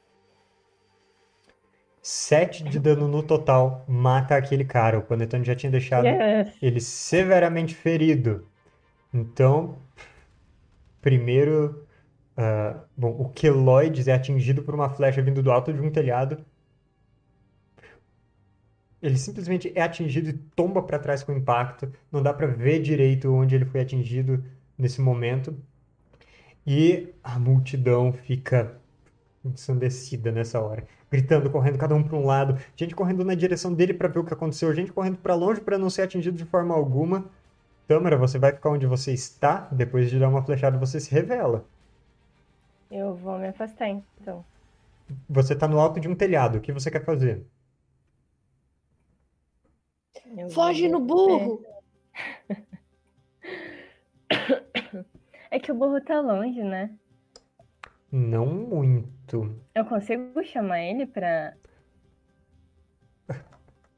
7 de dano no total mata aquele cara. O Panetone já tinha deixado Yes! ele severamente ferido. Então, primeiro, ah, bom, o Keloides é atingido por uma flecha vindo do alto de um telhado. Ele simplesmente é atingido e tomba para trás com impacto. Não dá para ver direito onde ele foi atingido nesse momento. E a multidão fica ensandecida nessa hora, gritando, correndo cada um para um lado, gente correndo na direção dele para ver o que aconteceu, gente correndo para longe para não ser atingido de forma alguma. Tâmara, você vai ficar onde você está, depois de dar uma flechada você se revela. Eu vou me afastar, então. Você está no alto de um telhado, o que você quer fazer? Eu vou Foge no burro! É que o burro tá longe, né? Não muito. Eu consigo chamar ele pra.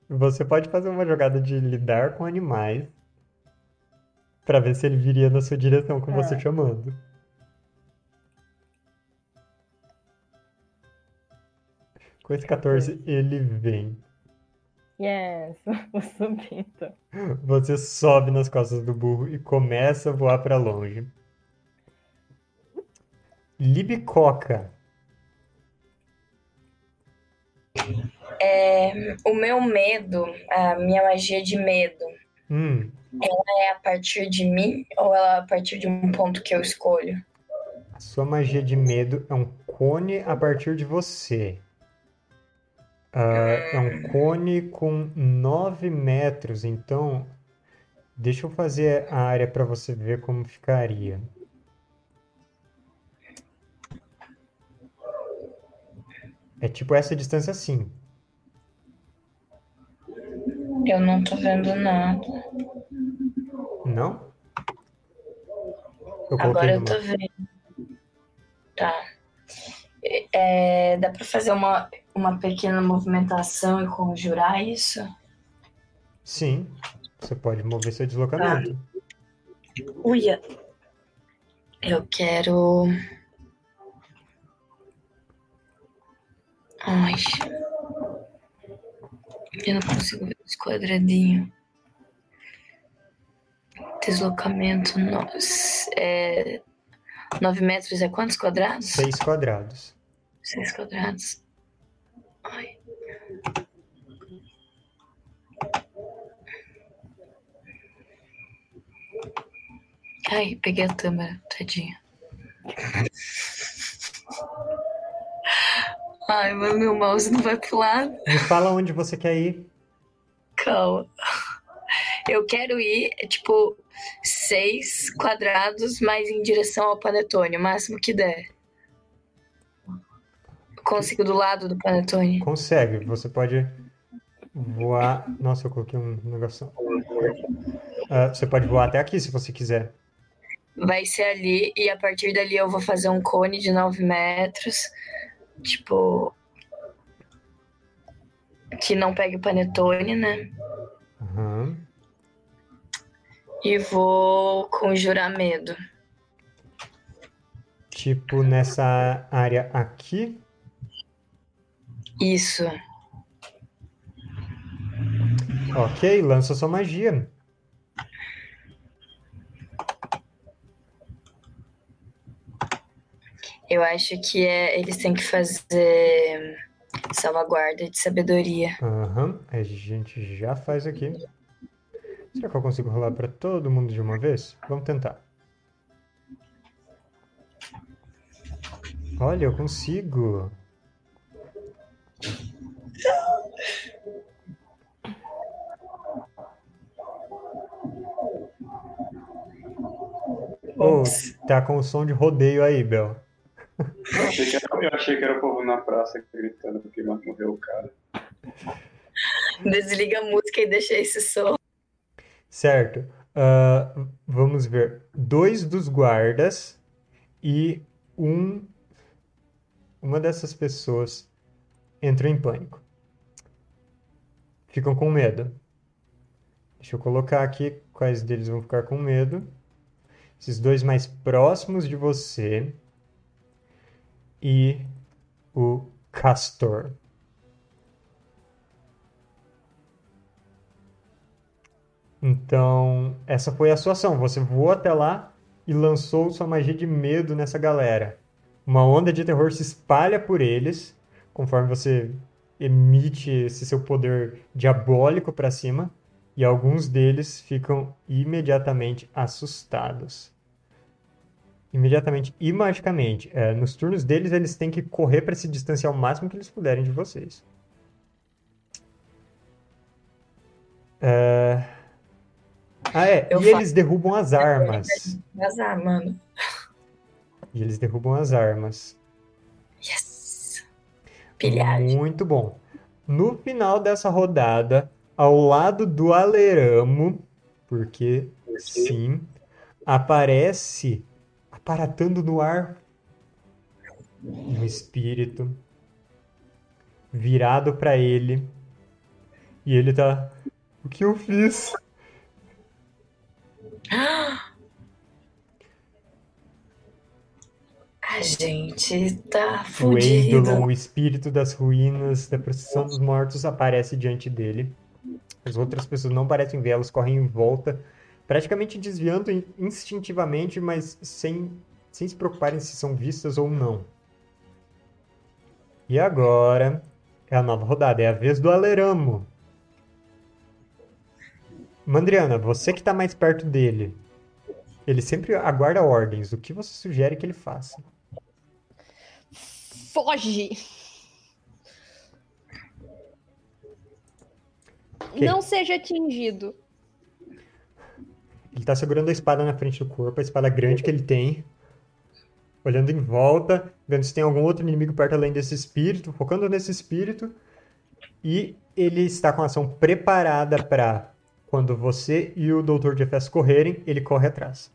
Você pode fazer uma jogada de lidar com animais para ver se ele viria na sua direção com você Tá. chamando. Com esse 14, ele vem. Yes! Vou subir, então. Você sobe nas costas do burro e começa a voar para longe. Libicoca. É, o meu medo, a minha magia de medo, Hum, é a partir de mim ou ela é a partir de um ponto que eu escolho? a sua magia de medo é um cone a partir de você. Ah, é um cone com 9 metros, então deixa eu fazer a área para você ver como ficaria. É tipo essa distância assim. Eu não tô vendo nada. Não? Eu Agora eu tô mapa. vendo. Tá. É, dá pra fazer uma, uma pequena movimentação e conjurar isso? Sim, você pode mover seu deslocamento. Uia. Eu quero. Ai. Eu não consigo ver esse quadradinho. Deslocamento. No... É... 9 metros é quantos quadrados? Seis quadrados. 6 quadrados. Ai. Ai, peguei a câmera, tadinha. Ai, mas meu mouse não vai pro lado. Me fala onde você quer ir. Calma. Eu quero ir, tipo, seis quadrados mais em direção ao panetone, o máximo que der. Consigo do lado do panetone. Consegue, você pode voar. Nossa, eu coloquei um negócio. Ah, você pode voar até aqui se você quiser. Vai ser ali, e a partir dali eu vou fazer um cone de 9 metros. Tipo. Que não pegue o panetone, né? Aham. E vou conjurar medo. Tipo nessa área aqui. Isso. Ok, lança sua magia. Eu acho que é, eles têm que fazer salvaguarda de sabedoria. Aham, a gente já faz aqui. Será que eu consigo rolar para todo mundo de uma vez? Vamos tentar. Olha, eu consigo. Oh, tá com o som de rodeio aí, Bel. Eu achei, que era, eu achei que era o povo na praça gritando porque morreu o cara. Desliga a música e deixa esse som. Certo. Ah, vamos ver. Dois dos guardas e um. Uma dessas pessoas entrou em pânico. Ficam com medo. Deixa eu colocar aqui quais deles vão ficar com medo. Esses dois mais próximos de você e o Castor. Então, essa foi a sua ação. Você voou até lá e lançou sua magia de medo nessa galera. Uma onda de terror se espalha por eles, conforme você emite esse seu poder diabólico para cima, e alguns deles ficam imediatamente assustados. Imediatamente e magicamente. É, nos turnos deles, eles têm que correr para se distanciar o máximo que eles puderem de vocês. É... Ah, é. Eu E eles derrubam as armas. Vazar, mano. E eles derrubam as armas. Yes! Pilhagem. Muito bom. No final dessa rodada, ao lado do Aleramo, porque sim, aparece aparatando no ar um espírito virado para ele. E ele tá. O que eu fiz? A gente tá O fudido. Eidolon, o espírito das ruínas da procissão dos mortos, aparece diante dele. As outras pessoas não parecem ver, elas correm em volta, praticamente desviando in- instintivamente, mas sem, sem se preocuparem se são vistas ou não. E agora é a nova rodada, é a vez do Aleramo. Mandriana, você que está mais perto dele, ele sempre aguarda ordens. O que você sugere que ele faça? Foge! Ok. Não seja atingido. Ele tá segurando a espada na frente do corpo, a espada grande que ele tem. Olhando em volta, vendo se tem algum outro inimigo perto além desse espírito, focando nesse espírito. E ele está com a ação preparada para quando você e o Dr. Jeffes correrem, ele corre atrás.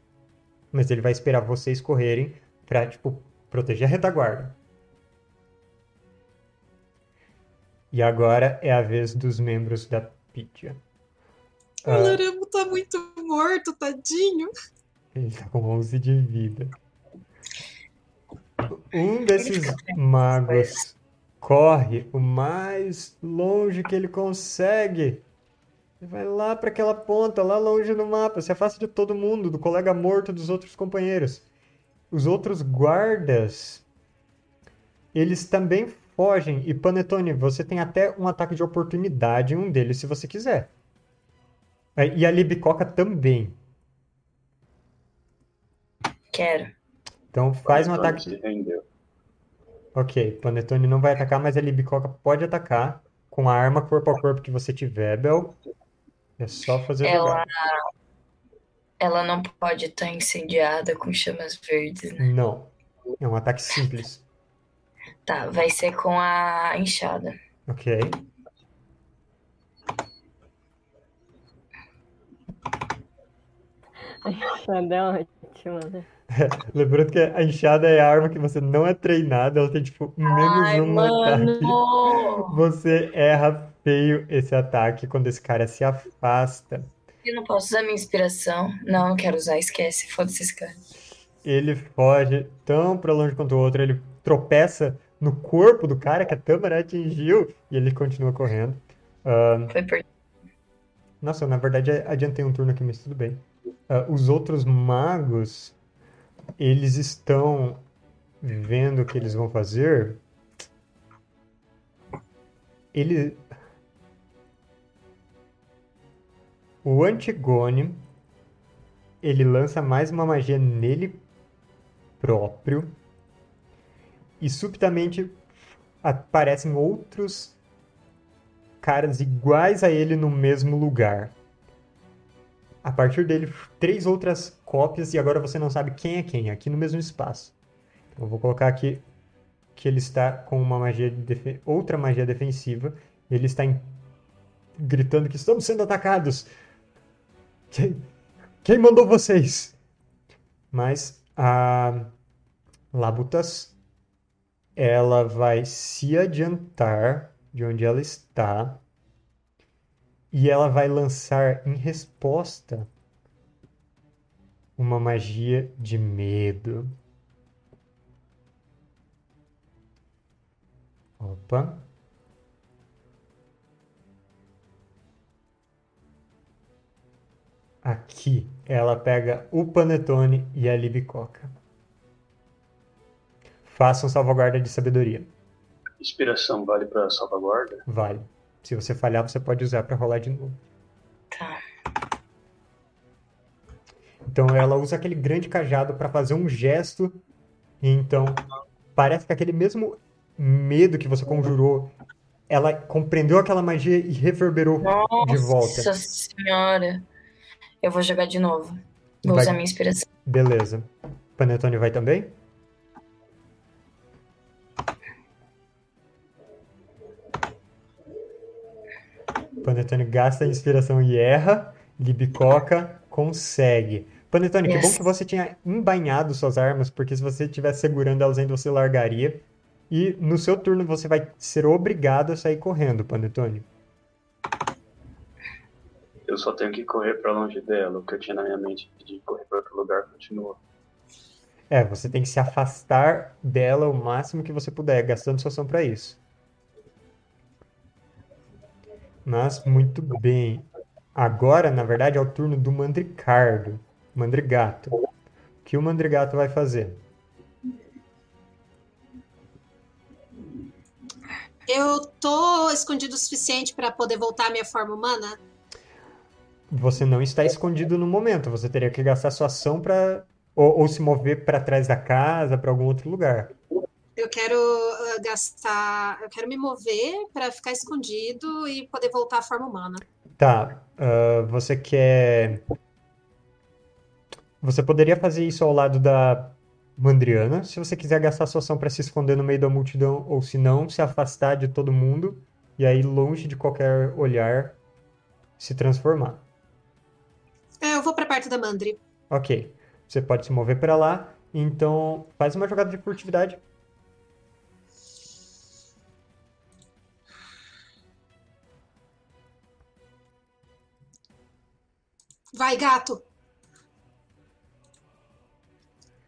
Mas ele vai esperar vocês correrem pra, tipo, proteger a retaguarda. E agora é a vez dos membros da Pythia. O Ah, Loramo tá muito morto, tadinho. ele tá com 11 de vida. Um desses magos corre o mais longe que ele consegue. Vai lá para aquela ponta, lá longe no mapa, se afasta de todo mundo, do colega morto, dos outros companheiros. Os outros guardas, eles também fogem. E Panetone, você tem até um ataque de oportunidade em um deles, se você quiser. É, E a Libicoca também. Quero. Então faz um ataque. se rendeu. Ok, Panetone não vai atacar, mas a Libicoca pode atacar com a arma corpo a corpo que você tiver, Bel. É só fazer Ela, jogada. ela não pode estar incendiada com chamas verdes, né? Não. É um ataque simples. Tá, vai ser com a enxada. Ok. A enxada é ótima, né? Lembrando que a enxada é a arma que você não é treinado, ela tem tipo menos Ai, um ataque. mano! Você erra feio esse ataque quando esse cara se afasta. Eu não posso usar minha inspiração. Não, não quero usar, esquece. Foda-se esse cara. Ele foge tão pra longe quanto o outro, ele tropeça no corpo do cara que a Tâmara atingiu e ele continua correndo. Ah, Foi por... Nossa, na verdade adiantei um turno aqui, mas tudo bem. Ah, os outros magos, eles estão vendo o que eles vão fazer. Ele. O Antigone, ele lança mais uma magia nele próprio. E subitamente aparecem outros caras iguais a ele no mesmo lugar. A partir dele, três outras cópias e agora você não sabe quem é quem, aqui no mesmo espaço. Então, eu vou colocar aqui que ele está com uma magia de outra magia defensiva. Ele está em- gritando que estamos sendo atacados. Quem, quem mandou vocês? Mas a Labutas ela vai se adiantar de onde ela está e ela vai lançar em resposta uma magia de medo. Opa. Aqui ela pega o panetone e a libicoca. Faça um salvaguarda de sabedoria. Inspiração vale pra salvaguarda? Vale. Se você falhar, você pode usar para rolar de novo. Tá. Então ela usa aquele grande cajado para fazer um gesto. E então parece que aquele mesmo medo que você conjurou, ela compreendeu aquela magia e reverberou de volta. Nossa senhora. Eu vou jogar de novo. Vou Vai- usar minha inspiração. Beleza. Panetone vai também? Panetone gasta a inspiração e erra. Libicoca consegue. Panetone, que bom Yes. que você tinha embainhado suas armas, porque se você estivesse segurando elas ainda você largaria. E no seu turno você vai ser obrigado a sair correndo, Panetone. Eu só tenho que correr pra longe dela. O que eu tinha na minha mente de correr pra outro lugar continua. É, você tem que se afastar dela o máximo que você puder, gastando sua ação para isso. Mas muito bem. Agora, na verdade, é o turno do Mandricardo, Mandrigato. O que o Mandrigato vai fazer? Eu tô escondido o suficiente para poder voltar à minha forma humana? Você não está escondido no momento, você teria que gastar sua ação para ou, ou se mover para trás da casa, para algum outro lugar. Eu quero ah, gastar. Eu quero me mover para ficar escondido e poder voltar à forma humana. Tá, ah, você quer. Você poderia fazer isso ao lado da Mandriana, se você quiser gastar sua ação para se esconder no meio da multidão, ou se não, se afastar de todo mundo e aí longe de qualquer olhar se transformar. É, eu vou para perto da Mandri. Ok, você pode se mover para lá, então faz uma jogada de furtividade. Vai, gato.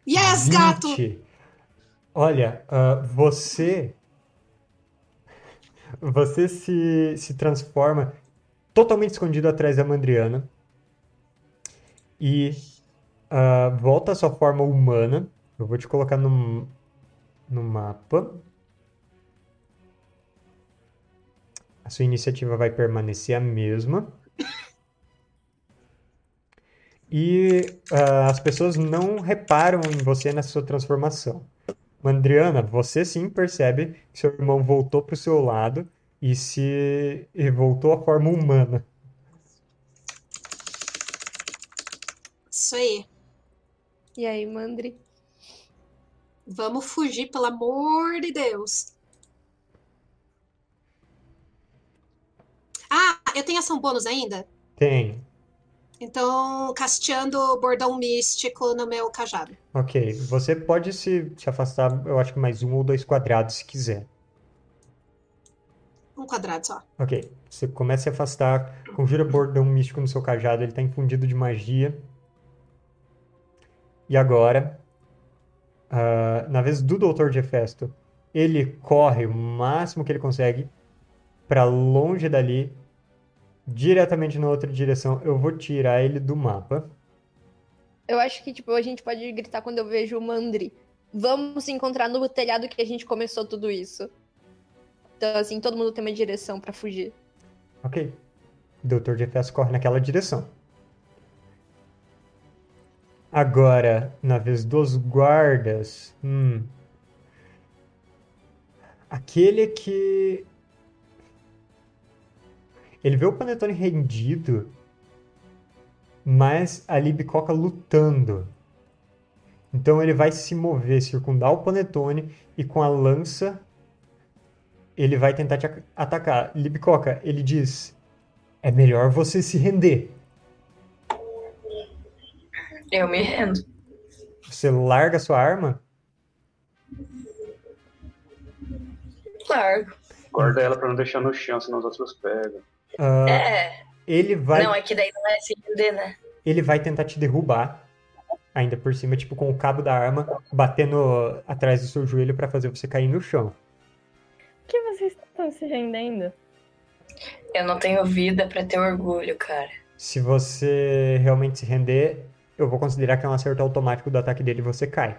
Yes, gato! 20. Olha, ah, você. Você se, se transforma totalmente escondido atrás da Mandriana e ah, volta à sua forma humana. Eu vou te colocar no, no mapa. A sua iniciativa vai permanecer a mesma. E ah, as pessoas não reparam em você nessa sua transformação. Mandriana, você sim percebe que seu irmão voltou para o seu lado e se e voltou à forma humana. Isso aí. E aí, Mandri? Vamos fugir, pelo amor de Deus. Ah, eu tenho ação bônus ainda? Tem. Então, casteando bordão místico no meu cajado. Ok. Você pode se, se afastar, eu acho que mais um ou dois quadrados se quiser. Um quadrado só. Ok. Você começa a se afastar, conjura bordão místico no seu cajado, ele está infundido de magia. E agora, ah, na vez do Doutor de Hefesto, ele corre o máximo que ele consegue para longe dali, diretamente na outra direção. Eu vou tirar ele do mapa. Eu acho que, tipo, a gente pode gritar quando eu vejo o Mandri. Vamos se encontrar no telhado que a gente começou tudo isso. Então, assim, todo mundo tem uma direção pra fugir. Ok. Doutor de Hefesto corre naquela direção. Agora, na vez dos guardas. Hum. Aquele que. Ele vê o Panetone rendido, mas a Libicoca lutando. Então ele vai se mover, circundar o Panetone e com a lança ele vai tentar te atacar. Libicoca, ele diz: É melhor você se render. Eu me rendo. Você larga sua arma Largo. Guarda ela pra não deixar no chão, senão os outros pegam. Ah, É. ele vai Não, é que daí não é se render, né? ele vai tentar te derrubar ainda por cima, tipo com o cabo da arma batendo atrás do seu joelho pra fazer você cair no chão. Por que vocês estão se rendendo? Eu não tenho vida pra ter orgulho, cara. Se você realmente se render, eu vou considerar que é um acerto automático do ataque dele e você cai.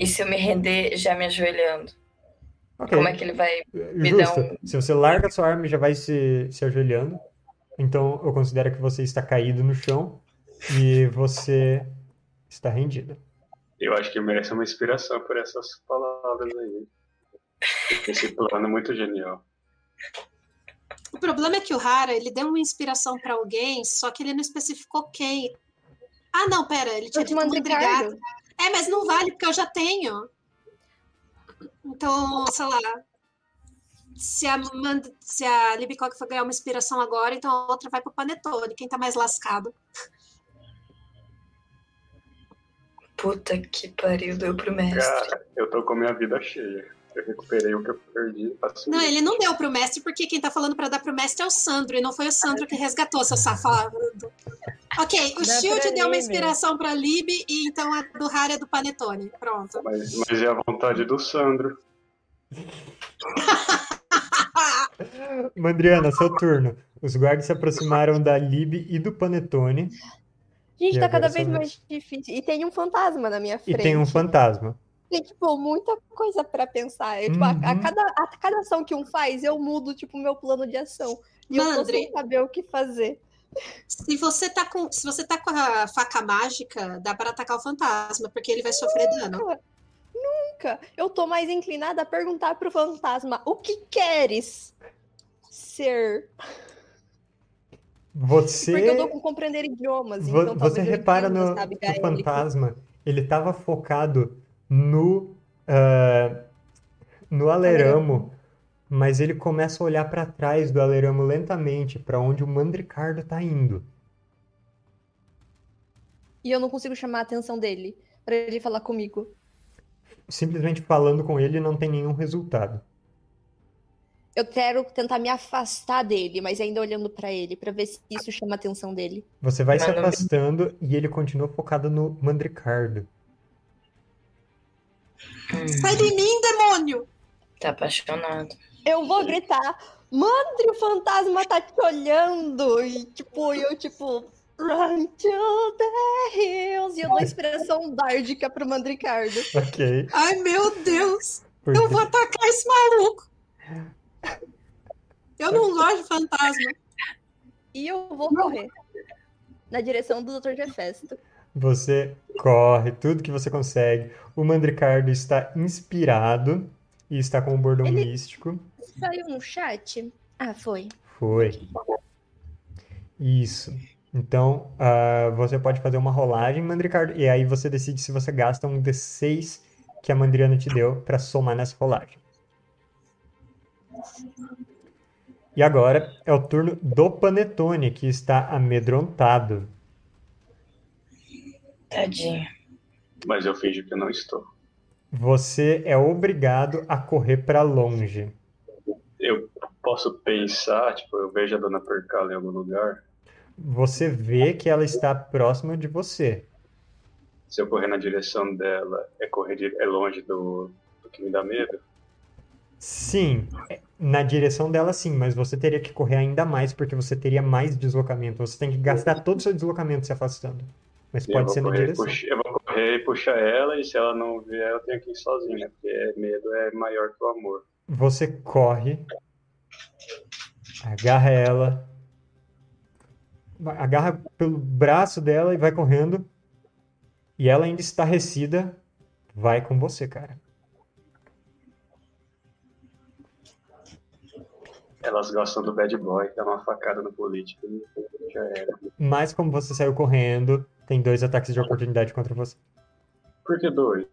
E se eu me render já me ajoelhando? Ok, Como é que ele vai. me justo. um- Se você larga sua arma e já vai se, se ajoelhando, então eu considero que você está caído no chão e você está rendido. Eu acho que merece uma inspiração por essas palavras aí. Esse plano é muito genial. O problema é que o Hara, ele deu uma inspiração pra alguém, só que ele não especificou quem. Ah, não, pera, ele tinha dito. Mandrigato. É, mas não vale, porque eu já tenho. Então, sei lá. Se a, Mand... se a Libicoca for ganhar uma inspiração agora, então a outra vai pro Panetone, quem tá mais lascado. Puta que pariu, deu pro mestre. Cara, eu tô com a minha vida cheia. Eu recuperei o que eu perdi. Assim, Não, ele não deu pro mestre, porque quem tá falando pra dar pro mestre é o Sandro, e não foi o Sandro que resgatou, seu safado. Ok, o Dá Shield deu uma inspiração pra Lib, e então a do Hara é do Panetone. Pronto. Mas, mas é a vontade do Sandro. Mandriana, seu turno. Os guardas se aproximaram da Lib e do Panetone Gente, E tá cada vez mais- difícil. E tem um fantasma na minha e frente. tem um fantasma. Tem, tipo, muita coisa pra pensar. Eu, tipo, a, a Uhum. cada, a cada ação que um faz, eu mudo, tipo, o meu plano de ação. E eu tô Mandre. sem saber o que fazer. Se você tá com, se você tá com a faca mágica, dá para atacar o fantasma, porque ele vai sofrer dano. Nunca. Eu tô mais inclinada a perguntar pro fantasma, o que queres ser? Você Porque eu tô com compreender idiomas, Vo- então Você eu repara no sabe, que o gaélico. fantasma, ele estava focado no, ah, no aleramo, mas ele começa a olhar para trás do aleramo lentamente, para onde o Mandricardo tá indo. E eu não consigo chamar a atenção dele pra ele falar comigo. Simplesmente falando com ele não tem nenhum resultado. Eu quero tentar me afastar dele, mas ainda olhando pra ele, pra ver se isso chama a atenção dele. Você vai se Mano. afastando e ele continua focado no Mandricardo. Hum, Sai de mim, demônio! tá apaixonado. Eu vou gritar, Mandre, o fantasma tá te olhando! E tipo, eu tipo, run to the hills! E eu dou inspiração dárdica pro Mandricardo. Ok. Ai, meu Deus! Eu vou atacar esse maluco! Eu não gosto de fantasma. E eu vou correr na direção do Dr. Jefesto. Você corre tudo que você consegue. O Mandricardo está inspirado e está com o bordão Ele- místico. Saiu no chat? Ah, foi. Foi. Isso. Então, ah, você pode fazer uma rolagem, Mandricardo, e aí você decide se você gasta um D6 que a Mandriana te deu para somar nessa rolagem. E agora é o turno do Panetone, que está amedrontado. Tadinho. Mas eu finjo que eu não estou. Você é obrigado a correr para longe. Eu posso pensar, tipo, eu vejo a dona Percala em algum lugar. Você vê que ela está próxima de você. Se eu correr na direção dela, é correr de- é longe do, do que me dá medo. Sim, é, na direção dela sim, mas você teria que correr ainda mais porque você teria mais deslocamento. Você tem que gastar todo o seu deslocamento se afastando. Mas pode ser na direção. puxa- eu vou correr e puxar ela, e se ela não vier, eu tenho que ir sozinha, porque medo é maior que o amor. Você corre, agarra ela, agarra pelo braço dela e vai correndo. E ela ainda estarrecida, vai com você, cara. Elas gostam do bad boy, dá uma facada no político já era. Mas como você saiu correndo, tem dois ataques de oportunidade contra você. Por que dois?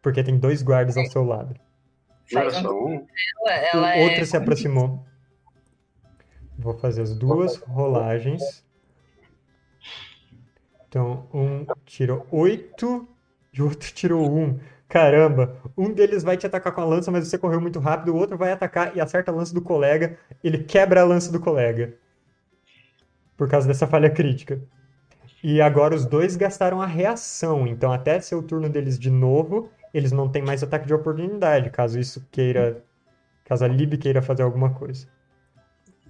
Porque tem dois guardas ao seu lado. Não só um? Ela, ela é se aproximou. Vou fazer as duas rolagens. Então, um tirou oito e o outro tirou um. Caramba, um deles vai te atacar com a lança, mas você correu muito rápido. O outro vai atacar e acerta a lança do colega. Ele quebra a lança do colega. Por causa dessa falha crítica. E agora os dois gastaram a reação. Então, até ser o turno deles de novo, eles não têm mais ataque de oportunidade, caso isso queira. Caso a Lib queira fazer alguma coisa.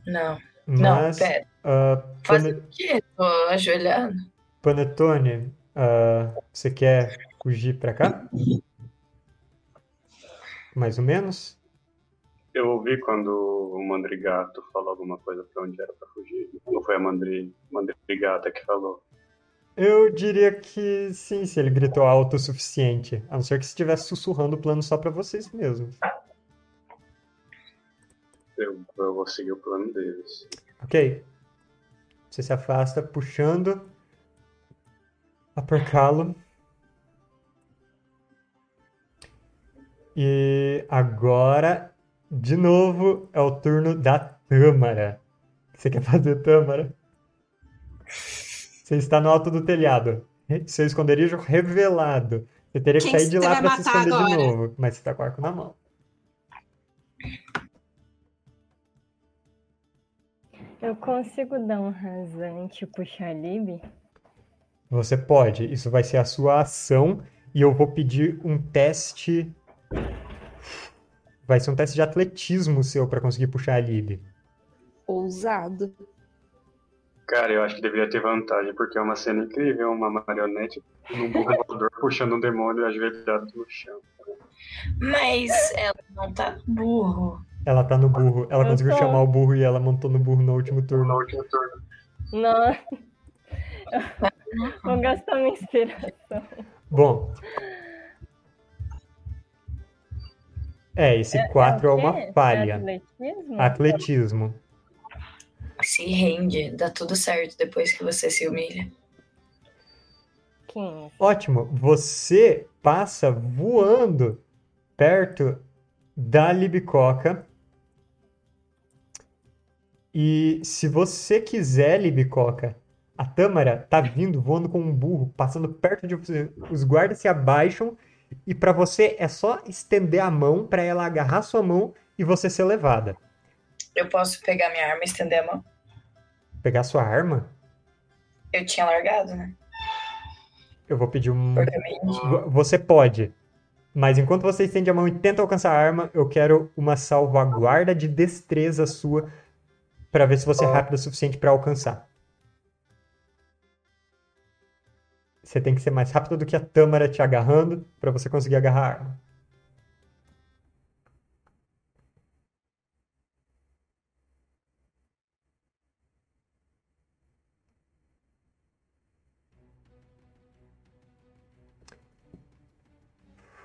Não, não, Mas, pera. ah, Fazer Pane- o quê? Tô ajoelhando? Panetone, ah, você quer fugir pra cá? Mais ou menos? Eu ouvi quando o Mandrigato falou alguma coisa pra onde era pra fugir. Ou foi a Mandri, Mandrigata que falou? Eu diria que sim, se ele gritou alto o suficiente. A não ser que estivesse sussurrando o plano só pra vocês mesmos. Eu, eu vou seguir o plano deles. Ok. Você se afasta, puxando a percalo. E agora, de novo, é o turno da Tâmara. O que você quer fazer, Tâmara? Você está no alto do telhado. Seu esconderijo revelado. Você teria que Quem sair de lá para se esconder de agora? novo. Mas você tá com o arco na mão. Eu consigo dar um rasante e puxar Lib? Você pode. Isso vai ser a sua ação. E eu vou pedir um teste. Vai ser um teste de atletismo seu para conseguir puxar a Lib. Ousado. Cara, eu acho que deveria ter vantagem, porque é uma cena incrível, uma marionete num burro voador puxando um demônio ajoelhado no chão. Mas ela não tá burro. Ela tá no burro. Ela Eu conseguiu tô. chamar o burro e ela montou no burro no último No turno. último turno. Não. Vou gastar minha inspiração. Bom. É, esse 4 é o uma quê? É falha. atletismo? Atletismo. Se rende, dá tudo certo depois que você se humilha. 15. Ótimo. Você passa voando perto da Libicoca. E se você quiser, Libicoca, a Tâmara tá vindo voando com um burro, passando perto de você. Os guardas se abaixam e para você é só estender a mão para ela agarrar sua mão e você ser levada. Eu posso pegar minha arma e estender a mão? Pegar sua arma? Eu tinha largado, né? Eu vou pedir um. Você pode. Mas enquanto você estende a mão e tenta alcançar a arma, eu quero uma salvaguarda de destreza sua pra ver se você é rápido o suficiente pra alcançar. Você tem que ser mais rápido do que a Tâmara te agarrando pra você conseguir agarrar a arma.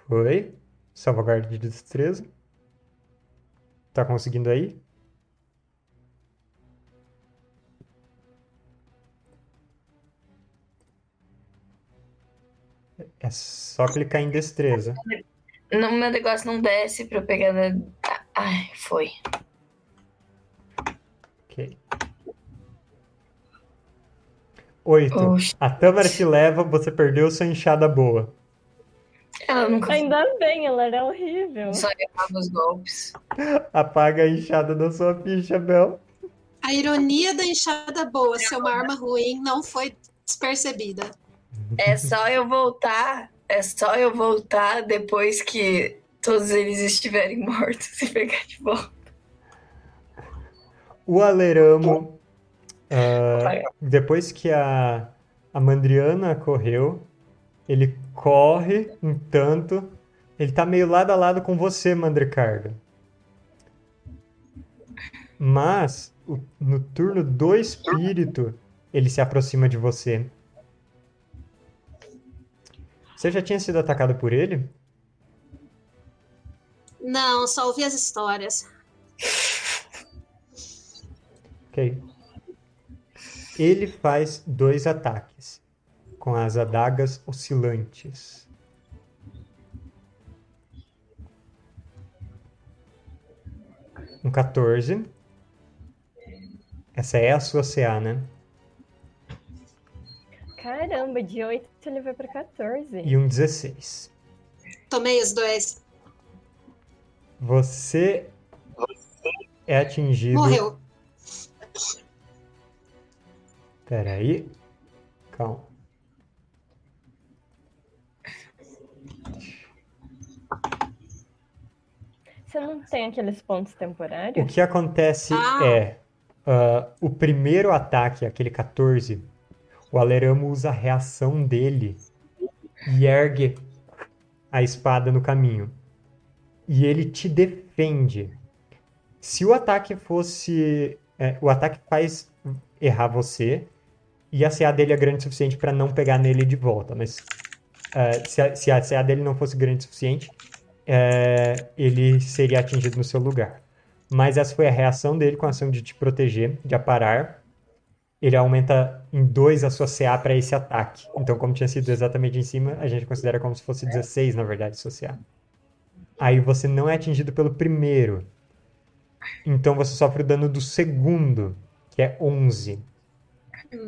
Foi. Salvaguarda de destreza. Tá conseguindo aí? É só clicar em destreza. No meu negócio não desce pra eu pegar na. Ai, foi. Ok. Oito. Oxe. A Tâmara te leva, você perdeu sua enxada boa. Ela nunca Ainda bem, ela era horrível. só errava os golpes. Apaga a enxada da sua ficha, Bel. A ironia da enxada boa ser uma arma ruim não foi despercebida. É só eu voltar. É só eu voltar depois que todos eles estiverem mortos e pegar de volta. O Aleramo, ah, depois que a, a Mandriana correu, ele corre um tanto. Ele tá meio lado a lado com você, Mandricardo. Mas, no turno do espírito, ele se aproxima de você. Você já tinha sido atacado por ele? Não, só ouvi as histórias. Ok. Ele faz dois ataques com as adagas oscilantes. Um 14. Essa é a sua CA, né? Caramba, de 8 ele vai pra 14. E um 16. Tomei os dois. Você é atingido. Morreu. Peraí. Calma. Você não tem aqueles pontos O temporários? que acontece Ah. é ah, o primeiro ataque, aquele 14, o Aleramo usa a reação dele e ergue a espada no caminho. E ele te defende. Se o ataque fosse. é, o ataque faz errar você, e a CA dele é grande o suficiente para não pegar nele de volta. Mas ah, se, a, se a CA dele não fosse grande o suficiente, é, ele seria atingido no seu lugar. Mas essa foi a reação dele com a ação de te proteger, de aparar. Ele aumenta em 2 a sua CA para esse ataque. Então, como tinha sido exatamente em cima, a gente considera como se fosse 16, na verdade, sua CA. Aí você não é atingido pelo primeiro. Então você sofre o dano do segundo, que é 11.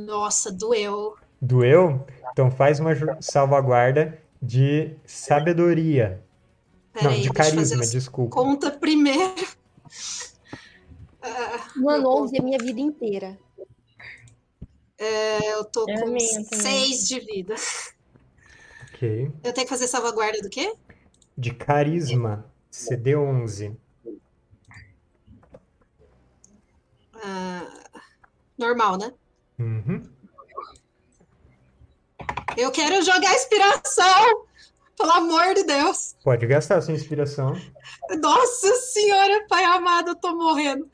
Nossa, doeu. Doeu? Então faz uma salvaguarda de sabedoria. Não, Peraí, de eu carisma, desculpa. conta primeiro. Ah, Mano, 11 é minha vida inteira. eu tô É a com minha também. 6 de vida. Ok. Eu tenho que fazer salvaguarda do quê? De carisma, CD11. Ah, normal, né? Uhum. Eu quero jogar inspiração! Pelo amor de Deus! Pode gastar a sua inspiração. Nossa senhora, pai amado, eu tô morrendo.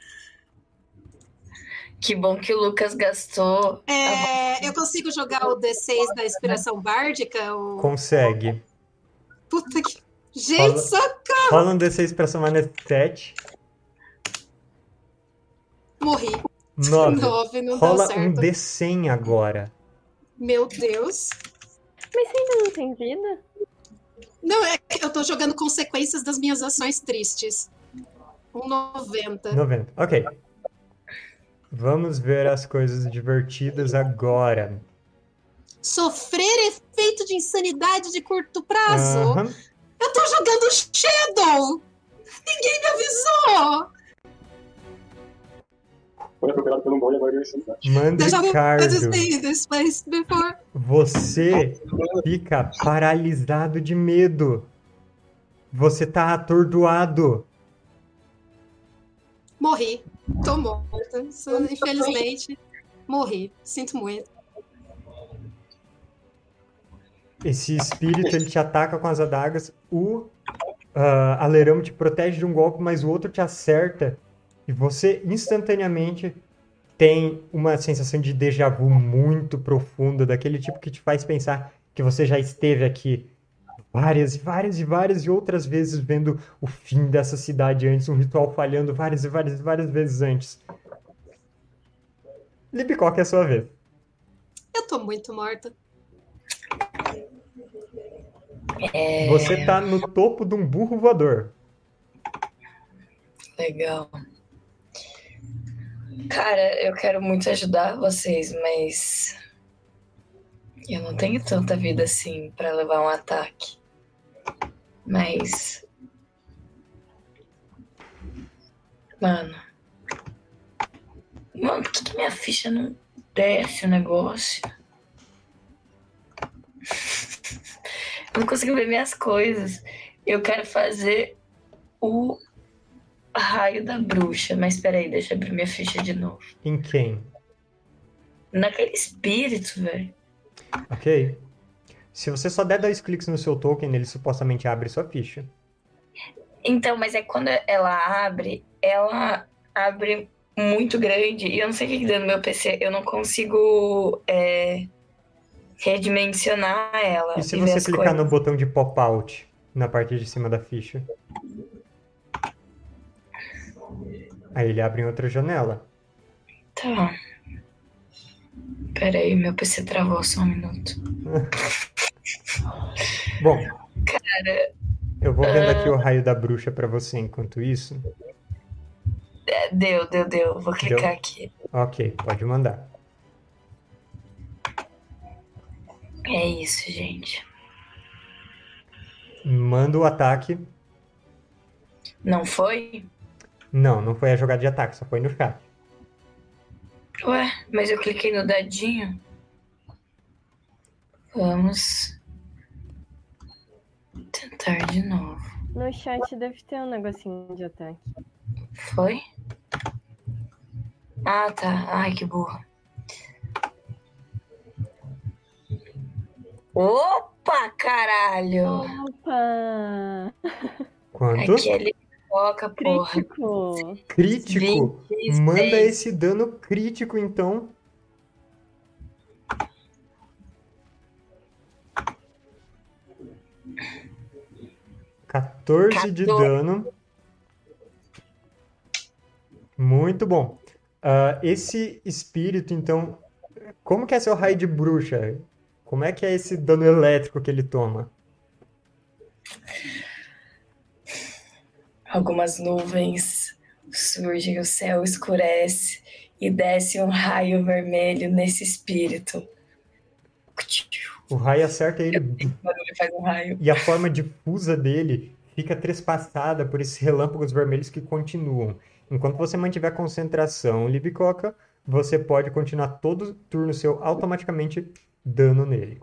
Que bom que o Lucas gastou. É, eu consigo jogar o D6 da inspiração bárdica? O... Consegue. Puta que. Gente, Fala- socorro! Rola um D6 pra somar 7. Morri. 9. 9, não Rola deu um certo. D100 agora. Meu Deus. Mas você ainda não tem vida? Não, é que eu tô jogando consequências das minhas ações tristes. Um 90. 90. Ok. Vamos ver as coisas divertidas agora. Sofrer efeito de insanidade de curto prazo? Aham. Eu tô jogando Shadow! Ninguém me avisou! Foi atropelado um boi e agora before. você fica paralisado de medo. Você tá atordoado. Morri. Tô morta. Infelizmente, morri. Sinto muito. Esse espírito ele te ataca com as adagas. O ah, Aleramo te protege de um golpe, mas o outro te acerta. E você instantaneamente tem uma sensação de déjà vu muito profunda, daquele tipo que te faz pensar que você já esteve aqui várias e várias e várias e outras vezes vendo o fim dessa cidade antes, um ritual falhando várias e várias e várias vezes antes. Libicoca é a sua vez. Eu tô muito morta. É, Você tá no topo de um burro voador. legal. Cara, eu quero muito ajudar vocês, mas eu não tenho tanta vida assim pra levar um ataque. Mas mano, mano, por que, que minha ficha não desce o negócio? Eu não consigo ver minhas coisas. Eu quero fazer o raio da bruxa. Mas peraí, deixa eu abrir minha ficha de novo. Em quem? Naquele espírito, velho. Ok. Se você só der dois cliques no seu token, ele supostamente abre sua ficha. Então, mas é quando ela abre, ela abre muito grande. E eu não sei o que que deu no meu PC. Eu não consigo é, redimensionar ela. E se você clicar no coisas. botão de pop-out na parte de cima da ficha? Aí ele abre em outra janela. Tá. Peraí, meu PC travou só um minuto. Bom, Cara, eu vou vendo aqui o raio da bruxa pra você enquanto isso. é, deu, deu, deu. Vou clicar aqui. Ok, pode mandar. É isso, gente. Manda o ataque. Não foi? Não, não foi a jogada de ataque, só foi no chat. Ué, mas eu cliquei no dadinho. Vamos tentar de novo. No chat deve ter um negocinho de ataque. Foi? Ah, tá. Ai, que burro. Opa, caralho! Opa! Quanto? Aquele foca, porra. Crítico! Crítico. 26. Manda esse dano crítico, então. Quatorze de 14. dano. Muito bom. Ah, esse espírito, então, como que é seu raio de bruxa? Como é que é esse dano elétrico que ele toma? Algumas nuvens surgem, o céu escurece e desce um raio vermelho nesse espírito. O raio acerta ele um raio. e a forma difusa dele fica trespassada por esses relâmpagos vermelhos que continuam. Enquanto você mantiver a concentração, Libicoca, você pode continuar todo turno seu automaticamente dando nele.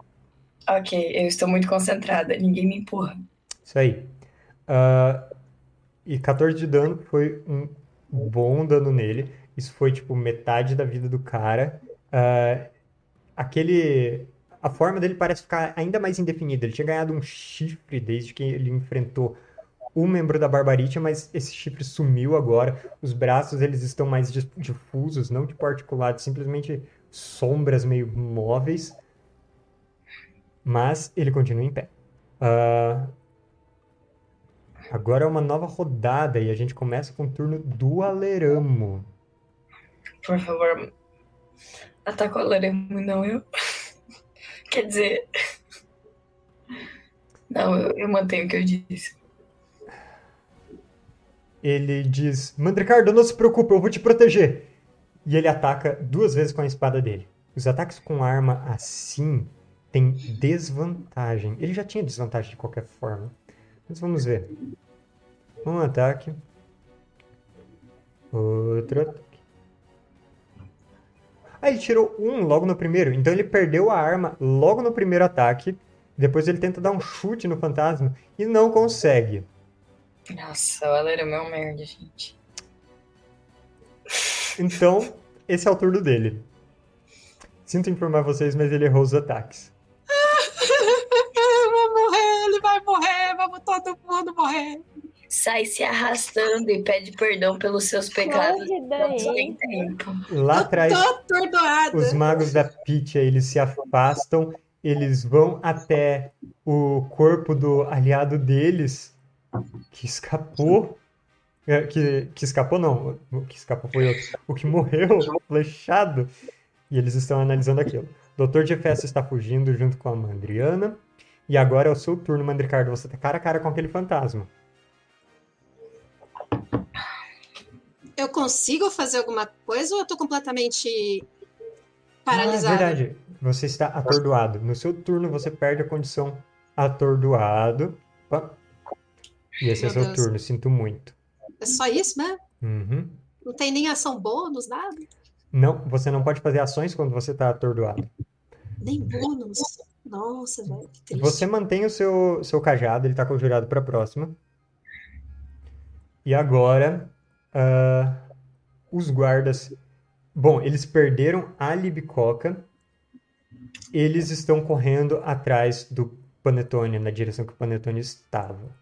Ok, eu estou muito concentrada, ninguém me empurra. Isso aí. Ah, e 14 de dano foi um bom dano nele. Isso foi tipo metade da vida do cara. Ah, aquele. A forma dele parece ficar ainda mais indefinida. Ele tinha ganhado um chifre desde que ele enfrentou o membro da Barbarite, mas esse chifre sumiu agora. Os braços eles estão mais difusos, não tipo articulados, simplesmente sombras meio móveis. Mas ele continua em pé. Ah, Agora é uma nova rodada e a gente começa com o turno do Aleramo. Por favor, ataca o Alaremo e não eu. Quer dizer. Não, eu, eu mantenho o que eu disse. Ele diz: Mandricardo, não se preocupe, eu vou te proteger. E ele ataca duas vezes com a espada dele. Os ataques com arma assim têm desvantagem. Ele já tinha desvantagem de qualquer forma. Mas vamos ver. Um ataque. Outro ataque. Ah, ele tirou um logo no primeiro. Então ele perdeu a arma logo no primeiro ataque. Depois ele tenta dar um chute no fantasma e não consegue. Nossa, o Eller é meu merda, gente. Então, esse é o turno dele. Sinto informar vocês, mas ele errou os ataques. Morrer. Sai se arrastando e pede perdão pelos seus pecados. Tem tempo. Lá atrás, os magos da Pitya, eles se afastam, eles vão até o corpo do aliado deles, que escapou. É, que, que escapou não, o que escapou foi outro. O que morreu, flechado. E eles estão analisando aquilo. Doutor Jefferson está fugindo junto com a Mandriana. E agora é o seu turno, Mandricardo. Você tá cara a cara com aquele fantasma. Eu consigo fazer alguma coisa ou eu tô completamente Ah, paralisada? é verdade. Você está atordoado. No seu turno, você perde a condição atordoado. Opa. E esse é Meu seu Deus. turno, sinto muito. É só isso, né? Uhum. Não tem nem ação bônus, nada? Não, você não pode fazer ações quando você está atordoado. Nem bônus. Nossa, velho, que triste. Você mantém o seu, seu cajado, ele está conjurado para a próxima. E agora, ah, os guardas. Bom, eles perderam a Libicoca. Eles estão correndo atrás do Panetone, na direção que o Panetone estava.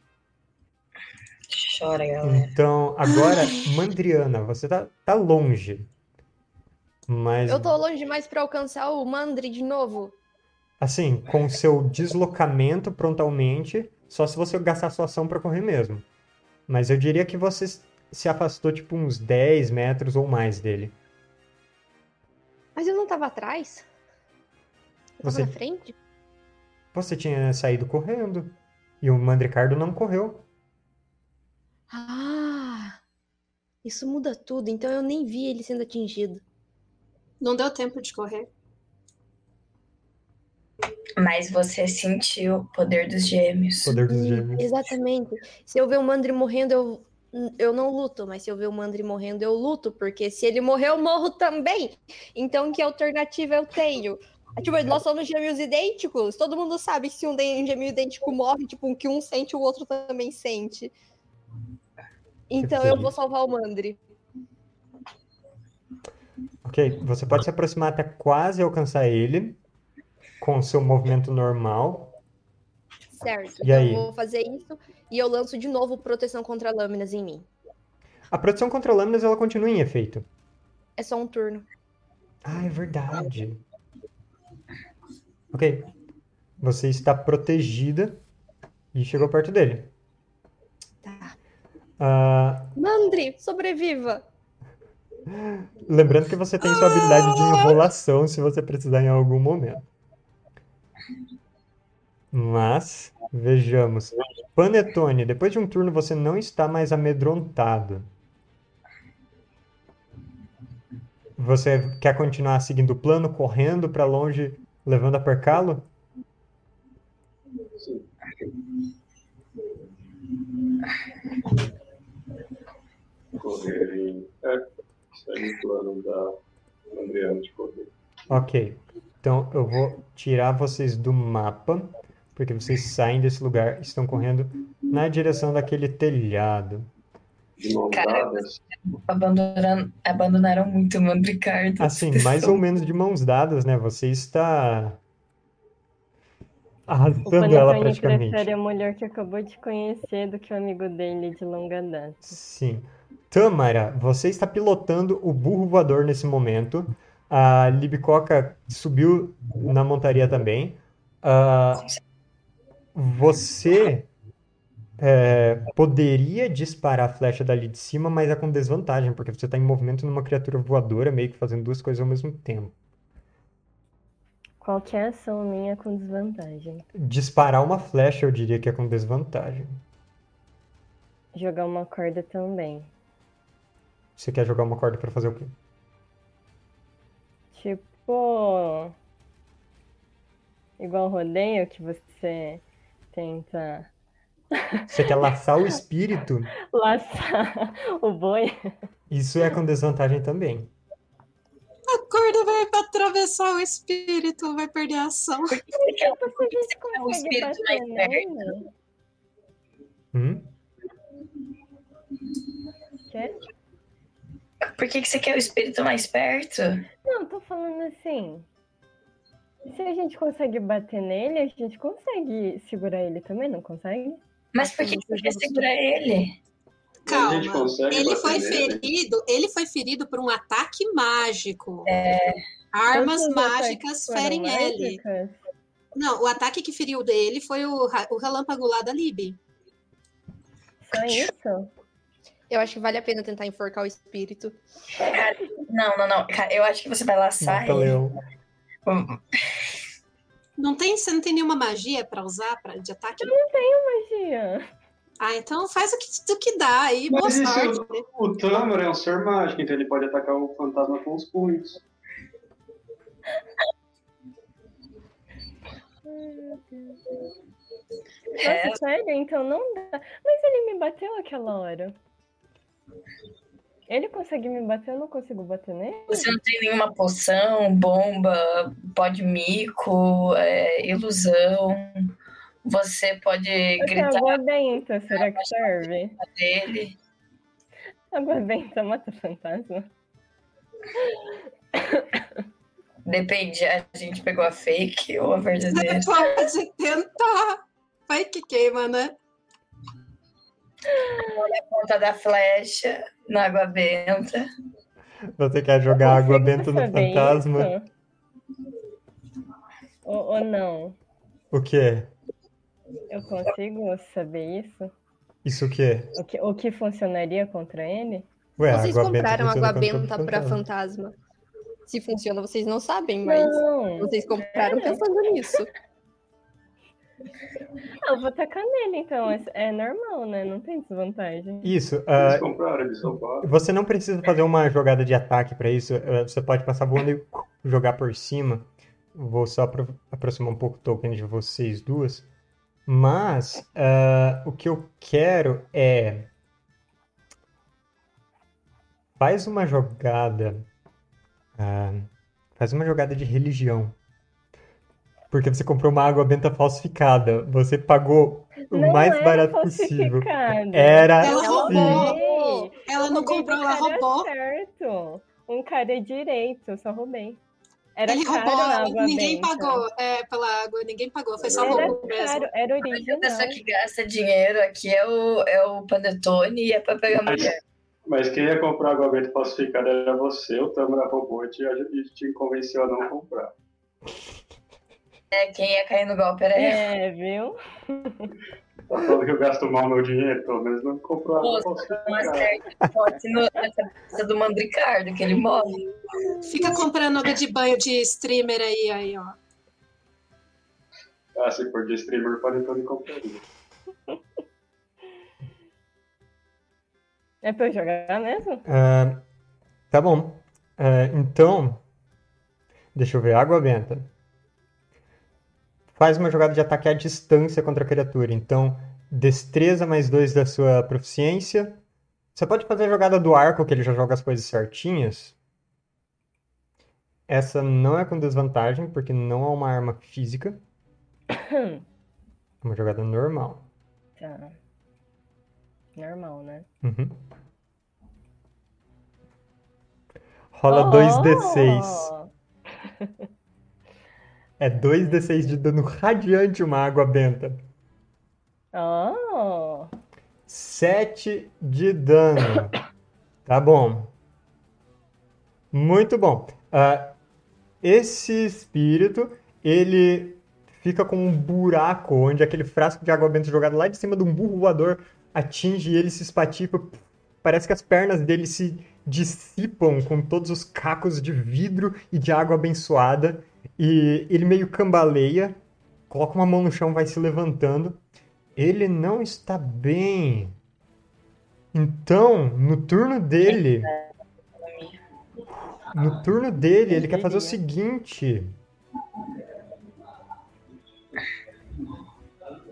Chora, galera. Então, agora, Mandriana, você tá, tá longe. Mas, Eu tô longe demais pra alcançar o Mandri de novo. Assim, com seu deslocamento frontalmente, só se você gastar sua ação pra correr mesmo. Mas eu diria que você se afastou, tipo, uns 10 metros ou mais dele. Mas eu não tava atrás? Eu tava Você, na frente? você tinha saído correndo. E o Mandricardo não correu. Ah! Isso muda tudo, então eu nem vi ele sendo atingido. Não deu tempo de correr. Mas você sentiu o poder dos gêmeos. Poder dos gêmeos. Exatamente. Se eu ver o Mandri morrendo, eu, eu não luto, mas se eu ver o Mandri morrendo, eu luto, porque se ele morrer, eu morro também. Então, que alternativa eu tenho? Ah, Tipo, nós somos gêmeos idênticos. Todo mundo sabe que se um um gêmeo idêntico morre, tipo, que um sente, o outro também sente. Então, eu vou salvar o Mandri. Ok, você pode se aproximar até quase alcançar ele com o seu movimento normal. Certo. E aí? Eu vou fazer isso e eu lanço de novo proteção contra lâminas em mim. A proteção contra lâminas ela continua em efeito. É só um turno. Ah, é verdade. Ok. Você está protegida e chegou perto dele. Tá. Ah, Mandri, sobreviva! lembrando que você tem sua habilidade de enrolação se você precisar em algum momento. Mas, vejamos. Panetone, depois de um turno você não está mais amedrontado. Você quer continuar seguindo o plano, correndo para longe, levando a percalo? Sim. Correr em. É, segue o plano da Andriana de correr. Ok. Então eu vou tirar vocês do mapa, porque vocês saem desse lugar e estão correndo na direção daquele telhado. Cara, Abandonaram, abandonaram muito o Mandricardo. Assim, mais ou menos de mãos dadas, né? Você está arrastando ela Panetone praticamente. prefere a mulher que acabou de conhecer do que o amigo dele de longa data. Sim. Tâmara, você está pilotando o burro voador nesse momento. A Libicoca subiu na montaria também. Ah, você é, poderia disparar a flecha dali de cima, mas é com desvantagem, porque você está em movimento numa criatura voadora, meio que fazendo duas coisas ao mesmo tempo. Qualquer ação minha é com desvantagem. Disparar uma flecha, eu diria que é com desvantagem. Jogar uma corda também. Você quer jogar uma corda para fazer o quê? Tipo. Igual rodeio que você tenta Você quer laçar o espírito? laçar o boi. Isso é com desvantagem também. corda vai atravessar o espírito, vai perder a ação. Por que que você o espírito bater mais perto? nele? Hum? Por que que você quer o espírito mais perto? Não, tô falando assim. Se a gente consegue bater nele, a gente consegue segurar ele também, não consegue? Mas por que você quer segurar ele? Calma. Ele foi nele? ferido, ele foi ferido por um ataque mágico. É, Armas Todos mágicas ferem ele. mágicas? Não, o ataque que feriu dele foi o, o relâmpago lá da Lib. Só isso? Eu acho que vale a pena tentar enforcar o espírito. não, não, não. Cara, eu acho que você vai laçar Mata ele. leão. Não tem, você não tem nenhuma magia pra usar pra, de ataque? Magia. Ah, então faz o que, o que dá aí. Boa sorte. o Tâmara é um ser mágico, então ele pode atacar o fantasma com os punhos. É, Nossa, sério? Então não dá. Mas ele me bateu aquela hora. Ele consegue me bater, eu não consigo bater nele? você não tem nenhuma poção, bomba, pó de mico, é, ilusão. Você pode Eu gritar água benta, será que serve? dele. Água benta mata fantasma? Depende, a gente pegou a fake ou a verdadeira. Você pode tentar. Vai que queima, né? Ponta da flecha na água benta. Você quer jogar água benta no fantasma? isso? Ou, ou não? O quê? Eu consigo saber isso? Isso o quê? O que, o que funcionaria contra ele? Ué, vocês compraram água benta pra fantasma. fantasma. Se funciona, vocês não sabem, mas Não, vocês compraram É. pensando nisso. Eu vou tacar nele então. É, é normal, né? Não tem desvantagem. Isso. ah, Eles compraram, eles roubaram. Você não precisa fazer uma jogada de ataque para isso. eh, Você pode passar voando e jogar por cima. Vou só apro- aproximar um pouco o token de vocês duas. Mas ah, o que eu quero é. Faz uma jogada. ah, faz uma jogada de religião. Porque você comprou uma água benta falsificada. Você pagou o Não mais barato possível. Era Ela sim. roubou. Ela não comprou, ela roubou. certo. Um cara direito, eu só roubei. Era Ele caro roubou, a água ninguém benta. pagou é, pela água, ninguém pagou, foi só Era roubo mesmo. era A original. pessoa que gasta dinheiro aqui é o, é o Panetone e é pra pegar mulher. Mas quem ia comprar água benta falsificada era você, o Tâmara roubou e te, te convenceu a não comprar. É, quem ia cair no golpe era eu. É, viu? Tá falando que eu gasto mal meu dinheiro, pelo menos não comprou água Pô, Uma falsificada. certa forte no- nessa cabeça do Mandricardo, que ele morre. Fica comprando água de banho de streamer aí, aí, ó. Ah, se for de streamer, o Panetone compraria. É pra eu jogar mesmo? Ah, tá bom. Ah, então, deixa eu ver. Água benta. Faz uma jogada de ataque à distância contra a criatura. Então, destreza mais dois da sua proficiência. Você pode fazer a jogada do arco, que ele já joga as coisas certinhas. Essa não é com desvantagem, porque não é uma arma física. É uma jogada normal. Tá. Normal, né? Uhum. Rola 2d6. É 2d6 de dano radiante uma água benta. Oh! 7 de dano. Tá bom. Muito bom. Ah, esse espírito, ele fica com um buraco onde aquele frasco de água benta jogado lá de cima de um burro voador atinge ele, se espatifa. Parece que as pernas dele se dissipam com todos os cacos de vidro e de água abençoada. E ele meio cambaleia, coloca uma mão no chão, vai se levantando. Ele não está bem. Então, no turno dele, no turno dele, ele quer fazer o seguinte.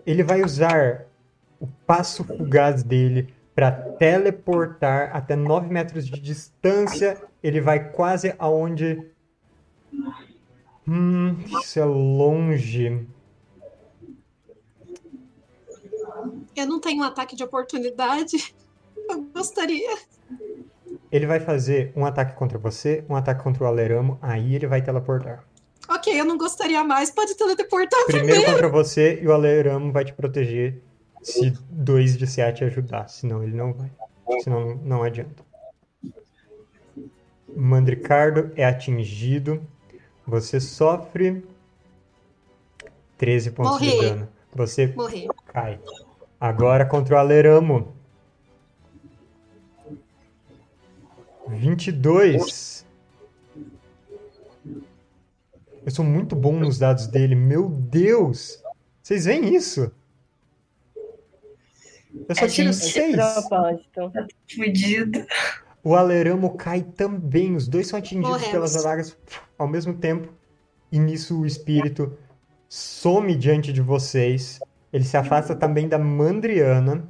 Ele vai usar o passo fugaz dele para teleportar até 9 metros de distância. Ele vai quase aonde Hum, isso é longe. Eu não tenho um ataque de oportunidade. Eu gostaria. Ele vai fazer um ataque contra você, um ataque contra o Aleramo, aí ele vai teleportar. Ok, eu não gostaria mais. Pode teleportar Primeiro contra você e o Aleramo vai te proteger se dois de CA te ajudar. Senão ele não vai. Senão não adianta. Mandricardo é atingido. Você sofre 13 pontos de Morri. dano. Você Morri. cai. Agora contra o Aleramo. 22. Eu sou muito bom nos dados dele. Meu Deus! Vocês veem isso? Eu só tiro gente- 6. Propósito. Fudido. O Aleramo cai também. Os dois são atingidos Morremos. pelas adagas ao mesmo tempo. E nisso o espírito some diante de vocês. Ele se afasta também da Mandriana.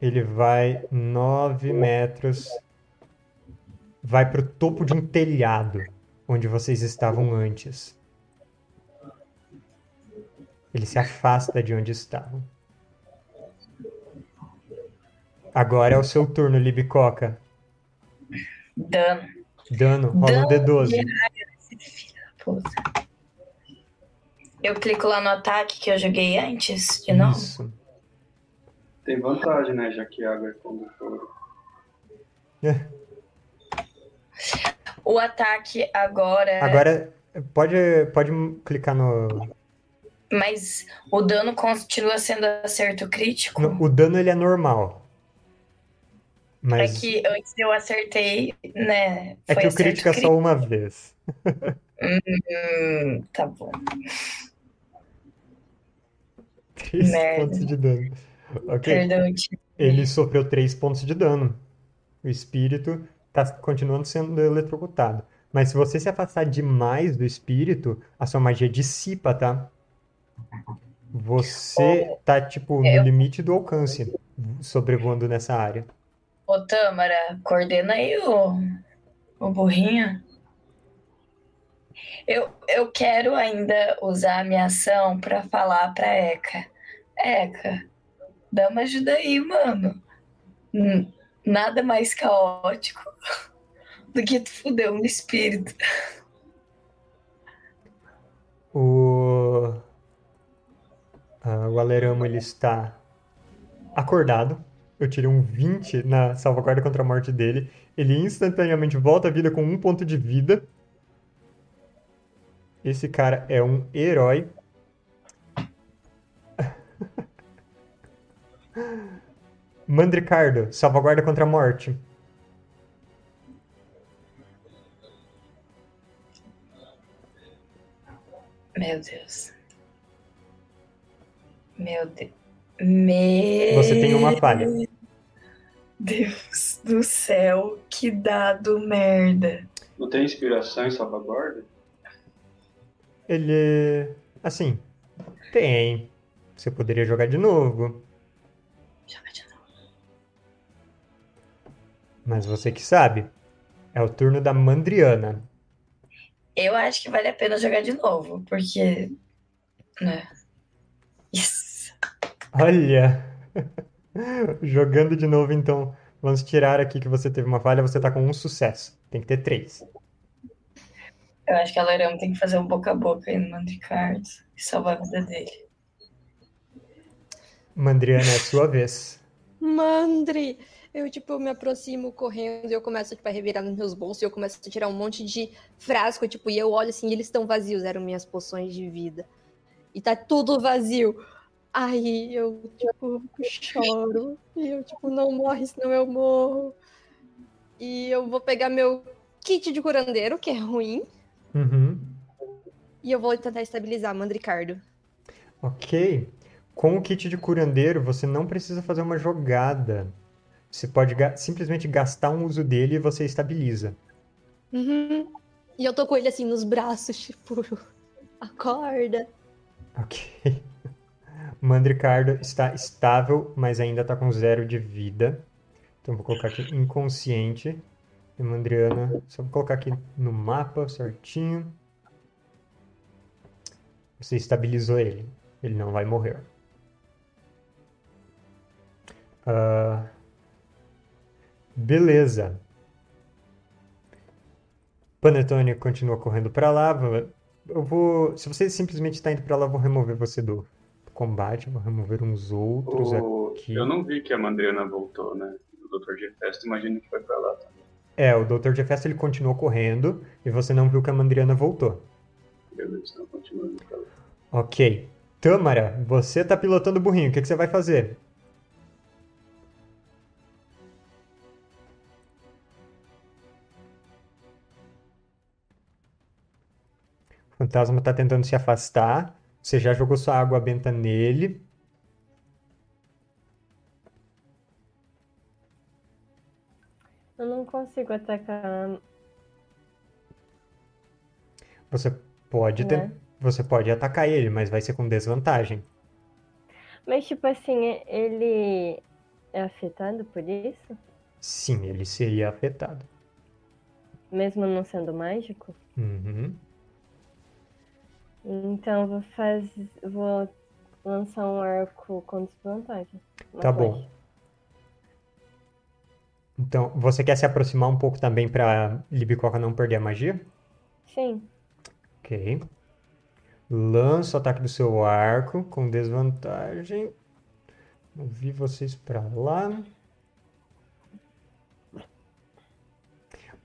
Ele vai 9 metros. Vai pro topo de um telhado, onde vocês estavam antes. Ele se afasta de onde estavam. Agora é o seu turno, Libicoca. Dano. Dano, rola um Dano D12. Esse filho da puta. Eu clico lá no ataque que eu joguei antes de novo. Isso. Tem vantagem, né? Já que a água é condutora. O ataque agora. Agora, pode, pode clicar no, Mas o dano continua sendo acerto crítico. no- O dano ele é normal. É Mas que antes eu acertei, né? é foi que o crítico é só uma vez. Hum, tá bom. 3 Merda. pontos de dano. Ok. Perdão. Ele sofreu 3 pontos de dano. O espírito tá continuando sendo eletrocutado. Mas se você se afastar demais do espírito, a sua magia dissipa, tá? Você tá, tipo, no limite do alcance, sobrevoando nessa área. Ô, Tâmara, coordena aí o, o burrinho. Eu, eu quero ainda usar a minha ação pra falar pra Eka. Eka, dá uma ajuda aí, mano. Nada mais caótico do que tu fuder um espírito. O, ah, o Aleramo ele está acordado. Eu tirei um 20 na salvaguarda contra a morte dele. Ele instantaneamente volta à vida com um ponto de vida. Esse cara é um herói. Mandricardo, salvaguarda contra a morte. Meu Deus. Meu Deus. Meu Você tem uma falha. Deus do céu, que dado merda. Não tem inspiração em salvaguarda? Ele. Assim. Tem. Você poderia jogar de novo. Joga de novo. Mas você que sabe. É o turno da Mandriana. Eu acho que vale a pena jogar de novo, porque. Né? Olha! Jogando de novo, então. Vamos tirar aqui que você teve uma falha. Você tá com um sucesso. Tem que ter três. Eu acho que a Lairão tem que fazer um boca a boca aí no Mandricardo e salvar a vida dele. Mandriana, é sua vez. Mandre! Eu, tipo, me aproximo correndo e eu começo, tipo, a revirar nos meus bolsos e eu começo a tirar um monte de frasco, tipo, e eu olho assim, e eles estão vazios, eram minhas poções de vida. E tá tudo vazio. Aí eu, tipo, choro. E eu, tipo, não morre, senão eu morro. E eu vou pegar meu kit de curandeiro, que é ruim, Uhum. e eu vou tentar estabilizar Mandricardo. Ok. Com o kit de curandeiro, você não precisa fazer uma jogada. Você pode ga- simplesmente gastar um uso dele e você estabiliza. Uhum. E eu tô com ele assim nos braços, tipo, acorda. Ok. Mandricardo está estável, mas ainda está com zero de vida. Então vou colocar aqui inconsciente. E Mandriana, só vou colocar aqui no mapa certinho. Você estabilizou ele. Ele não vai morrer. Ah, beleza. Panetone continua correndo pra lá. Eu vou. Se você simplesmente está indo pra lá, eu vou remover você do combate. Vou remover uns outros O- aqui. Eu não vi que a Mandriana voltou, né? O Dr. G Festa, imagino que foi pra lá também. É, o Dr. Jefferson ele continuou correndo e você não viu que a Mandriana voltou. Beleza, então continuando pra lá. Ok. Tâmara, você tá pilotando o burrinho. O que que você vai fazer? O fantasma tá tentando se afastar. Você já jogou sua água benta nele. Eu não consigo atacar, Você pode né? você pode atacar ele, mas vai ser com desvantagem. Mas, tipo assim, ele é afetado por isso? Sim, ele seria afetado. Mesmo não sendo mágico? Uhum. Então, vou fazer. Vou lançar um arco com desvantagem. Tá bom. flecha. Então, você quer se aproximar um pouco também pra Libicoca não perder a magia? Sim. Ok. Lança o ataque do seu arco com desvantagem. Movi vocês pra lá.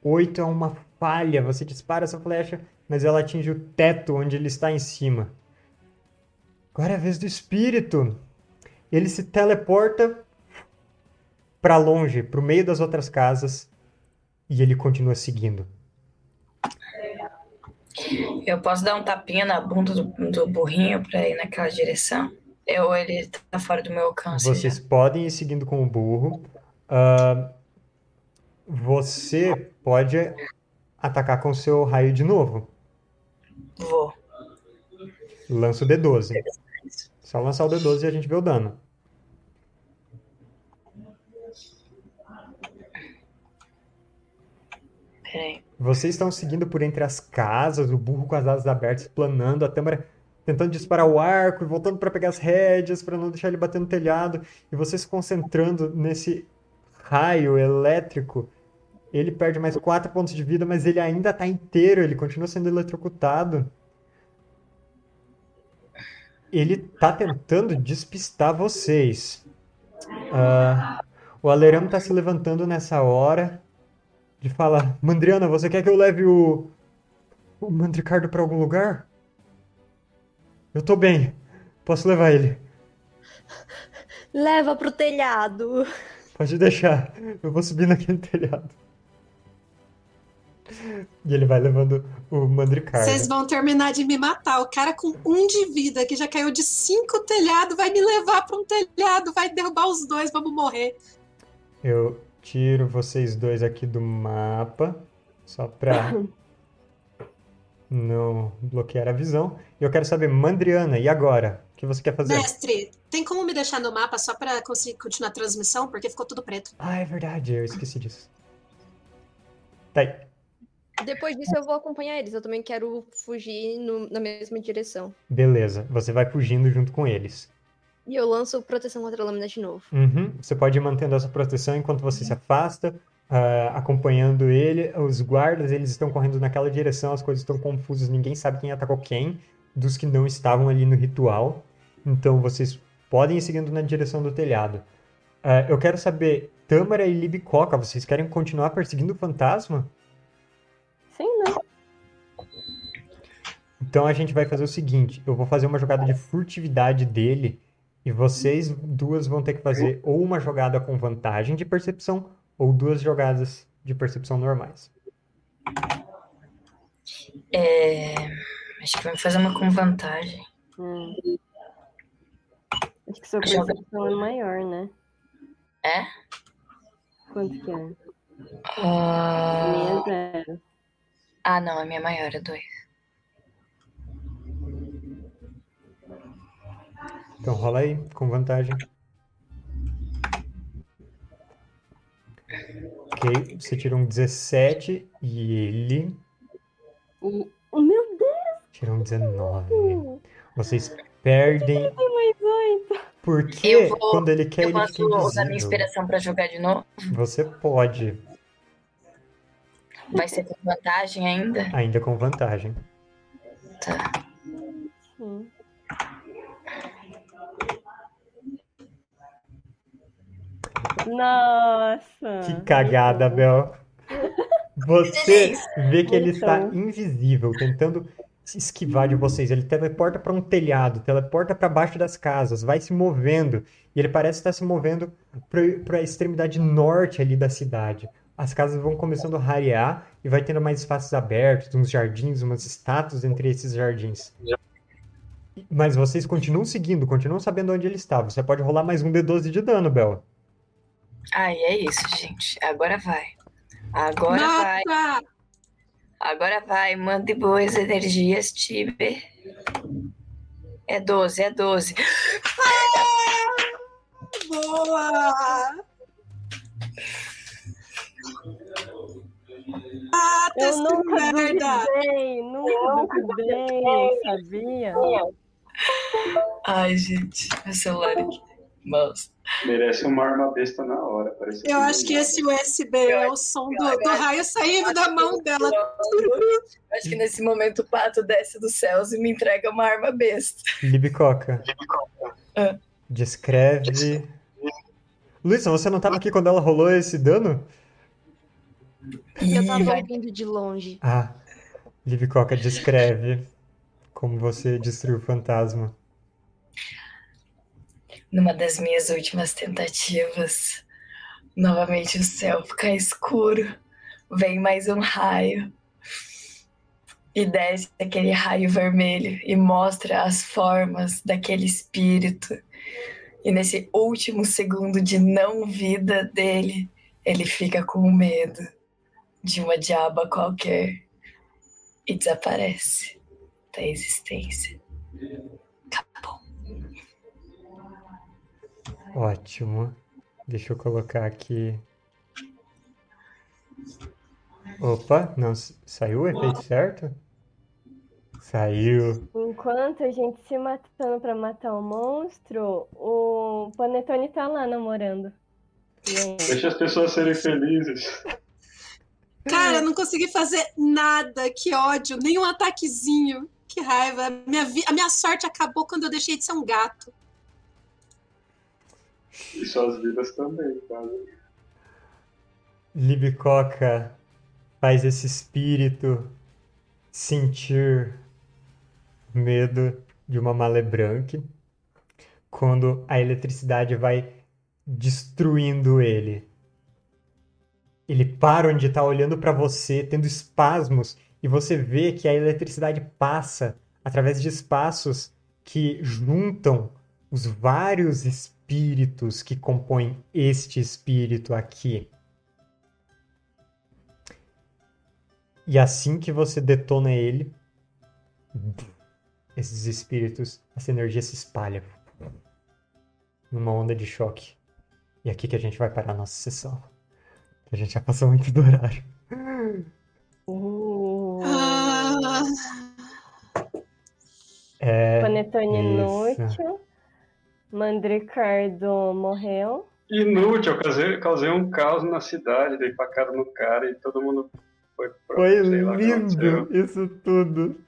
Oito é uma falha. Você dispara essa flecha, mas ela atinge o teto onde ele está em cima. Agora é a vez do espírito. Ele se teleporta pra longe, pro meio das outras casas, e ele continua seguindo. Eu posso dar um tapinha na bunda do, do burrinho pra ir naquela direção? Ou ele tá fora do meu alcance Vocês já? podem ir seguindo com o burro. Ah, você pode atacar com o seu raio de novo. Vou. Lança o D12. Só lançar o D12 e a gente vê o dano. Peraí. Vocês estão seguindo por entre as casas, o burro com as asas abertas, planando, a Tâmara tentando disparar o arco e voltando para pegar as rédeas, para não deixar ele bater no telhado, e você se concentrando nesse raio elétrico. Ele perde mais 4 pontos de vida, mas ele ainda está inteiro, ele continua sendo eletrocutado. Ele tá tentando despistar vocês. Ah, o Aleramo tá se levantando nessa hora de falar: Mandriana, você quer que eu leve o, o Mandricardo pra algum lugar? Eu tô bem. Posso levar ele. Leva pro telhado. Pode deixar. Eu vou subir naquele telhado. E ele vai levando o Mandricardo. Vocês vão terminar de me matar. O cara com um de vida, que já caiu de cinco telhados, vai me levar para um telhado, vai derrubar os dois, vamos morrer. Eu tiro vocês dois aqui do mapa, só pra não bloquear a visão. E eu quero saber, Mandriana, e agora? O que você quer fazer? Mestre, tem como me deixar no mapa só para conseguir continuar a transmissão? Porque ficou tudo preto. Ah, é verdade, eu esqueci disso. Tá aí. Depois disso eu vou acompanhar eles. Eu também quero fugir no- na mesma direção. Beleza, você vai fugindo junto com eles. E eu lanço proteção contra a lâmina de novo. Uhum. Você pode ir mantendo essa proteção enquanto você se afasta, ah, acompanhando ele. Os guardas, eles estão correndo naquela direção, as coisas estão confusas, ninguém sabe quem atacou quem, dos que não estavam ali no ritual. Então vocês podem ir seguindo na direção do telhado. Ah, eu quero saber, Tâmara e Libicoca, vocês querem continuar perseguindo o fantasma? Então a gente vai fazer o seguinte: eu vou fazer uma jogada de furtividade dele e vocês duas vão ter que fazer ou uma jogada com vantagem de percepção ou duas jogadas de percepção normais. É, Acho que vamos fazer uma com vantagem. Hum. Acho que sua percepção é maior, né? É? Quanto que é? A Ah, minha é zero. ah, não, a minha maior é dois. Então rola aí, com vantagem. Ok, você tirou um 17 e ele O... Oh, Meu Deus, tirou um 19. Vocês perdem tem mais oito. porque Eu vou- quando ele quer, Eu ele fica posso usar minha inspiração pra jogar de novo? Você pode, Vai ser com vantagem ainda? ainda com vantagem. Tá. Sim. Nossa. Que cagada, Bel. Você vê que ele está Então. invisível, tentando se esquivar de vocês. Ele teleporta para um telhado, teleporta para baixo das casas, vai se movendo. E ele parece estar se movendo para a extremidade norte ali da cidade. As casas vão começando a rarear e vai tendo mais espaços abertos, uns jardins, umas estátuas entre esses jardins. Mas vocês continuam seguindo, continuam sabendo onde ele está. Você pode rolar mais um D12 de dano, Bel. Ai, é isso, gente. Agora vai. Agora vai. Mata! Agora vai. Mande boas energias, Tiber. É 12, é 12. Boa! Mata Eu nunca merda! duvidei, nunca duvidei, sabia? Ai, gente. Meu celular aqui. Mouse. Merece uma arma besta na hora. Parece Eu acho que esse USB é o som do, do raio saindo da mão dela. Eu acho que nesse momento o pato desce dos céus e me entrega uma arma besta. Libicoca. Ah. Descreve. Luísa, você não estava aqui quando ela rolou esse dano? Eu Ih, tava vai ouvindo de longe. Ah, Libicoca, descreve como você destruiu o fantasma. Numa das minhas últimas tentativas, novamente o céu fica escuro. Vem mais um raio. E desce aquele raio vermelho e mostra as formas daquele espírito. E nesse último segundo de não vida dele, ele fica com medo de uma diaba qualquer e desaparece da existência. Ótimo. Deixa eu colocar aqui. Opa, não saiu o efeito certo? Saiu. Enquanto a gente se matando pra matar o monstro, o Panetone tá lá namorando. Deixa as pessoas serem felizes. Cara, eu não consegui fazer nada. Que ódio. Nem um ataquezinho. Que raiva. A minha, vi- a minha sorte acabou quando eu deixei de ser um gato. E suas vidas também, tá? Libicoca faz esse espírito sentir medo de uma malebranque quando a eletricidade vai destruindo ele. Ele para onde está olhando para você, tendo espasmos, e você vê que a eletricidade passa através de espaços que juntam os vários espíritos que compõem este espírito aqui. E assim que você detona ele, esses espíritos, essa energia se espalha numa onda de choque. E é aqui que a gente vai parar a nossa sessão. A gente já passou muito do horário. uh, Ah, É, Panetone isso. inútil. Mandricardo morreu. Inútil, eu causei, causei um caos na cidade, dei facada no cara e todo mundo foi pro. foi lindo isso tudo.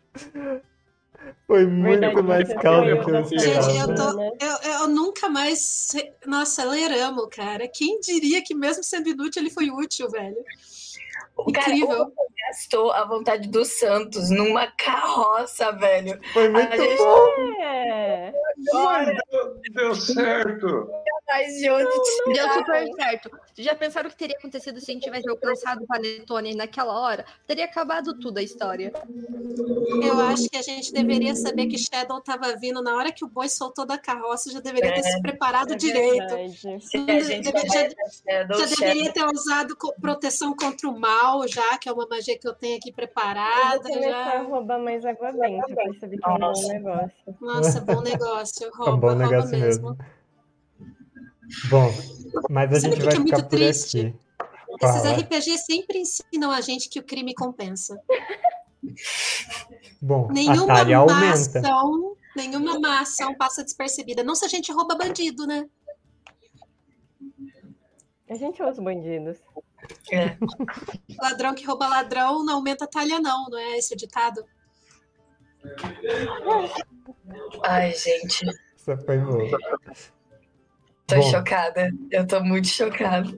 Foi muito Verdade, mais calmo que eu bastante, Gente, eu esperava. tô- né? eu, eu nunca mais. Nossa, leramo, cara. Quem diria que mesmo sendo inútil ele foi útil, velho? O cara Incrível. gastou a vontade do Santos numa carroça, velho. Foi muito A gente- bom. É. Mas deu, deu certo! Mas de onde Deu tirar? super certo. Já pensaram o que teria acontecido se a gente tivesse alcançado o Panetone naquela hora? Teria acabado tudo a história. Eu acho que a gente deveria saber que Shadow tava vindo na hora que o boi soltou da carroça, já deveria ter se preparado É direito. gente Já- Shadow, Já deveria ter usado proteção contra o mal, já, que é uma magia que eu tenho aqui Eu preparada. vou começar a Já. roubar mais água benta, eu percebi que é um bom Nossa. negócio. Nossa, bom negócio. É um Rouba, bom rouba negócio mesmo. mesmo. Bom, mas a Sabe gente o que vai é muito ficar por triste? aqui. Esses Fala. RPG sempre ensinam a gente que o crime compensa. Bom, a Nenhuma talha má aumenta. ação, nenhuma má ação passa despercebida. Não se a gente rouba bandido, né? A gente é os bandidos. É. Ladrão que rouba ladrão não aumenta a talha, não, não é esse o ditado? Ai, gente, Essa foi boa. Tô Bom. chocada. Eu tô muito chocada.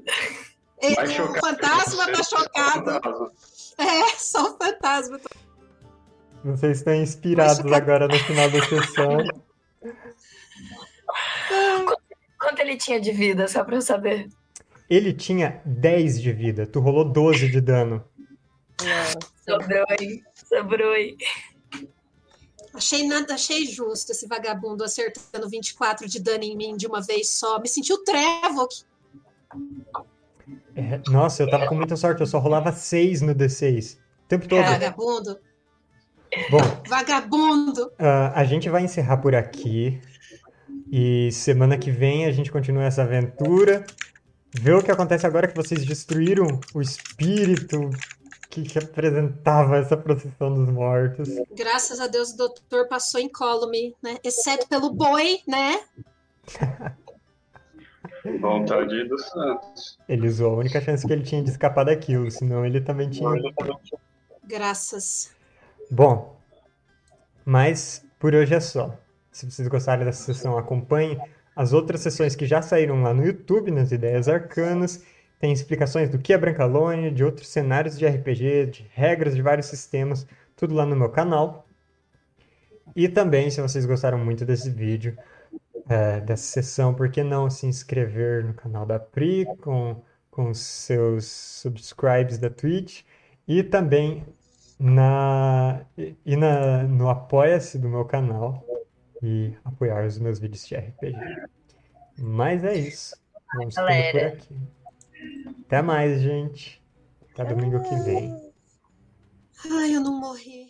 Mais o chocado fantasma que tá chocado. fantasma. É, só o fantasma. Vocês estão inspirados agora no final da sessão. Quanto ele tinha de vida, só pra eu saber? Ele tinha 10 de vida, tu rolou 12 de dano. Nossa. Sobrou, hein? Sobrou, hein? Achei nada, achei justo esse vagabundo acertando 24 de dano em mim de uma vez só. Me senti o Trevor. É, nossa, eu tava com muita sorte, eu só rolava 6 no D6. O tempo todo. Vagabundo. Bom, Vagabundo. ah, a gente vai encerrar por aqui. E semana que vem a gente continua essa aventura. Vê o que acontece agora que vocês destruíram o espírito que representava essa procissão dos mortos. Graças a Deus o doutor passou incólume, né? Exceto pelo boi, né? Vontade dos santos. Ele usou a única chance que ele tinha de escapar daquilo, senão ele também tinha. Graças. Bom, mas por hoje é só. Se vocês gostaram dessa sessão, acompanhem as outras sessões que já saíram lá no YouTube, nas Ideias Arcanas. Tem explicações do que é Brancalônia, de outros cenários de RPG, de regras de vários sistemas, tudo lá no meu canal. E também, se vocês gostaram muito desse vídeo, é, dessa sessão, por que não se inscrever no canal da Pri com, com seus subscribes da Twitch e também na, e na, no Apoia-se do meu canal e apoiar os meus vídeos de RPG. Mas é isso. Vamos ficando por Galera. aqui. Até mais, gente. Até domingo que vem. Ai, eu não morri.